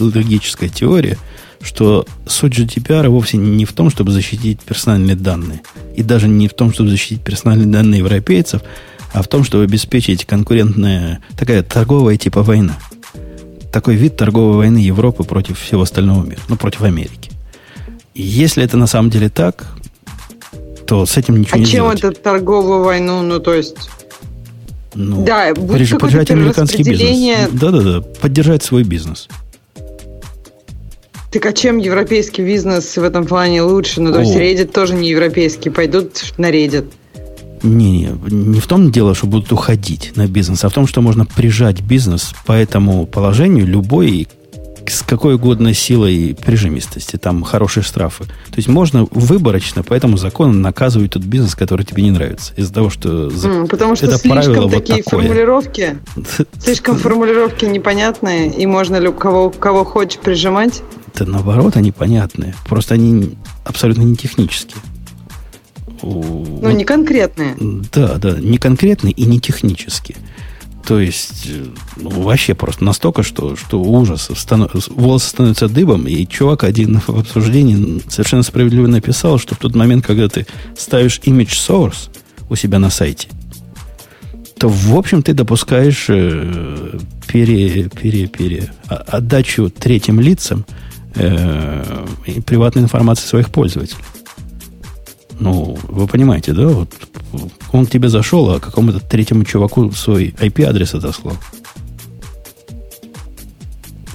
логическая теория, что суть GDPR вовсе не в том, чтобы защитить персональные данные, и даже не в том, чтобы защитить персональные данные европейцев, а в том, чтобы обеспечить конкурентная, такая торговая типа война. Такой вид торговой войны Европы против всего остального мира, ну, против Америки. И если это на самом деле так, то с этим ничего а не сделать.
А чем это торговую войну, ну, то есть...
Ну, да, будет поддержать американский бизнес. Да-да-да, поддержать свой бизнес.
Так а чем европейский бизнес в этом плане лучше? Ну, то О. есть Reddit тоже не европейский, пойдут на Reddit.
Не, не, не в том дело, что будут уходить на бизнес, а в том, что можно прижать бизнес по этому положению любой с какой угодно силой прижимистости. Там хорошие штрафы. То есть можно выборочно по этому закону наказывать тот бизнес, который тебе не нравится. Из-за того, что
mm, Потому что это слишком такие вот формулировки, [LAUGHS] слишком формулировки непонятные, и можно ли кого, кого хочешь прижимать.
Да наоборот, они понятные. Просто они абсолютно не технические.
Ну, вот, не конкретные.
Да, да, не конкретные и не технические. То есть, ну, вообще просто настолько, что, что ужас. Стану, волосы становятся дыбом, и чувак один в обсуждении совершенно справедливо написал, что в тот момент, когда ты ставишь image source у себя на сайте, то, в общем, ты допускаешь э, пере, пере, пере, а, отдачу третьим лицам – э, приватной информации своих пользователей. Ну, вы понимаете, да? Вот он к тебе зашел, а какому-то третьему чуваку свой IP-адрес отослал.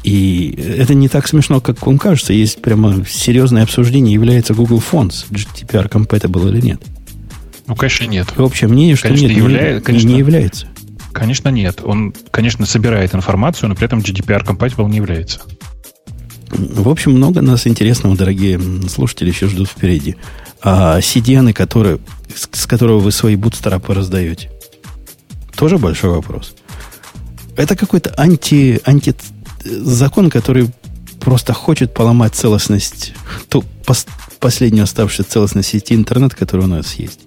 И это не так смешно, как вам кажется. Есть прямо серьезное обсуждение, является Google Fonts GDPR compatible или нет.
Ну, конечно, нет.
И общее мнение, что конечно, нет, явля... не, конечно, не является.
Конечно, нет. Он, конечно, собирает информацию, но при этом GDPR compatible не является.
В общем, много нас интересного, дорогие слушатели, еще ждут впереди. А CDN, которые, с которого вы свои бутстрапы раздаете, тоже большой вопрос. Это какой-то анти, анти закон, который просто хочет поломать целостность, ту пос, последнюю оставшуюся целостность сети интернет, которая у нас есть.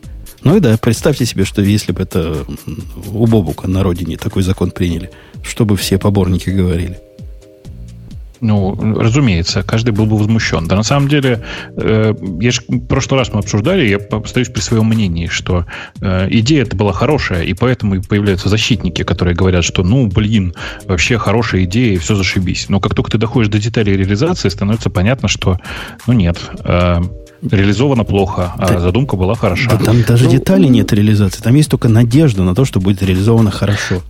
Ну и да, представьте себе, что если бы это у Бобука на родине такой закон приняли, чтобы все поборники говорили.
Ну, разумеется, каждый был бы возмущен. Да на самом деле, э, я же в прошлый раз мы обсуждали, я повторюсь при своем мнении, что э, идея это была хорошая, и поэтому и появляются защитники, которые говорят, что, ну, блин, вообще хорошая идея, и все зашибись. Но как только ты доходишь до деталей реализации, становится понятно, что, ну, нет, э, реализовано плохо, а да, задумка была хороша.
Да, там даже ну, деталей нет реализации, там есть только надежда на то, что будет реализовано хорошо.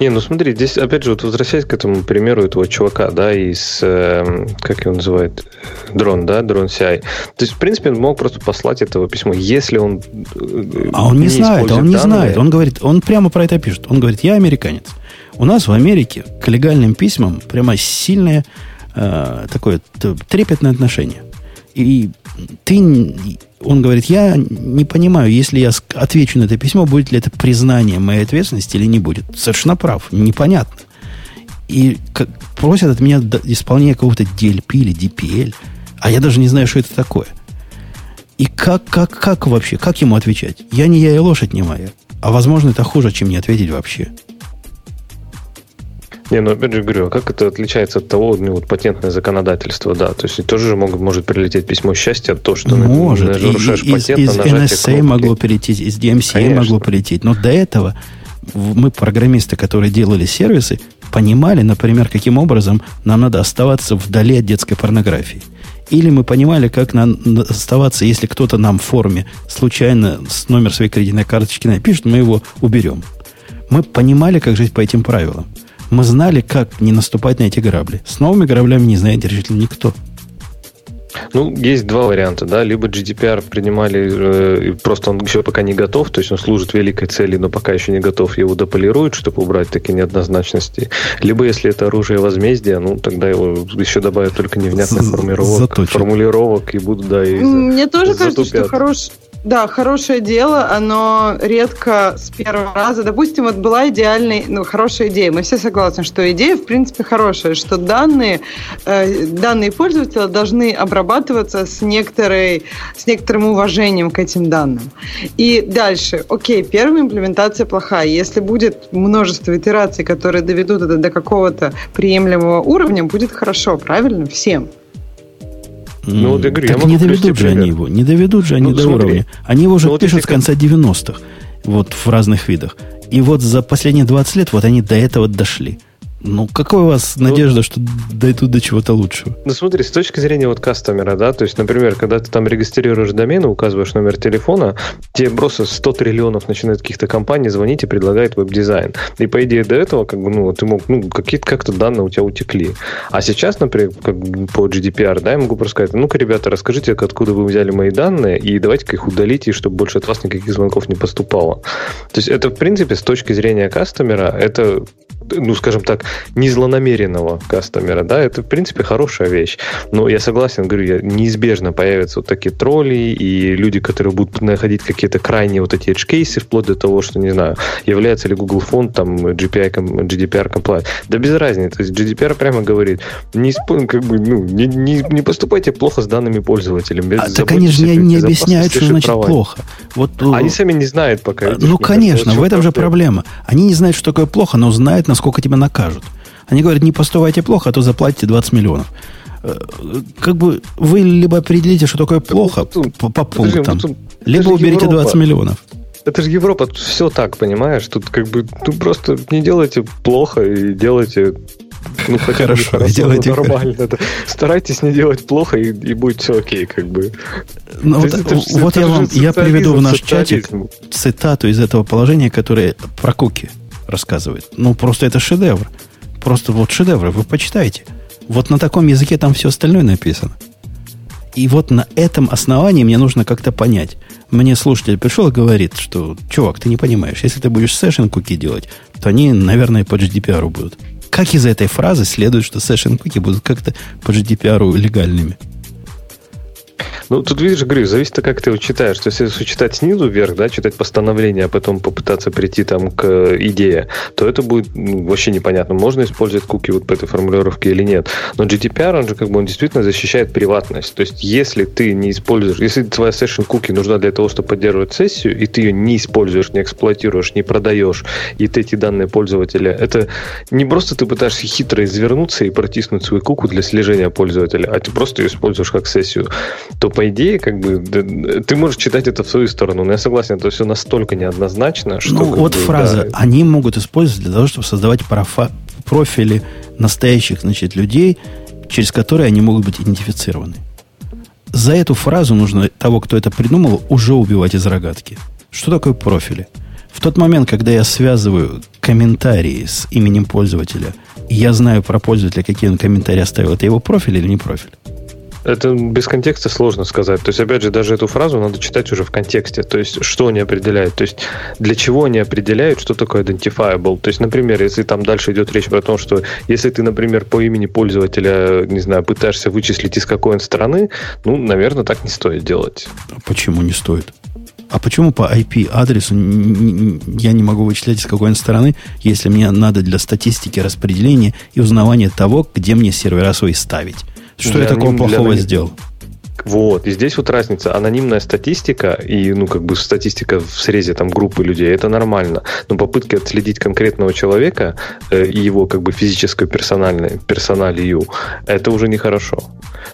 Не, ну смотри, здесь, опять же, вот возвращаясь к этому примеру этого чувака, да, из, э, как его называют, дрон, да, дрон CI. То есть, в принципе, он мог просто послать этого письмо, если он
э, А он не, не знает, он не данные. знает. Он говорит, он прямо про это пишет. Он говорит, я американец. У нас в Америке к легальным письмам прямо сильное э, такое трепетное отношение. И ты он говорит, я не понимаю, если я отвечу на это письмо, будет ли это признание моей ответственности или не будет. Совершенно прав, непонятно. И как, просят от меня исполнение какого-то DLP или DPL, а я даже не знаю, что это такое. И как, как, как вообще, как ему отвечать? Я не я и лошадь не моя. А возможно, это хуже, чем не ответить вообще.
Не, ну опять же говорю, а как это отличается от того, ну, вот патентное законодательство, да, то есть тоже могут, может прилететь письмо счастья от того, что
может. нарушаешь и, патент из, из NSA могло перейти, из DMCA Конечно. могло перейти, но до этого мы, программисты, которые делали сервисы, понимали, например, каким образом нам надо оставаться вдали от детской порнографии. Или мы понимали, как нам оставаться, если кто-то нам в форме случайно с номер своей кредитной карточки напишет, мы его уберем. Мы понимали, как жить по этим правилам. Мы знали, как не наступать на эти грабли. С новыми граблями не знает решительно никто.
Ну, есть два варианта, да. Либо GDPR принимали, э, просто он еще пока не готов, то есть он служит великой цели, но пока еще не готов, его дополируют, чтобы убрать такие неоднозначности. Либо, если это оружие возмездия, ну, тогда его еще добавят только невнятных формулировок, формулировок и будут, да, и
Мне тоже кажется, что хороший да, хорошее дело, оно редко с первого раза. Допустим, вот была идеальная, ну, хорошая идея. Мы все согласны, что идея, в принципе, хорошая, что данные, э, данные пользователя должны обрабатываться с, некоторой, с некоторым уважением к этим данным. И дальше, окей, первая имплементация плохая. Если будет множество итераций, которые доведут это до какого-то приемлемого уровня, будет хорошо, правильно? Всем.
Ну, говорю, так не доведут же они его. Не доведут же они ну, до смотри. уровня. Они его уже ну, пишут с конца 90-х. Вот в разных видах. И вот за последние 20 лет вот они до этого дошли. Ну, какая у вас ну, надежда, что дойдут до чего-то лучшего?
Ну, смотри, с точки зрения вот кастомера, да, то есть, например, когда ты там регистрируешь домен, указываешь номер телефона, тебе просто 100 триллионов начинают каких-то компаний звонить и предлагают веб-дизайн. И, по идее, до этого, как бы, ну, ты мог, ну, какие-то как-то данные у тебя утекли. А сейчас, например, как по GDPR, да, я могу просто сказать, ну-ка, ребята, расскажите, откуда вы взяли мои данные, и давайте-ка их удалите, чтобы больше от вас никаких звонков не поступало. То есть, это, в принципе, с точки зрения кастомера, это ну, скажем так, не злонамеренного кастомера, да, это, в принципе, хорошая вещь. Но я согласен, говорю, неизбежно появятся вот такие тролли и люди, которые будут находить какие-то крайние вот эти edge-кейсы, вплоть до того, что, не знаю, является ли Google фонд там GPI, GDPR compliant. Да без разницы. То есть GDPR прямо говорит, не, как бы, ну, не, не, не поступайте плохо с данными пользователями.
А, так они же не, не объясняют, что значит права. плохо. Вот,
они сами не знают пока.
Ну, конечно, в этом же проблема. Они не знают, что такое плохо, но знают, насколько тебя накажут. Они говорят, не поступайте плохо, а то заплатите 20 миллионов. Э, как бы вы либо определите, что такое плохо тут, по, по пунктам, тут, либо уберите Европа. 20 миллионов.
Это же Европа, тут все так, понимаешь? Тут как бы ну, просто не делайте плохо и делайте ну, хотя хорошо, хорошо делайте нормально. Это. Старайтесь не делать плохо, и, и будет все окей, как бы.
Ну, вот это, вот это я вам я приведу в наш чатик цитату из этого положения, которое про куки рассказывает. Ну, просто это шедевр. Просто вот шедевр. Вы почитайте. Вот на таком языке там все остальное написано. И вот на этом основании мне нужно как-то понять. Мне слушатель пришел и говорит, что, чувак, ты не понимаешь, если ты будешь session куки делать, то они, наверное, по GDPR будут. Как из этой фразы следует, что session куки будут как-то по GDPR легальными?
Ну, тут видишь, говорю, зависит, как ты его читаешь. То есть, если читать снизу вверх, да, читать постановление, а потом попытаться прийти там к идее, то это будет ну, вообще непонятно, можно использовать куки вот по этой формулировке или нет. Но GDPR, он же как бы он действительно защищает приватность. То есть, если ты не используешь, если твоя session куки нужна для того, чтобы поддерживать сессию, и ты ее не используешь, не эксплуатируешь, не продаешь, и ты эти данные пользователя, это не просто ты пытаешься хитро извернуться и протиснуть свою куку для слежения пользователя, а ты просто ее используешь как сессию то по идее, как бы, ты можешь читать это в свою сторону. Но я согласен, это все настолько неоднозначно, что...
Ну, вот бы, фраза. Да. Они могут использовать для того, чтобы создавать профа- профили настоящих, значит, людей, через которые они могут быть идентифицированы. За эту фразу нужно того, кто это придумал, уже убивать из рогатки. Что такое профили? В тот момент, когда я связываю комментарии с именем пользователя, я знаю про пользователя, какие он комментарии оставил, это его профиль или не профиль?
Это без контекста сложно сказать. То есть, опять же, даже эту фразу надо читать уже в контексте. То есть, что они определяют. То есть, для чего они определяют, что такое identifiable. То есть, например, если там дальше идет речь про то, что если ты, например, по имени пользователя, не знаю, пытаешься вычислить, из какой он страны, ну, наверное, так не стоит делать.
А почему не стоит? А почему по IP-адресу я не могу вычислять, из какой он страны, если мне надо для статистики распределения и узнавания того, где мне сервера свои ставить? Что я такого плохого для... сделал?
Вот, и здесь вот разница. Анонимная статистика и, ну, как бы статистика в срезе там группы людей, это нормально. Но попытки отследить конкретного человека э, и его как бы физическую персональную, персоналию, это уже нехорошо.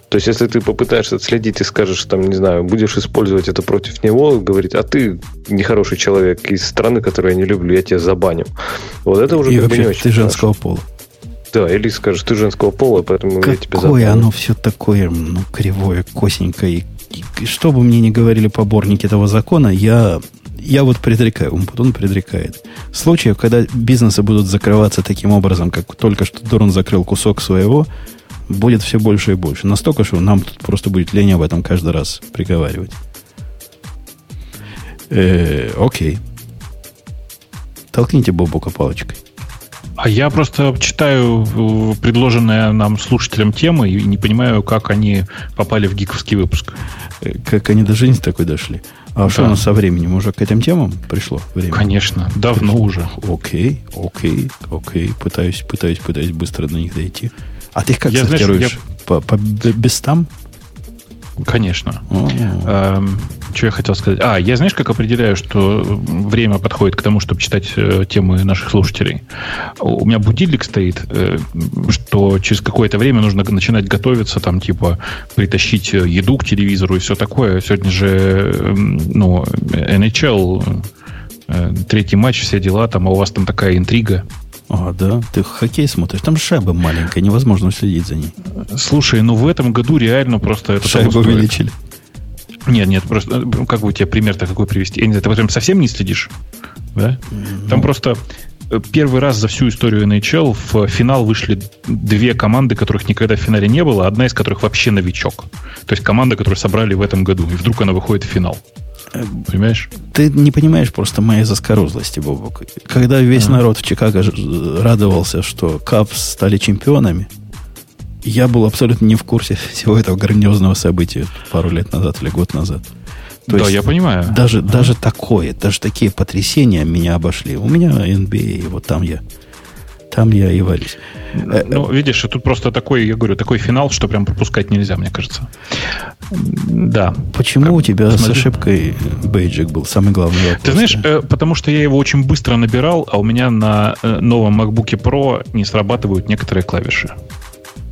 То есть, если ты попытаешься отследить и скажешь, там, не знаю, будешь использовать это против него, говорить, а ты нехороший человек из страны, которую я не люблю, я тебя забаню. Вот это уже
и как вообще, бы не очень ты женского пола.
Да, или скажешь, ты женского пола, поэтому
Какое
я тебя
Какое оно все такое, ну, кривое, косенькое. И, и что бы мне ни говорили поборники этого закона, я, я вот предрекаю, он предрекает. Случаев, когда бизнесы будут закрываться таким образом, как только что Дорон закрыл кусок своего, будет все больше и больше. Настолько, что нам тут просто будет лень об этом каждый раз приговаривать. Э, окей. Толкните Бобука палочкой.
А я просто читаю э, предложенные нам слушателям темы и не понимаю, как они попали в гиковский выпуск.
Э, как они до жизни такой дошли. А да. что у нас со временем? Уже к этим темам пришло время?
Конечно, давно пришло. уже.
Окей, окей, окей. Пытаюсь, пытаюсь, пытаюсь быстро до них дойти. А ты как я, сортируешь? Знаешь, я... По, по бестам?
Конечно. Эм, что я хотел сказать? А, я знаешь, как определяю, что время подходит к тому, чтобы читать э, темы наших слушателей? У меня будильник стоит, э, что через какое-то время нужно начинать готовиться, там, типа, притащить э, еду к телевизору и все такое. Сегодня же, э, ну, NHL, э, третий матч, все дела, там, а у вас там такая интрига.
А, да? Ты хоккей смотришь? Там шайба маленькая, невозможно следить за ней.
Слушай, ну в этом году реально просто это
Шайбу увеличили.
Нет, нет, просто ну, как бы тебе пример-то какой привести? Я не знаю, ты прям совсем не следишь? Да? Mm-hmm. Там просто э, первый раз за всю историю NHL в финал вышли две команды, которых никогда в финале не было, одна из которых вообще новичок. То есть команда, которую собрали в этом году, и вдруг она выходит в финал. Понимаешь?
Ты не понимаешь просто моей заскорузлости, Бобок. Когда весь а. народ в Чикаго радовался, что Капс стали чемпионами, я был абсолютно не в курсе [LAUGHS] всего этого грандиозного события пару лет назад или год назад.
То да, есть, я понимаю.
Даже, ага. даже такое, даже такие потрясения меня обошли. У меня NBA, вот там я там я и варюсь.
Э, ну, видишь, тут просто такой, я говорю, такой финал, что прям пропускать нельзя, мне кажется.
Да. Почему как, у тебя посмотри. с ошибкой бейджик был самый главный вопрос?
Ты знаешь, э, потому что я его очень быстро набирал, а у меня на э, новом MacBook Pro не срабатывают некоторые клавиши.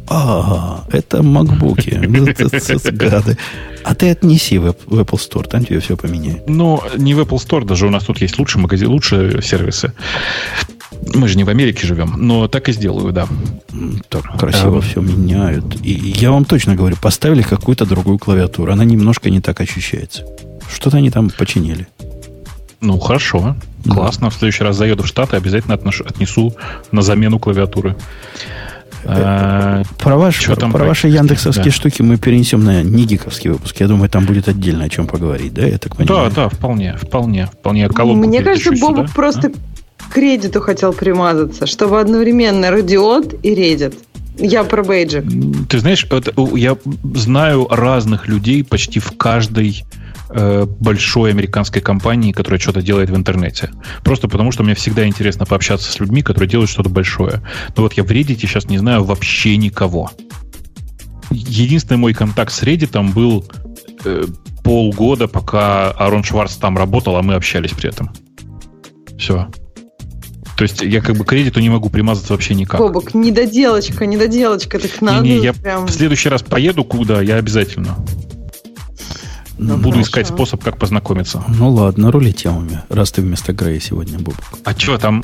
А, это макбуки. [LAUGHS] Гады. А ты отнеси в Apple Store, там тебе все поменяют.
Ну, не в Apple Store, даже у нас тут есть лучшие магазины, лучшие сервисы. Мы же не в Америке живем, но так и сделаю, да.
Так красиво а, все меняют. И я вам точно говорю, поставили какую-то другую клавиатуру. Она немножко не так ощущается. Что-то они там починили.
Ну, хорошо. Да. Классно. В следующий раз заеду в Штаты, обязательно отношу, отнесу на замену клавиатуры.
А, про, ваш, про, про ваши яндексовские да. штуки мы перенесем на нигиковский выпуск. Я думаю, там будет отдельно о чем поговорить, да? Я так
понимаю. Да, да, вполне, вполне, вполне.
Колонку Мне кажется, Бобок просто а? К Реддиту хотел примазаться, чтобы одновременно радиот и Reddit. Я про бейджик.
Ты знаешь, это, я знаю разных людей почти в каждой э, большой американской компании, которая что-то делает в интернете. Просто потому, что мне всегда интересно пообщаться с людьми, которые делают что-то большое. Но вот я в Reddit сейчас не знаю вообще никого. Единственный мой контакт с Reddit был э, полгода, пока Арон Шварц там работал, а мы общались при этом. Все. То есть я как бы к кредиту не могу примазаться вообще никак.
Бобок, недоделочка, недоделочка, так надо
не, не, я прям... в следующий раз поеду куда, я обязательно. Ну, Буду хорошо. искать способ, как познакомиться.
Ну ладно, рули темами, раз ты вместо Грея сегодня, Бобок.
А что там?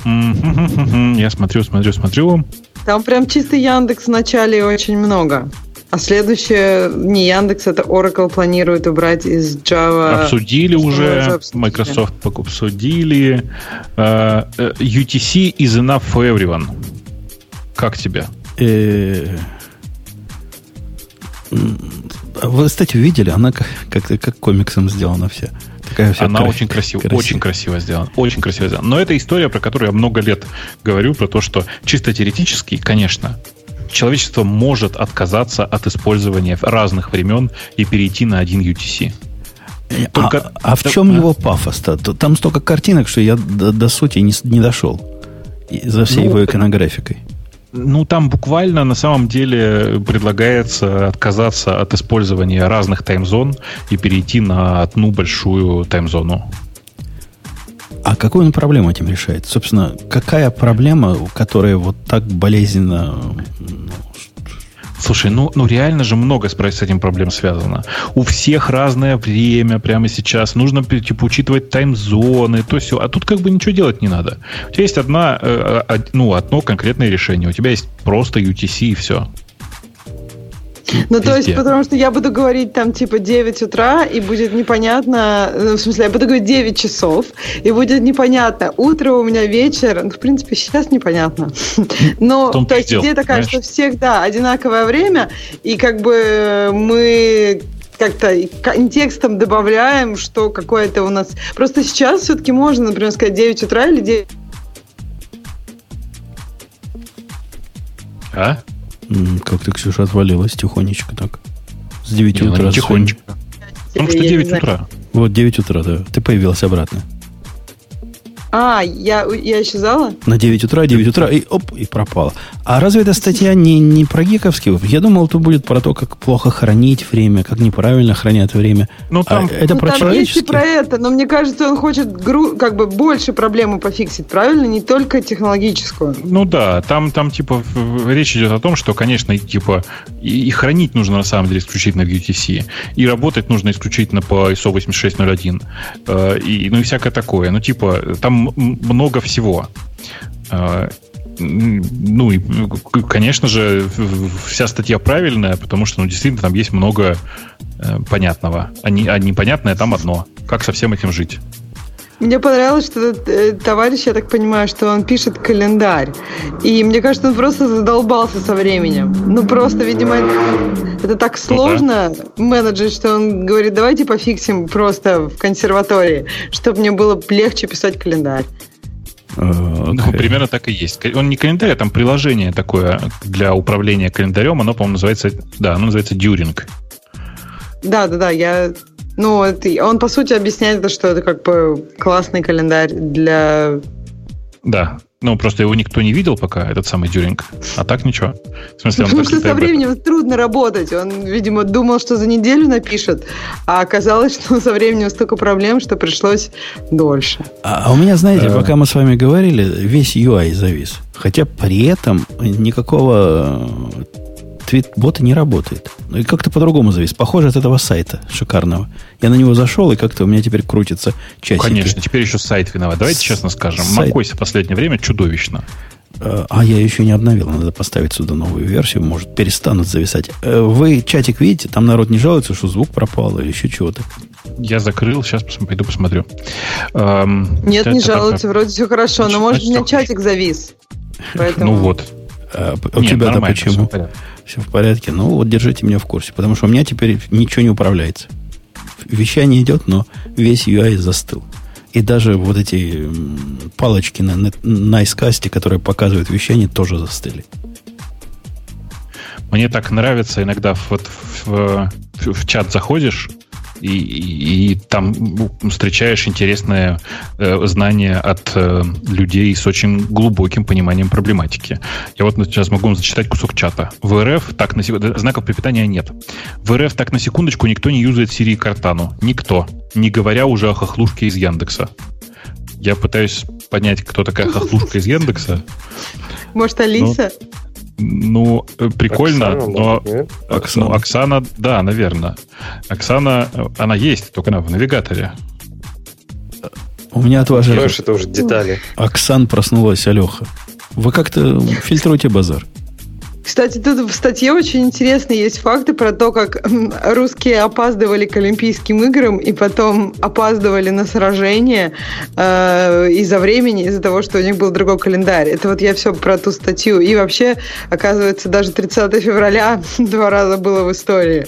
Я смотрю, смотрю, смотрю.
Там прям чистый Яндекс в начале очень много. А следующее, не Яндекс, это Oracle планирует убрать из Java.
Обсудили уже, Microsoft обсудили. Uh, UTC is enough for everyone. Как тебе?
Э, вы, кстати, видели, она как, как, как комиксом сделана вся.
Такая вся она красивая, очень красиво, красиво. очень красиво сделана, очень красиво сделана. Но это история, про которую я много лет говорю, про то, что чисто теоретически, конечно, человечество может отказаться от использования разных времен и перейти на один UTC.
Э, Только... А, а в чем его пафос-то? Там столько картинок, что я до, до сути не, не дошел за всей ну, его иконографикой.
Ну, там буквально на самом деле предлагается отказаться от использования разных таймзон и перейти на одну большую таймзону.
А какую он проблему этим решает? Собственно, какая проблема, которая вот так болезненно
Слушай, ну, ну реально же много с этим проблем связано. У всех разное время прямо сейчас. Нужно типа, учитывать таймзоны, то все. А тут как бы ничего делать не надо. У тебя есть одна, э, ну, одно конкретное решение. У тебя есть просто UTC и все.
Ну, то есть, потому что я буду говорить там типа 9 утра, и будет непонятно, ну, в смысле, я буду говорить 9 часов, и будет непонятно, утро у меня вечер, ну, в принципе, сейчас непонятно. [LAUGHS] Но, то есть, идея такая, что всех, да, одинаковое время, и как бы мы как-то текстом добавляем, что какое-то у нас... Просто сейчас все-таки можно, например, сказать 9 утра или 9...
А?
Как ты, Ксюша, отвалилась тихонечко так. С 9 не, утра.
Тихонечко. Потому что 9 утра.
Вот 9 утра, да. Ты появилась обратно.
А, я, я исчезала?
На 9 утра, 9 утра, и оп, и пропала. А разве эта статья не, не про гиковский? Я думал, это будет про то, как плохо хранить время, как неправильно хранят время.
Ну, там, а это ну, про там есть и про это, но мне кажется, он хочет гру, как бы больше проблему пофиксить, правильно? Не только технологическую.
Ну да, там, там типа речь идет о том, что, конечно, типа и, и хранить нужно на самом деле исключительно в UTC, и работать нужно исключительно по ISO 8601, э, и, ну и всякое такое. Ну типа там много всего. А, ну и, конечно же, вся статья правильная, потому что, ну, действительно, там есть много э, понятного. А, не, а непонятное там одно. Как со всем этим жить?
Мне понравилось, что этот э, товарищ, я так понимаю, что он пишет календарь. И мне кажется, он просто задолбался со временем. Ну, просто, видимо, это так ну сложно ну, менеджер, что он говорит, давайте пофиксим просто в консерватории, чтобы мне было легче писать календарь.
Okay. Ну, примерно так и есть. Он не календарь, а там приложение такое для управления календарем. Оно, по-моему, называется... Да, оно называется During.
Да, да, да. Я ну, это, он, по сути, объясняет, что это как бы классный календарь для...
Да, ну, просто его никто не видел пока, этот самый Дюринг. А так ничего.
В смысле, Потому что со временем трудно работать. Он, видимо, думал, что за неделю напишет, а оказалось, [LAUGHS] что со временем столько проблем, что пришлось дольше.
А, а у меня, знаете, а... пока мы с вами говорили, весь UI завис. Хотя при этом никакого твит-бота не работает. Ну и как-то по-другому завис. Похоже от этого сайта шикарного. Я на него зашел, и как-то у меня теперь крутится часики.
Конечно, теперь еще сайт виноват. Давайте С- честно скажем. Сайт... macOS в последнее время чудовищно.
А, а я еще не обновил. Надо поставить сюда новую версию. Может, перестанут зависать. Э, вы чатик видите? Там народ не жалуется, что звук пропал или еще чего-то.
Я закрыл, сейчас пойду посмотрю.
Нет, не жалуются, вроде все хорошо. Но может, у меня чатик завис.
Ну вот.
А, у тебя-то почему? Все в порядке. Ну, вот держите меня в курсе, потому что у меня теперь ничего не управляется. Вещание идет, но весь UI застыл. И даже вот эти палочки на, на, на которые показывают вещание, тоже застыли.
Мне так нравится иногда вот в, в, в чат заходишь, и, и, и там встречаешь интересное э, знание от э, людей с очень глубоким пониманием проблематики. Я вот сейчас могу вам зачитать кусок чата. В РФ так на знаков препитания нет. В РФ так на секундочку никто не юзает Siri Картану. Никто. Не говоря уже о хохлушке из Яндекса. Я пытаюсь понять, кто такая хохлушка из Яндекса.
Может, Алиса?
Ну, э, прикольно, Оксана, но Оксана. Ну, Оксана, да, наверное. Оксана, э, она есть, только она в навигаторе.
У меня от вашего... Знаешь,
это уже детали.
Оксан проснулась, Алеха. Вы как-то фильтруете базар.
Кстати, тут в статье очень интересные есть факты про то, как русские опаздывали к Олимпийским играм и потом опаздывали на сражение э, из-за времени, из-за того, что у них был другой календарь. Это вот я все про ту статью. И вообще, оказывается, даже 30 февраля [LAUGHS] два раза было в истории.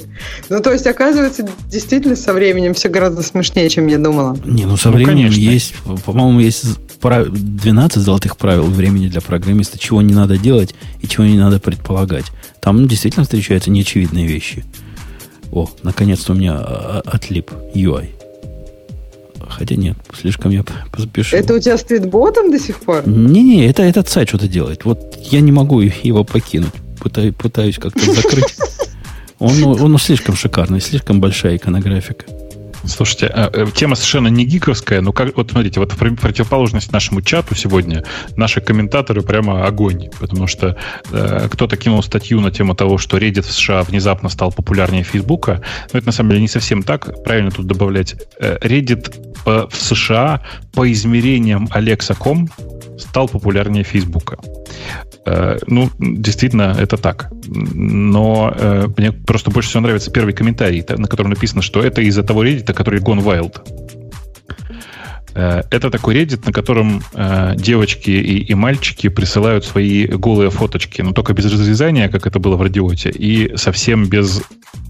Ну, то есть, оказывается, действительно со временем все гораздо смешнее, чем я думала.
Не, ну со ну, временем конечно. есть, по-моему, есть 12 золотых правил времени для программиста, чего не надо делать и чего не надо предполагать. Там действительно встречаются неочевидные вещи. О, наконец-то у меня а, а, отлип UI. Хотя нет, слишком я поспешил.
Это у тебя с твитботом до сих пор?
Не-не, это этот сайт что-то делает. Вот я не могу его покинуть. Пытаюсь, пытаюсь как-то закрыть. Он, он слишком шикарный, слишком большая иконографика.
Слушайте, а, э, тема совершенно не гиковская, но как, вот смотрите, вот в противоположность нашему чату сегодня наши комментаторы прямо огонь, потому что э, кто-то кинул статью на тему того, что Reddit в США внезапно стал популярнее Фейсбука, но это на самом деле не совсем так, правильно тут добавлять. Э, Reddit в США по измерениям Alexa.com стал популярнее Фейсбука. Э, ну, действительно, это так. Но э, мне просто больше всего нравится первый комментарий, на котором написано, что это из-за того Reddit, который Gone Wild. Э, это такой Reddit, на котором э, девочки и, и мальчики присылают свои голые фоточки, но только без разрезания, как это было в радиоте, и совсем без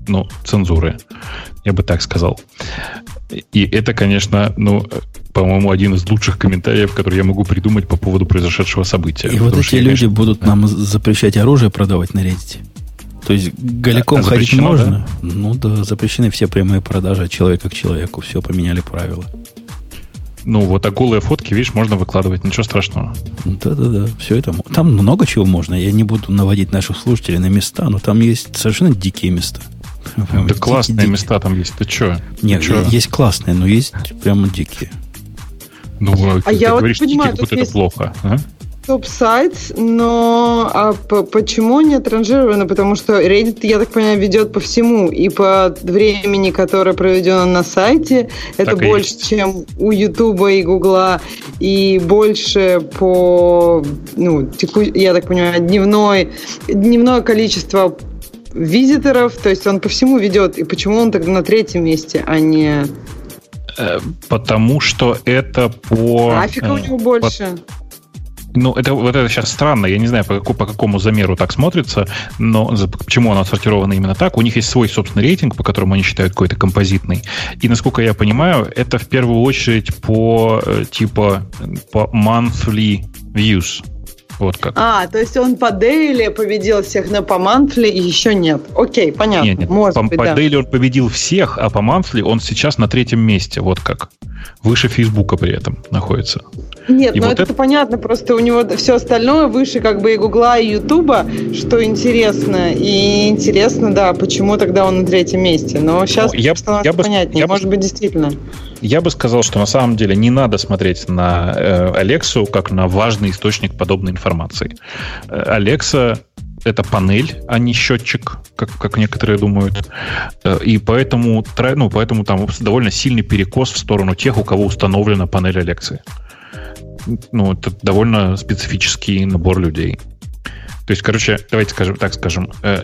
ну, цензуры, я бы так сказал. И это, конечно, ну, по-моему, один из лучших комментариев, который я могу придумать по поводу произошедшего события.
И вот эти люди конечно, будут да. нам запрещать оружие продавать на Reddit. То есть голиком а, ходить можно? Да? Ну да, запрещены все прямые продажи от человека к человеку. Все, поменяли правила.
Ну, вот, а голые фотки, видишь, можно выкладывать, ничего страшного.
Да-да-да, все это... Там много чего можно. Я не буду наводить наших слушателей на места, но там есть совершенно дикие места.
Да классные дикие. места там есть. Ты что?
Нет,
Ты
есть классные, но есть прямо дикие.
Ну, а ты, я ты вот говоришь, понимаю, как будто это плохо. А?
Топ-сайт, но а почему не отранжировано? Потому что Reddit, я так понимаю, ведет по всему. И по времени, которое проведено на сайте, это так больше, чем у YouTube и Гугла, и больше по, ну, теку, я так понимаю, дневной, дневное количество визиторов, то есть он по всему ведет. И почему он тогда на третьем месте, а не...
Э, потому что это по...
Трафика у него больше.
По ну, это, вот это сейчас странно. Я не знаю, по, какому, по какому замеру так смотрится, но почему оно отсортировано именно так. У них есть свой собственный рейтинг, по которому они считают какой-то композитный. И, насколько я понимаю, это в первую очередь по э, типа по monthly views. Вот как.
А, то есть он по дейли победил всех, но по монthly еще нет. Окей, понятно. Нет, нет.
Может по, быть, по да. дейли он победил всех, а по монthly он сейчас на третьем месте. Вот как. Выше Фейсбука при этом находится.
Нет, и ну вот это, это понятно, просто у него все остальное выше как бы и Гугла, и Ютуба, что интересно. И интересно, да, почему тогда он на третьем месте. Но сейчас ну, я, становится я бы, понятнее. Я Может бы, быть, действительно.
Я бы сказал, что на самом деле не надо смотреть на э, Алексу как на важный источник подобной информации. Алекса это панель, а не счетчик, как, как некоторые думают. Э, и поэтому, ну, поэтому там довольно сильный перекос в сторону тех, у кого установлена панель Алексы. Ну, это довольно специфический набор людей. То есть, короче, давайте скажем, так скажем, э,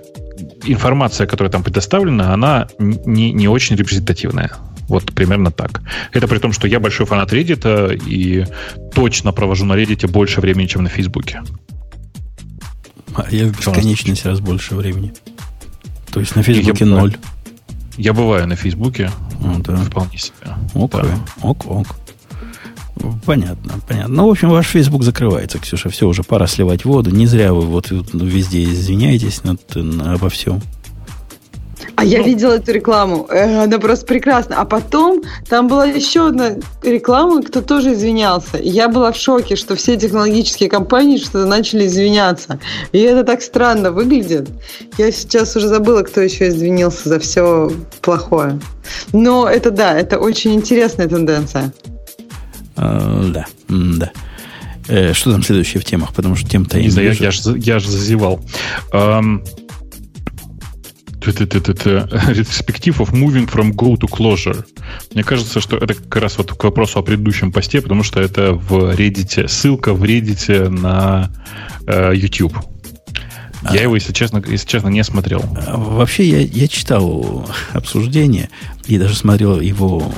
информация, которая там предоставлена, она не, не очень репрезентативная. Вот примерно так. Это при том, что я большой фанат Reddit и точно провожу на Reddit больше времени, чем на Фейсбуке.
А я в бесконечность раз больше времени. То есть на Фейсбуке я ноль.
Я бываю на Фейсбуке. А, да. Вполне себе.
Ок, да. ок, ок. Понятно, понятно. Ну, в общем, ваш Facebook закрывается, Ксюша. Все, уже пора сливать воду. Не зря вы вот везде извиняетесь над, обо всем.
А ну, я видела эту рекламу. Э, она просто прекрасна. А потом там была еще одна реклама, кто тоже извинялся. И я была в шоке, что все технологические компании что-то начали извиняться. И это так странно выглядит. Я сейчас уже забыла, кто еще извинился за все плохое. Но это да, это очень интересная тенденция.
А, да, да. Э, что там следующее в темах? Потому что тем-то
я, я, я, я же зазевал. Um, Retrospective [LAUGHS] of moving from go to closure. Мне кажется, что это как раз вот к вопросу о предыдущем посте, потому что это в Reddit, ссылка в Reddit на э, YouTube. Я его, если честно, если честно, не смотрел.
Вообще, я, я читал обсуждение и даже смотрел его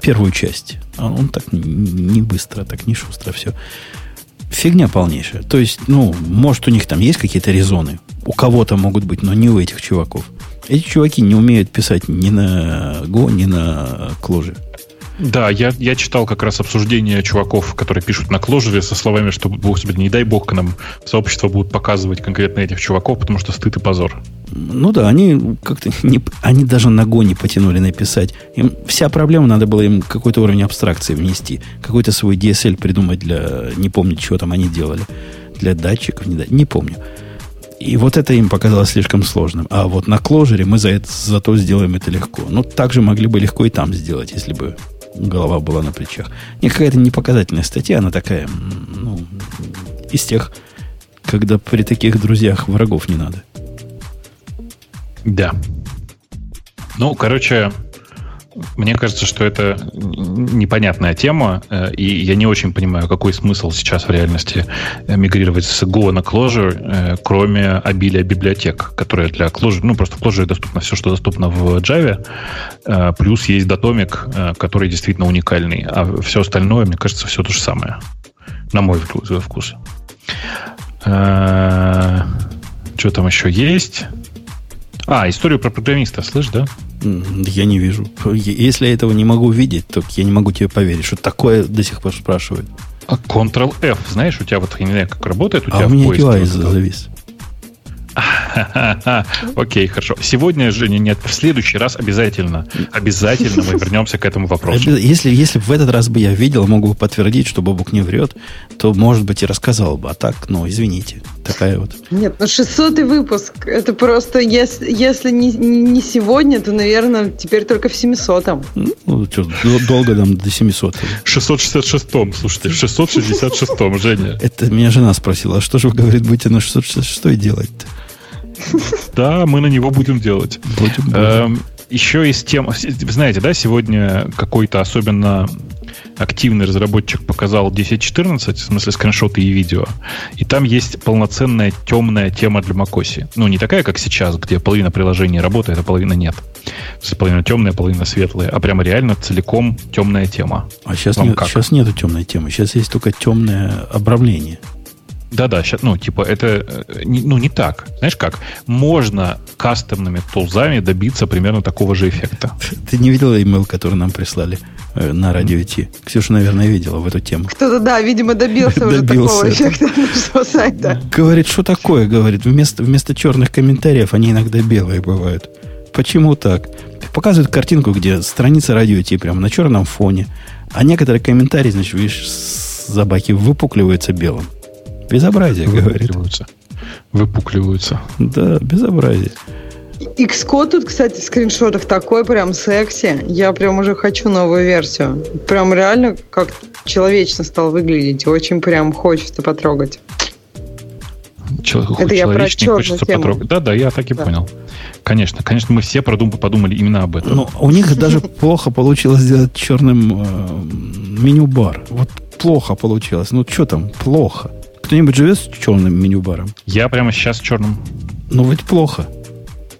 первую часть. Он так не быстро, так не шустро все. Фигня полнейшая. То есть, ну, может, у них там есть какие-то резоны. У кого-то могут быть, но не у этих чуваков. Эти чуваки не умеют писать ни на Go, ни на Clojure.
Да, я, я читал как раз обсуждение чуваков, которые пишут на кложере со словами, что, господи, не дай бог к нам сообщество будут показывать конкретно этих чуваков, потому что стыд и позор.
Ну да, они как-то не, они даже Go не потянули написать. Им вся проблема, надо было им какой-то уровень абстракции внести, какой-то свой DSL придумать для, не помню, чего там они делали, для датчиков, не, не помню. И вот это им показалось слишком сложным. А вот на кложере мы за это, зато сделаем это легко. Но также могли бы легко и там сделать, если бы голова была на плечах. Не какая-то непоказательная статья, она такая, ну, из тех, когда при таких друзьях врагов не надо.
Да. Ну, короче, мне кажется, что это непонятная тема, э, и я не очень понимаю, какой смысл сейчас в реальности э, мигрировать с Go на Clojure, э, кроме обилия библиотек, которые для Clojure, ну, просто в Clojure доступно все, что доступно в Java, плюс есть Datomic, который действительно уникальный, а все остальное, мне кажется, все то же самое, на мой вкус. Что там еще есть? А, историю про программиста, слышь, да?
Я не вижу. Если я этого не могу видеть, то я не могу тебе поверить, что такое до сих пор спрашивают.
А Ctrl-F, знаешь, у тебя вот, я не знаю, как работает у
а
тебя
у меня UI завис. [LAUGHS]
Окей, хорошо. Сегодня, Женя, нет. В следующий раз обязательно, обязательно мы вернемся к этому вопросу.
Если, если в этот раз бы я видел, могу подтвердить, что Бобук не врет, то, может быть, и рассказал бы. А так, ну, извините. Такая вот.
Нет, ну 600 выпуск. Это просто, если, если не, не сегодня, то, наверное, теперь только в 700-м.
Ну, что, долго нам до 700
666-м, слушайте, 666-м, Женя.
Это меня жена спросила, а что же вы, говорит, будете на 666 делать-то?
Да, мы на него будем делать. Будем, еще из тем, вы знаете, да, сегодня какой-то особенно активный разработчик показал 10.14, в смысле скриншоты и видео, и там есть полноценная темная тема для macOS. Ну, не такая, как сейчас, где половина приложений работает, а половина нет. Есть половина темная, половина светлая, а прямо реально целиком темная тема.
А сейчас, нет, сейчас нету темной темы, сейчас есть только темное обрамление.
Да-да, сейчас, ну, типа, это, э, ну, не так. Знаешь как? Можно кастомными тулзами добиться примерно такого же эффекта.
Ты не видела имейл, который нам прислали э, на радио Ти? Ксюша, наверное, видела в эту тему.
Кто-то, да, видимо, добился уже такого эффекта [LAUGHS] нашего сайта.
Говорит, что такое? Говорит, вместо, вместо черных комментариев они иногда белые бывают. Почему так? Показывают картинку, где страница радио Ти прямо на черном фоне, а некоторые комментарии, значит, видишь, забаки выпукливаются белым. Безобразие, говорит.
Выпукливаются.
Да, безобразие.
Xcode тут, кстати, в скриншотах такой прям секси. Я прям уже хочу новую версию. Прям реально как человечно стал выглядеть. Очень прям хочется потрогать.
Человек, Это я про хочется тему. потрогать. Да, да, я так и да. понял. Конечно, конечно, мы все продум, подумали именно об этом.
Но у них даже [LAUGHS] плохо получилось сделать черным э, меню-бар. Вот плохо получилось. Ну, что там, плохо. Кто-нибудь живет с черным меню-баром?
Я прямо сейчас с черным.
Ну, ведь плохо.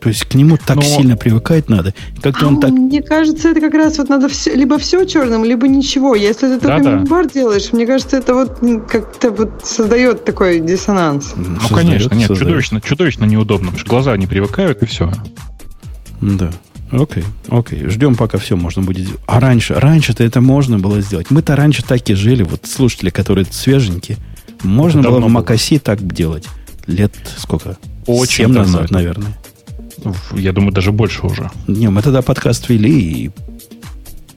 То есть к нему так Но... сильно привыкать надо. Как-то
а
он так...
Мне кажется, это как раз вот надо все, либо все черным, либо ничего. Если ты только да, бар делаешь, мне кажется, это вот как-то вот создает такой диссонанс.
Ну, создает, конечно, нет, создает. чудовищно, чудовищно неудобно, потому что глаза не привыкают, и все.
Да. Окей, окей. Ждем, пока все можно будет сделать. А раньше, раньше-то это можно было сделать. Мы-то раньше так и жили. Вот слушатели, которые свеженькие. Можно было в Макаси так делать. Лет сколько?
Очень
Семь назад, наверное.
Я думаю, даже больше уже.
Не, мы тогда подкаст вели и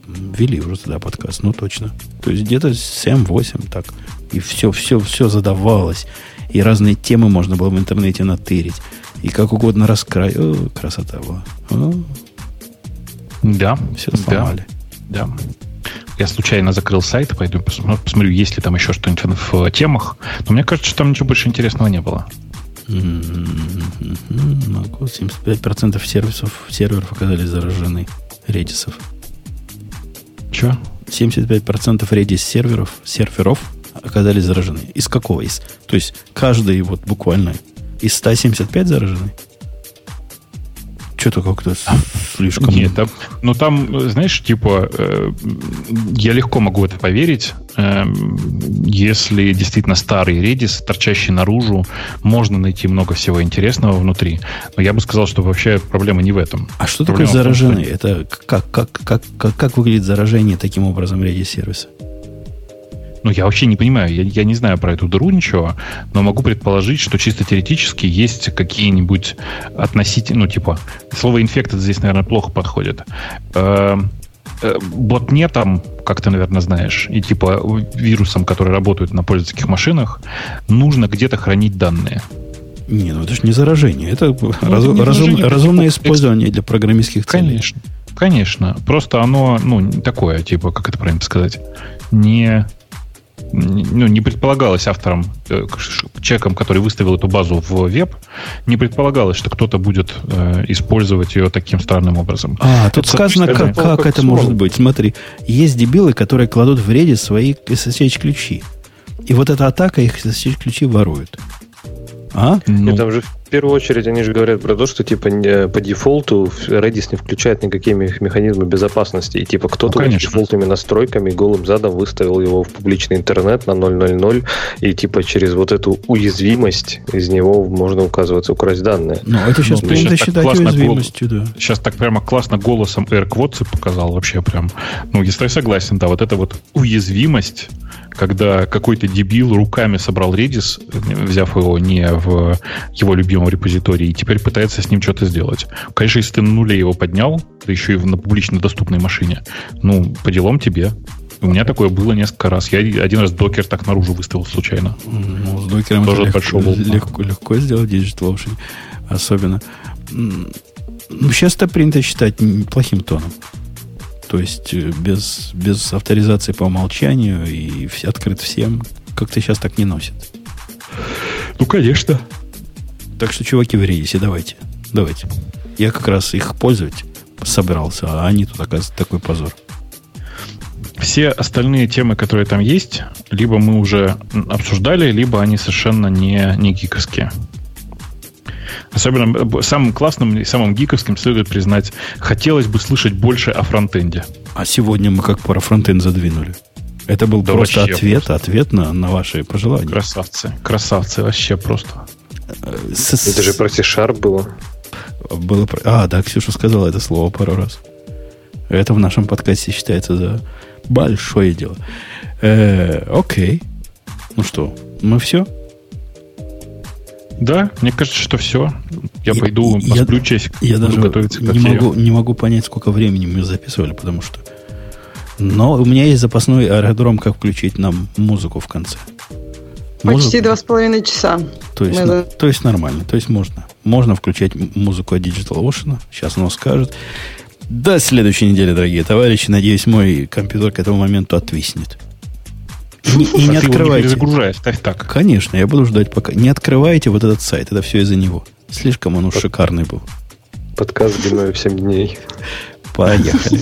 вели уже тогда подкаст, ну точно. То есть где-то 7-8 так. И все, все, все задавалось. И разные темы можно было в интернете натырить. И как угодно раскрай. О, красота была. О,
да.
все сломали.
Да. да. Я случайно закрыл сайт, пойду посмотрю, есть ли там еще что-нибудь в темах. Но мне кажется, что там ничего больше интересного не было.
75% сервисов, серверов оказались заражены редисов.
Че?
75% редис серверов, серверов оказались заражены. Из какого? Из, то есть каждый вот буквально из 175 заражены? Что-то как-то слишком...
Нет, там, ну там, знаешь, типа, э, я легко могу это поверить, э, если действительно старый Redis, торчащий наружу, можно найти много всего интересного внутри. Но я бы сказал, что вообще проблема не в этом.
А что проблема такое заражены? Том, что... Это как, как, как, как, как выглядит заражение таким образом Redis сервиса?
Ну, я вообще не понимаю, я, я не знаю про эту дыру ничего, но могу предположить, что чисто теоретически есть какие-нибудь относительно, ну, типа, слово инфектед здесь, наверное, плохо подходит. Э, э, ботнетом, как ты, наверное, знаешь, и типа вирусам, которые работают на пользовательских машинах, нужно где-то хранить данные.
Не, ну это же не заражение, это, ну, раз, это разум, заражение, разумное это использование для программистских
целей. Конечно, конечно. Просто оно, ну, такое, типа, как это правильно сказать, не ну, не предполагалось автором, э, человеком, который выставил эту базу в веб, не предполагалось, что кто-то будет э, использовать ее таким странным образом.
А, тут это сказано, как, как, как это может быть. Смотри, есть дебилы, которые кладут в Redis свои SSH-ключи. И вот эта атака их SSH-ключи ворует.
А? Ну, там же в первую очередь они же говорят про то, что типа по дефолту Redis не включает никакие механизмы безопасности. И типа кто-то ну, дефолтными настройками голым задом выставил его в публичный интернет на 0.0.0, и типа через вот эту уязвимость из него можно указываться, украсть данные.
Ну, это сейчас ну, принято считать уязвимостью,
гол... да. Сейчас так прямо классно голосом Эрк Вотсы показал вообще прям. Ну, если я согласен, да, вот это вот уязвимость когда какой-то дебил руками собрал Redis, взяв его не в его любимом репозитории, и теперь пытается с ним что-то сделать. Конечно, если ты на нуле его поднял, да еще и на публично доступной машине, ну, по делам тебе. У меня такое было несколько раз. Я один раз докер так наружу выставил случайно.
Ну, с докером Тоже это легко, легко, легко сделать Digital Ocean. Особенно. Ну, сейчас это принято считать плохим тоном. То есть э, без, без авторизации по умолчанию и все, открыт всем. Как-то сейчас так не носит.
Ну, конечно.
Так что, чуваки, в рейсе, давайте. Давайте. Я как раз их пользовать собрался, а они тут, оказывается, такой позор.
Все остальные темы, которые там есть, либо мы уже обсуждали, либо они совершенно не, не гиковские. Особенно э, самым классным и самым гиковским следует признать, хотелось бы слышать больше о фронтенде.
А сегодня мы как про фронтенд задвинули. Это был да просто ответ, просто. ответ на, на ваши пожелания.
Красавцы, красавцы, вообще просто.
С, это же про C-Sharp было.
Было. А, да, Ксюша сказала это слово пару раз. Это в нашем подкасте считается за большое дело. Э, окей. Ну что, мы все?
Да, мне кажется, что все. Я, я пойду я, часик.
Я даже готовиться не могу, не могу понять, сколько времени мы записывали, потому что... Но у меня есть запасной аэродром, как включить нам музыку в конце.
Почти два с половиной часа.
То есть, мы... то есть нормально. То есть можно. Можно включать музыку от Digital Ocean. Сейчас оно скажет. До следующей недели, дорогие товарищи. Надеюсь, мой компьютер к этому моменту отвиснет. Не, и не открывайте. Не
загружай, ставь так.
Конечно, я буду ждать пока. Не открывайте вот этот сайт, это все из-за него. Слишком он уж шикарный был.
Подкаст длиной в 7 дней.
Поехали.